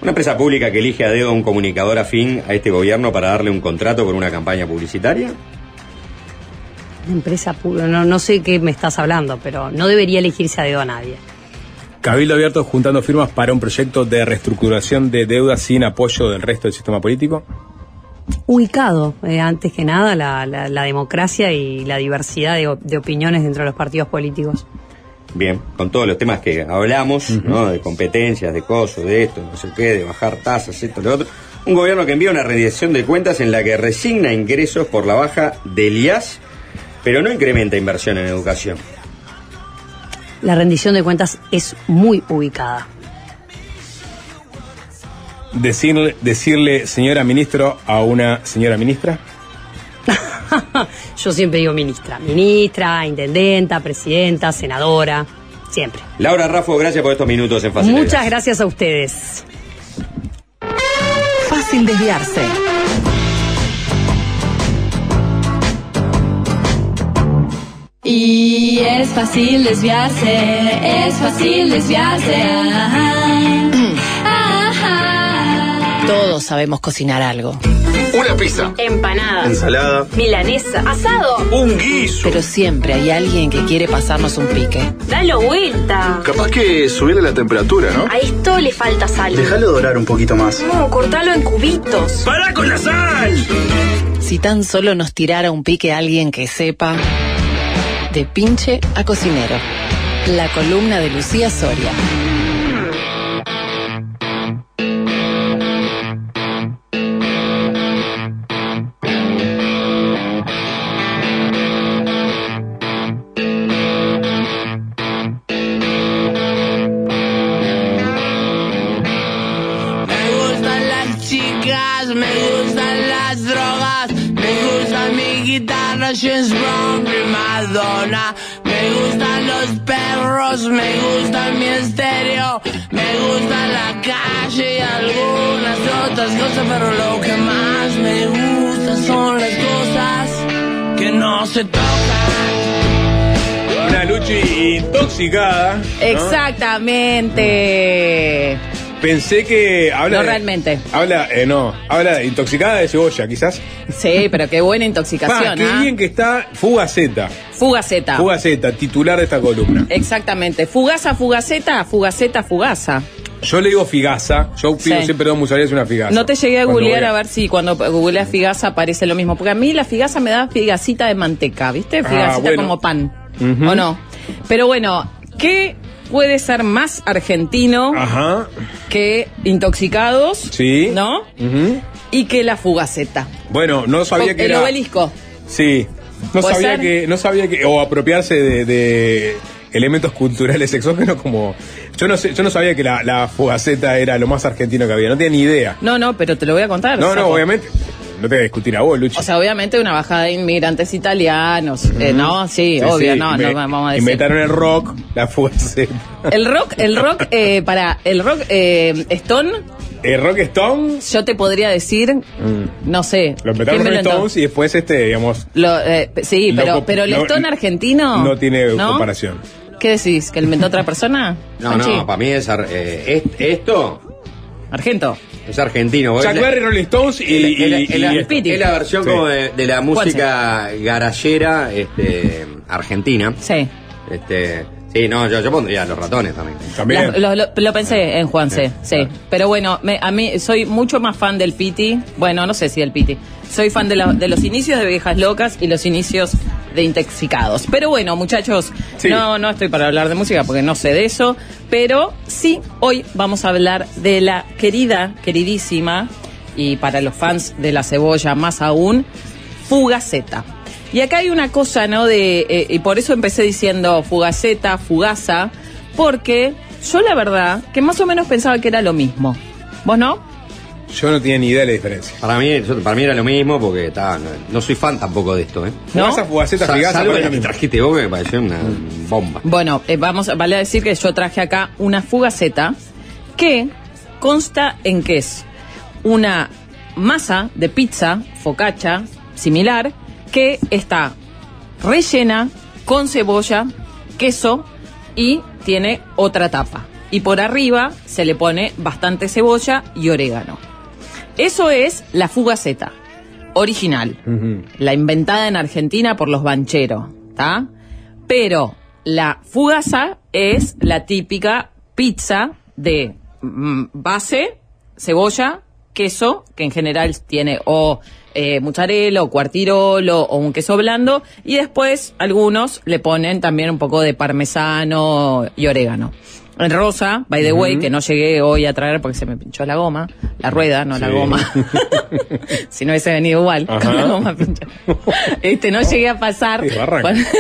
Una empresa pública que elige a dedo a un comunicador afín a este gobierno para darle un contrato por una campaña publicitaria. Empresa pública, no, no sé qué me estás hablando, pero no debería elegirse a dedo a nadie. Cabildo abierto juntando firmas para un proyecto de reestructuración de deuda sin apoyo del resto del sistema político. Ubicado, eh, antes que nada, la, la- la democracia y la diversidad de opiniones dentro de los partidos políticos. Bien, con todos los temas que hablamos, ¿no? De competencias, de cosas, de esto, no sé qué, de bajar tasas, esto, lo otro. Un gobierno que envía una rendición de cuentas en la que resigna ingresos por la baja del IAS, pero no incrementa inversión en educación. La rendición de cuentas es muy ubicada. Decirle, decirle señora ministro a una señora ministra. Yo siempre digo ministra. Ministra, intendenta, presidenta, senadora. Siempre. Laura Raffo, gracias por estos minutos en Fácil Muchas gracias a ustedes. Fácil desviarse. Y es fácil desviarse, es fácil desviarse. Ajá. Ajá. Todos sabemos cocinar algo. Una pizza. Empanadas. Ensalada. Milanesa. Asado. Un guiso. Pero siempre hay alguien que quiere pasarnos un pique. Dalo vuelta. Capaz que subirle la temperatura, ¿no? A esto le falta sal. Déjalo dorar un poquito más. No, cortalo en cubitos. ¡Para con la sal! Si tan solo nos tirara un pique alguien que sepa. De pinche a cocinero. La columna de Lucía Soria. Una Luchi intoxicada. ¿no? Exactamente. Pensé que habla. No de- realmente. Habla, eh, no, habla de intoxicada de cebolla, quizás. Sí, pero qué buena Pa, intoxicación. qué ¿ah? bien que está Fugaceta. Fugaceta. Fugaceta, titular de esta columna. Exactamente. Fugaza, fugaceta, fugaceta, fugaza. Yo le digo figaza. Yo pido Sí. siempre dos musarías y una figaza. No te llegué a googlear a ver si cuando googleas figaza aparece lo mismo. Porque a mí la figaza me da figacita de manteca, ¿viste? Ah, Figacita bueno. como pan. ¿O no? Pero bueno, ¿qué puede ser más argentino Ajá. que intoxicados? Sí. ¿No? Ujú. Y que la fugaceta. Bueno, no sabía O- que el era. obelisco. Sí. No ¿Puede sabía ser? que. No sabía que. O apropiarse de. de elementos culturales exógenos como yo no sé yo no sabía que la, la fugaceta era lo más argentino que había no tenía ni idea No, no, pero te lo voy a contar. no no obviamente no te voy a discutir a vos Luchi O sea, obviamente una bajada de inmigrantes italianos, eh, ¿no? Sí, Sí, obvio, sí, no, no vamos a decir. inventaron el rock la fugaceta El rock, el rock, eh, para, el rock eh, Stone, el rock Stone yo te podría decir, no sé. lo ¿quién inventaron me los lo inventó? Stones y después este digamos Lo, eh, sí, pero, pero el lo- Stone argentino. no tiene ¿no? comparación ¿Qué decís? ¿Que lo inventó otra persona? No, Panchi? no, para mí es, ar- eh, es- esto Argento. es argentino. Chuck Berry Rolling Stones y, la- el Piti. es la versión Sí. como de, de la música garallera este, argentina. Sí. Este, sí, no, yo, yo pondría los ratones también. también La- lo, lo- lo pensé en Juanse, sí. Pero bueno, me- a mí soy mucho más fan del Piti. Bueno, no sé si del Piti. Soy fan de, la- de los inicios de Viejas Locas y los inicios de Intoxicados. Pero bueno, muchachos, Sí. no, no estoy para hablar de música porque no sé de eso. Pero sí, hoy vamos a hablar de la querida, queridísima, y para los fans de la cebolla más aún, Fugaceta. Y acá hay una cosa, ¿no? De, eh, y por eso empecé diciendo Fugaceta, Fugaza, porque yo la verdad que más o menos pensaba que era lo mismo. ¿Vos no? Yo no tenía ni idea de la diferencia Para mí, yo- para mí era lo mismo porque ta, no, no soy fan tampoco de esto, ¿eh? ¿No? Fugaza, fugaceta, Sa- figaza salvo la que trajiste vos que me pareció una bomba. Bueno, eh, vamos, vale a decir que yo traje acá una fugaceta que consta en que es una masa de pizza, focaccia, similar, que está rellena con cebolla, queso y tiene otra tapa. Y por arriba se le pone bastante cebolla y orégano. Eso es la fugaceta original. la inventada en Argentina por los bancheros, ¿está? Pero la fugaza es la típica pizza de mm, base, cebolla, queso, que en general tiene o eh, mozzarella o cuartirolo o un queso blando, y después algunos le ponen también un poco de parmesano y orégano. En rosa, by the way, que no llegué hoy a traer porque se me pinchó la goma, la rueda, no la goma. si no hubiese venido igual, Ajá. con la goma pinchada. Este, no llegué a pasar. Sí.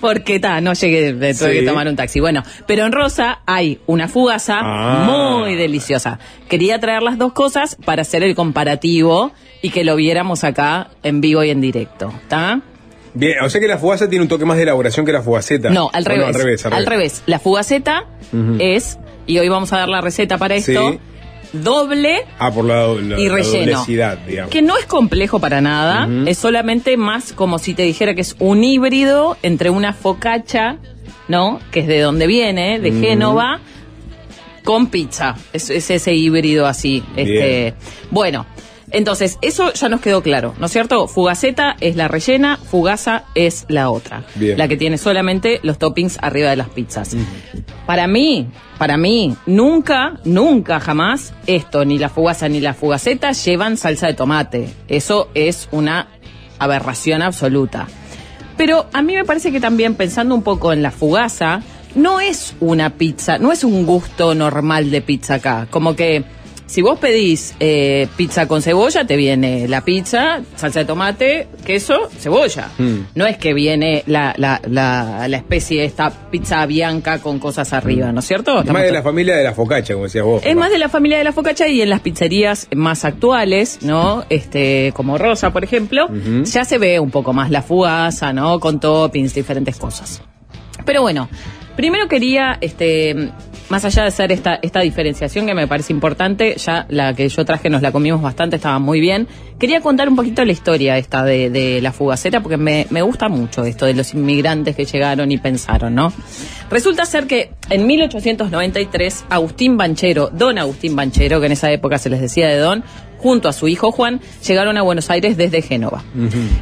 Porque ta, no llegué, tuve Sí. que tomar un taxi. Bueno, pero en Rosa hay una fugaza Ah. muy deliciosa. Quería traer las dos cosas para hacer el comparativo y que lo viéramos acá en vivo y en directo. ¿Está? Bien, o sea que la fugaza tiene un toque más de elaboración que la fugaceta. No, al ¿O revés. al revés, al revés. La fugaceta es, y hoy vamos a dar la receta para esto, Sí. doble Ah, por la, la- Y la relleno. digamos. que no es complejo para nada, es solamente más como si te dijera que es un híbrido entre una focaccia, ¿no? Que es de donde viene, de Ujú. Génova, con pizza. Es, es ese híbrido así. Este, bueno, entonces, eso ya nos quedó claro, ¿no es cierto? Fugaceta es la rellena, fugaza es la otra. Bien. La que tiene solamente los toppings arriba de las pizzas. Para mí, para mí, nunca, nunca jamás esto, ni la fugaza ni la fugaceta llevan salsa de tomate. Eso es una aberración absoluta. Pero a mí me parece que también pensando un poco en la fugaza, no es una pizza, no es un gusto normal de pizza acá. Como que si vos pedís eh, pizza con cebolla, te viene la pizza, salsa de tomate, queso, cebolla. Hmm. No es que viene la, la, la, la especie de esta pizza bianca con cosas arriba, ¿no es cierto? Es más de la familia de la focaccia, como decías vos. es más de la familia de la focaccia y en las pizzerías más actuales, ¿no? Este, como Rosa, por ejemplo, ya se ve un poco más la fugaza, ¿no? Con toppings, diferentes cosas. Pero bueno, primero quería, este, más allá de hacer esta, esta diferenciación que me parece importante, ya la que yo traje nos la comimos bastante, estaba muy bien. Quería contar un poquito la historia esta de, de la fugaceta, porque me, me gusta mucho esto de los inmigrantes que llegaron y pensaron, ¿no? Resulta ser que en 1893, Agustín Banchero, don Agustín Banchero, que en esa época se les decía de don, junto a su hijo Juan, llegaron a Buenos Aires desde Génova.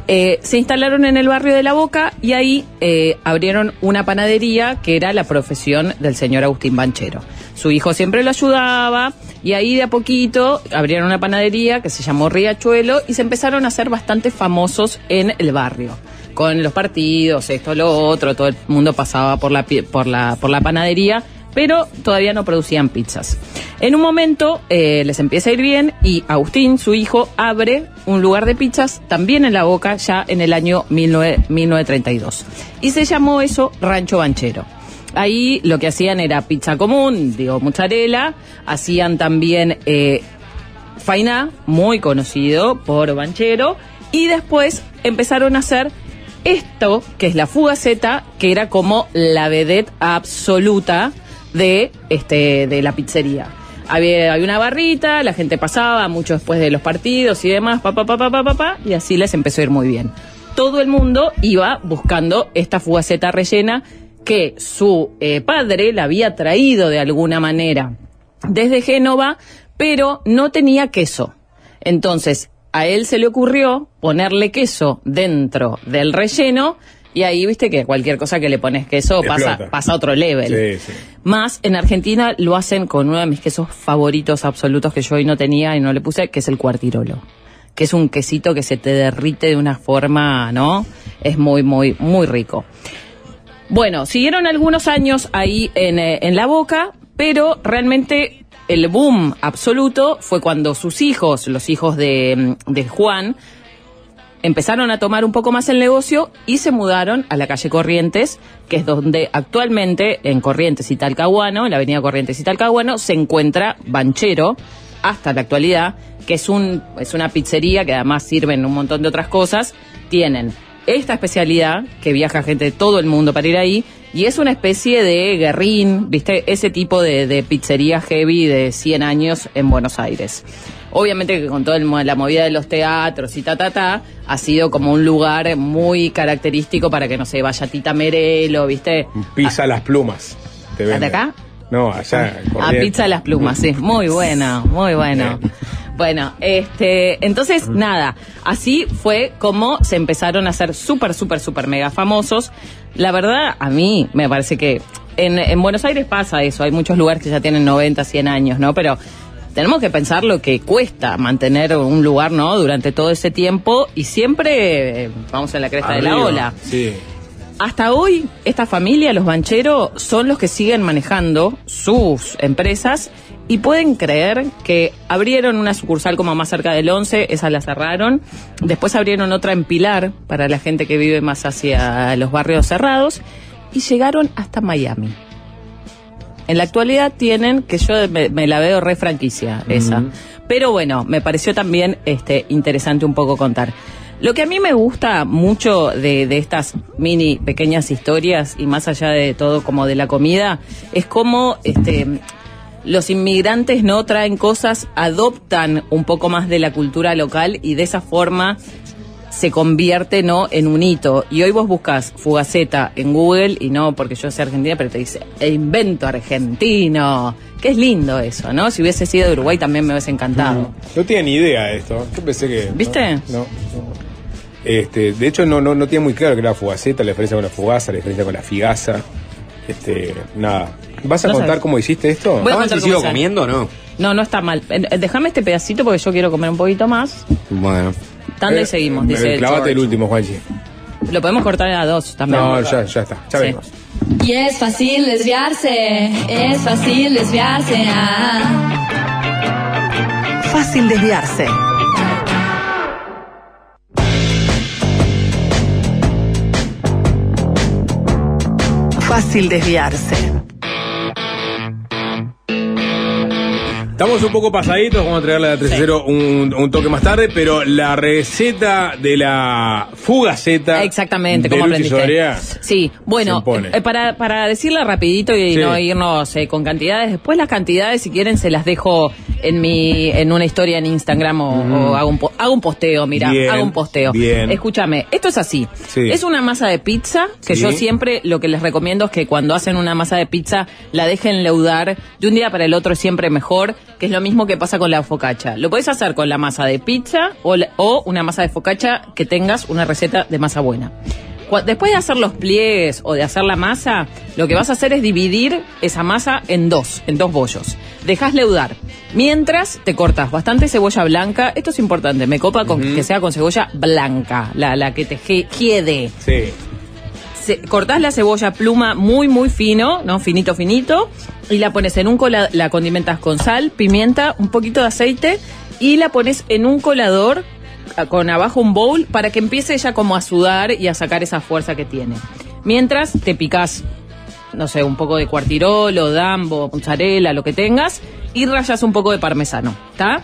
Eh, se instalaron en el barrio de La Boca y ahí eh, abrieron una panadería que era la profesión del señor Agustín Banchero. Su hijo siempre lo ayudaba y ahí de a poquito abrieron una panadería que se llamó Riachuelo y se empezaron a hacer bastante famosos en el barrio. Con los partidos, esto, lo otro, todo el mundo pasaba por la, por la, por la panadería, pero todavía no producían pizzas. En un momento eh, les empieza a ir bien y Agustín, su hijo, abre un lugar de pizzas también en la boca ya en el año 19 1932. Y se llamó eso Rancho Banchero. Ahí lo que hacían era pizza común, digo, mozzarella, hacían también eh, Fainá, muy conocido por Banchero, y después empezaron a hacer esto, que es la fugaceta, que era como la vedette absoluta de, este, de la pizzería. Había, había una barrita, la gente pasaba mucho después de los partidos y demás, pa, pa, pa, pa, pa, pa, pa, y así les empezó a ir muy bien. Todo el mundo iba buscando esta fugaceta rellena que su eh, padre la había traído de alguna manera desde Génova, pero no tenía queso. Entonces, a él se le ocurrió ponerle queso dentro del relleno y ahí viste que cualquier cosa que le pones queso pasa, pasa a otro level. Sí, sí. Más en Argentina lo hacen con uno de mis quesos favoritos absolutos que yo hoy no tenía y no le puse, que es el cuartirolo. Que es un quesito que se te derrite de una forma, ¿no? Es muy, muy, muy rico. Bueno, siguieron algunos años ahí en, eh, en la boca, pero realmente el boom absoluto fue cuando sus hijos, los hijos de, Juan, empezaron a tomar un poco más el negocio y se mudaron a la calle Corrientes, que es donde actualmente en Corrientes y Talcahuano, en la avenida Corrientes y Talcahuano, se encuentra Banchero hasta la actualidad, que es, un, es una pizzería que además sirven un montón de otras cosas. Tienen esta especialidad, que viaja gente de todo el mundo para ir ahí, y es una especie de guerrín, ¿viste? Ese tipo de, de pizzería heavy de 100 años en Buenos Aires. Obviamente que con toda la movida de los teatros y ta, ta, ta, ha sido como un lugar muy característico para que, no sé, vaya Tita Merelo, ¿viste? Pisa las plumas. Te ¿De acá? No, allá. A Corrientes. pizza las plumas, sí. Muy bueno, muy bueno. Bueno, este, entonces, nada, así fue como se empezaron a hacer súper, súper, súper mega famosos. La verdad, a mí me parece que en, en Buenos Aires pasa eso, hay muchos lugares que ya tienen 90, 100 años, ¿no? Pero tenemos que pensar lo que cuesta mantener un lugar, ¿no? Durante todo ese tiempo y siempre eh, vamos en la cresta de la ola. Sí. Hasta hoy, esta familia, los bancheros, son los que siguen manejando sus empresas y pueden creer que abrieron una sucursal como más cerca del 11, esa la cerraron. Después abrieron otra en Pilar para la gente que vive más hacia los barrios cerrados y llegaron hasta Miami. En la actualidad tienen, que yo me, me la veo re franquicia esa. Pero bueno, me pareció también este, interesante un poco contar. Lo que a mí me gusta mucho de, de estas mini pequeñas historias y más allá de todo como de la comida, es cómo este, los inmigrantes no traen cosas, adoptan un poco más de la cultura local y de esa forma se convierte no en un hito. Y hoy vos buscas Fugaceta en Google y no porque yo soy argentina, pero te dice "E invento argentino. Que es lindo eso, ¿no? Si hubiese sido de Uruguay también me hubiese encantado. No tenía ni idea de esto. Yo pensé que. ¿Viste? No. no. Este, de hecho, no, no, no tenía muy claro que era la fugaceta, la diferencia con la fugaza, la diferencia con la figaza. Este, nada. ¿Vas a No contar sabes. cómo hiciste esto? Voy a contar si sigo comiendo o no? No, no está mal. Eh, Déjame este pedacito porque yo quiero comer un poquito más. Bueno. Tanda y Eh, seguimos, eh, dice Clavate George. el último, Juanchi. Lo podemos cortar a dos también. No, ya, ya está. Ya Sí. venimos. Y es fácil desviarse, es fácil desviarse. Ah. Fácil desviarse. Fácil desviarse. Estamos un poco pasaditos, vamos a traerle a la 3-0 un, un toque más tarde, pero la receta de la fugaceta. Exactamente, de como aprendiste. Soria Sí, bueno, eh, para, para decirla rapidito y Sí. no irnos eh, con cantidades, después las cantidades, si quieren, se las dejo en mi en una historia en Instagram o, Mm. o hago, un hago un posteo, mira, Bien, hago un posteo. bien. Escúchame, esto es así. Sí. Es una masa de pizza que yo siempre lo que les recomiendo es que cuando hacen una masa de pizza la dejen leudar de un día para el otro es siempre mejor, que es lo mismo que pasa con la focaccia. Lo podés hacer con la masa de pizza o, la- o una masa de focaccia que tengas una receta de masa buena. Después de hacer los pliegues o de hacer la masa, lo que vas a hacer es dividir esa masa en dos, en dos bollos. Dejas leudar. Mientras te cortas bastante cebolla blanca, esto es importante, me copa con que sea con cebolla blanca, la, la que te quede. Sí. Se- cortás la cebolla pluma muy, muy fino, ¿no? Finito, finito. Y la pones en un colador, la condimentas con sal, pimienta, un poquito de aceite. Y la pones en un colador con abajo un bowl para que empiece ya como a sudar y a sacar esa fuerza que tiene. Mientras te picás, no sé, un poco de cuartirolo, dambo, mozzarella, lo que tengas. Y rayas un poco de parmesano, ¿está?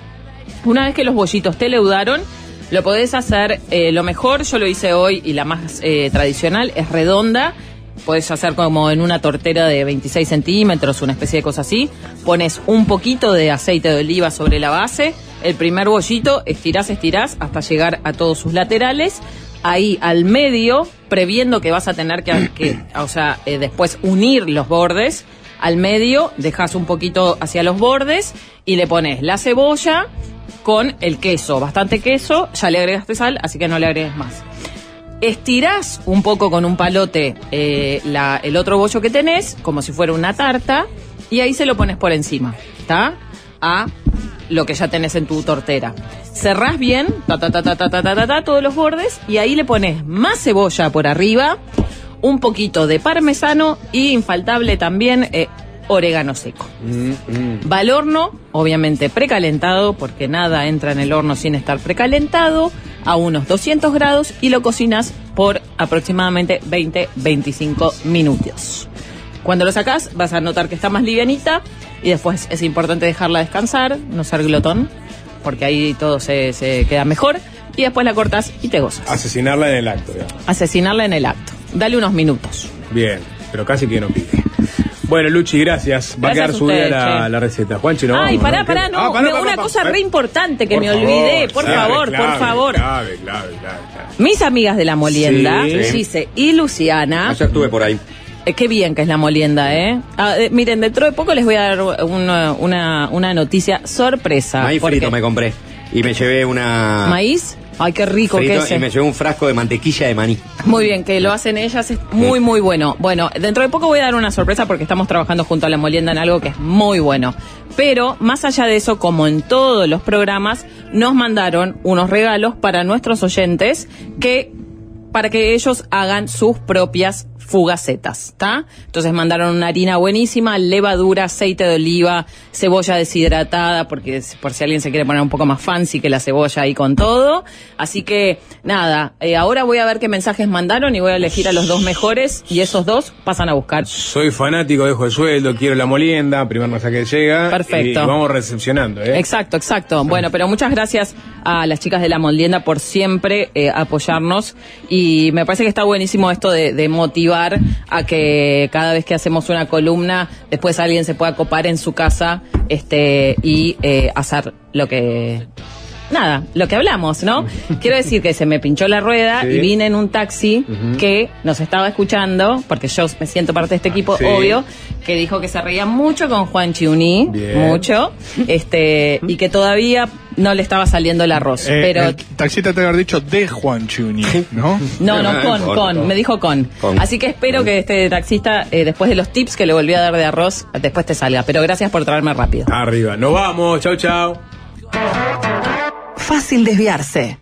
Una vez que los bollitos te leudaron, lo podés hacer, eh, lo mejor, yo lo hice hoy y la más eh, tradicional es redonda. Podés hacer como en una tortera de 26 centímetros, una especie de cosa así. Pones un poquito de aceite de oliva sobre la base. El primer bollito, estirás, estirás hasta llegar a todos sus laterales. Ahí al medio, previendo que vas a tener que, o sea, eh, después unir los bordes. Al medio, dejas un poquito hacia los bordes y le pones la cebolla con el queso, bastante queso, ya le agregaste sal, así que no le agregues más. Estirás un poco con un palote eh, el otro bollo que tenés, como si fuera una tarta, y ahí se lo pones por encima, ¿está? A lo que ya tenés en tu tortera. Cerrás bien, ta, ta, ta, ta, ta, ta, ta, ta, ta, todos los bordes, y ahí le pones más cebolla por arriba, un poquito de parmesano y infaltable también eh, orégano seco. Va al horno, obviamente precalentado, porque nada entra en el horno sin estar precalentado, a unos 200 grados y lo cocinas por aproximadamente 20-25 minutos. Cuando lo sacás vas a notar que está más livianita y después es importante dejarla descansar, no ser glotón, porque ahí todo se, se queda mejor. Y después la cortas y te gozas. Asesinarla en el acto, digamos. Asesinarla en el acto. Dale unos minutos. Bien, pero casi que no pique. Bueno, Luchi, gracias. Va a Gracias quedar a subida ustedes, la, receta. Juanchi, no Ay, vamos, pará, ¿no? pará, ¿Qué? no. Ah, pará, pará, una cosa re importante que Por me favor, olvidé. Por clave, favor, clave, por favor. Clave, clave, clave, clave. Mis amigas de la molienda, Sí. Gise y Luciana. Ayer estuve por ahí. Eh, qué bien que es la molienda, ¿eh? Ah, eh, miren, dentro de poco les voy a dar una, una, una noticia sorpresa. Maíz porque- frito me compré. Y me llevé una. ¿Maíz? Ay, qué rico frito que es. y me llevé un frasco de mantequilla de maní. Muy bien, que lo hacen ellas, es muy, muy bueno. Bueno, dentro de poco voy a dar una sorpresa porque estamos trabajando junto a la molienda en algo que es muy bueno. Pero, más allá de eso, como en todos los programas, nos mandaron unos regalos para nuestros oyentes que, para que ellos hagan sus propias fugacetas, ¿está? Entonces mandaron una harina buenísima, levadura, aceite de oliva, cebolla deshidratada, porque por si alguien se quiere poner un poco más fancy que la cebolla ahí con todo. Así que, nada, eh, ahora voy a ver qué mensajes mandaron y voy a elegir a los dos mejores y esos dos pasan a buscar. Soy fanático, dejo el sueldo, quiero la molienda, primer mensaje que llega. Perfecto. Y, y vamos recepcionando, ¿eh? Exacto, exacto. Bueno, pero muchas gracias a las chicas de la Moldienda por siempre eh, apoyarnos y y me parece que está buenísimo esto de, motivar a que cada vez que hacemos una columna, después alguien se pueda copar en su casa este y eh, hacer lo que nada, lo que hablamos, ¿no? Quiero decir que se me pinchó la rueda Sí. y vine en un taxi que nos estaba escuchando, porque yo me siento parte de este equipo, Sí. obvio, que dijo que se reía mucho con Juan Chiuní, mucho, este, y que todavía no le estaba saliendo el arroz. Eh, pero el taxista te haber dicho de Juan Chuni, ¿no? no, no, con, Con, con, con. me dijo con. Con. Así que espero que este taxista, eh, después de los tips que le volví a dar de arroz, después te salga. Pero gracias por traerme rápido. Arriba. Nos vamos. Chau, chau. Fácil desviarse.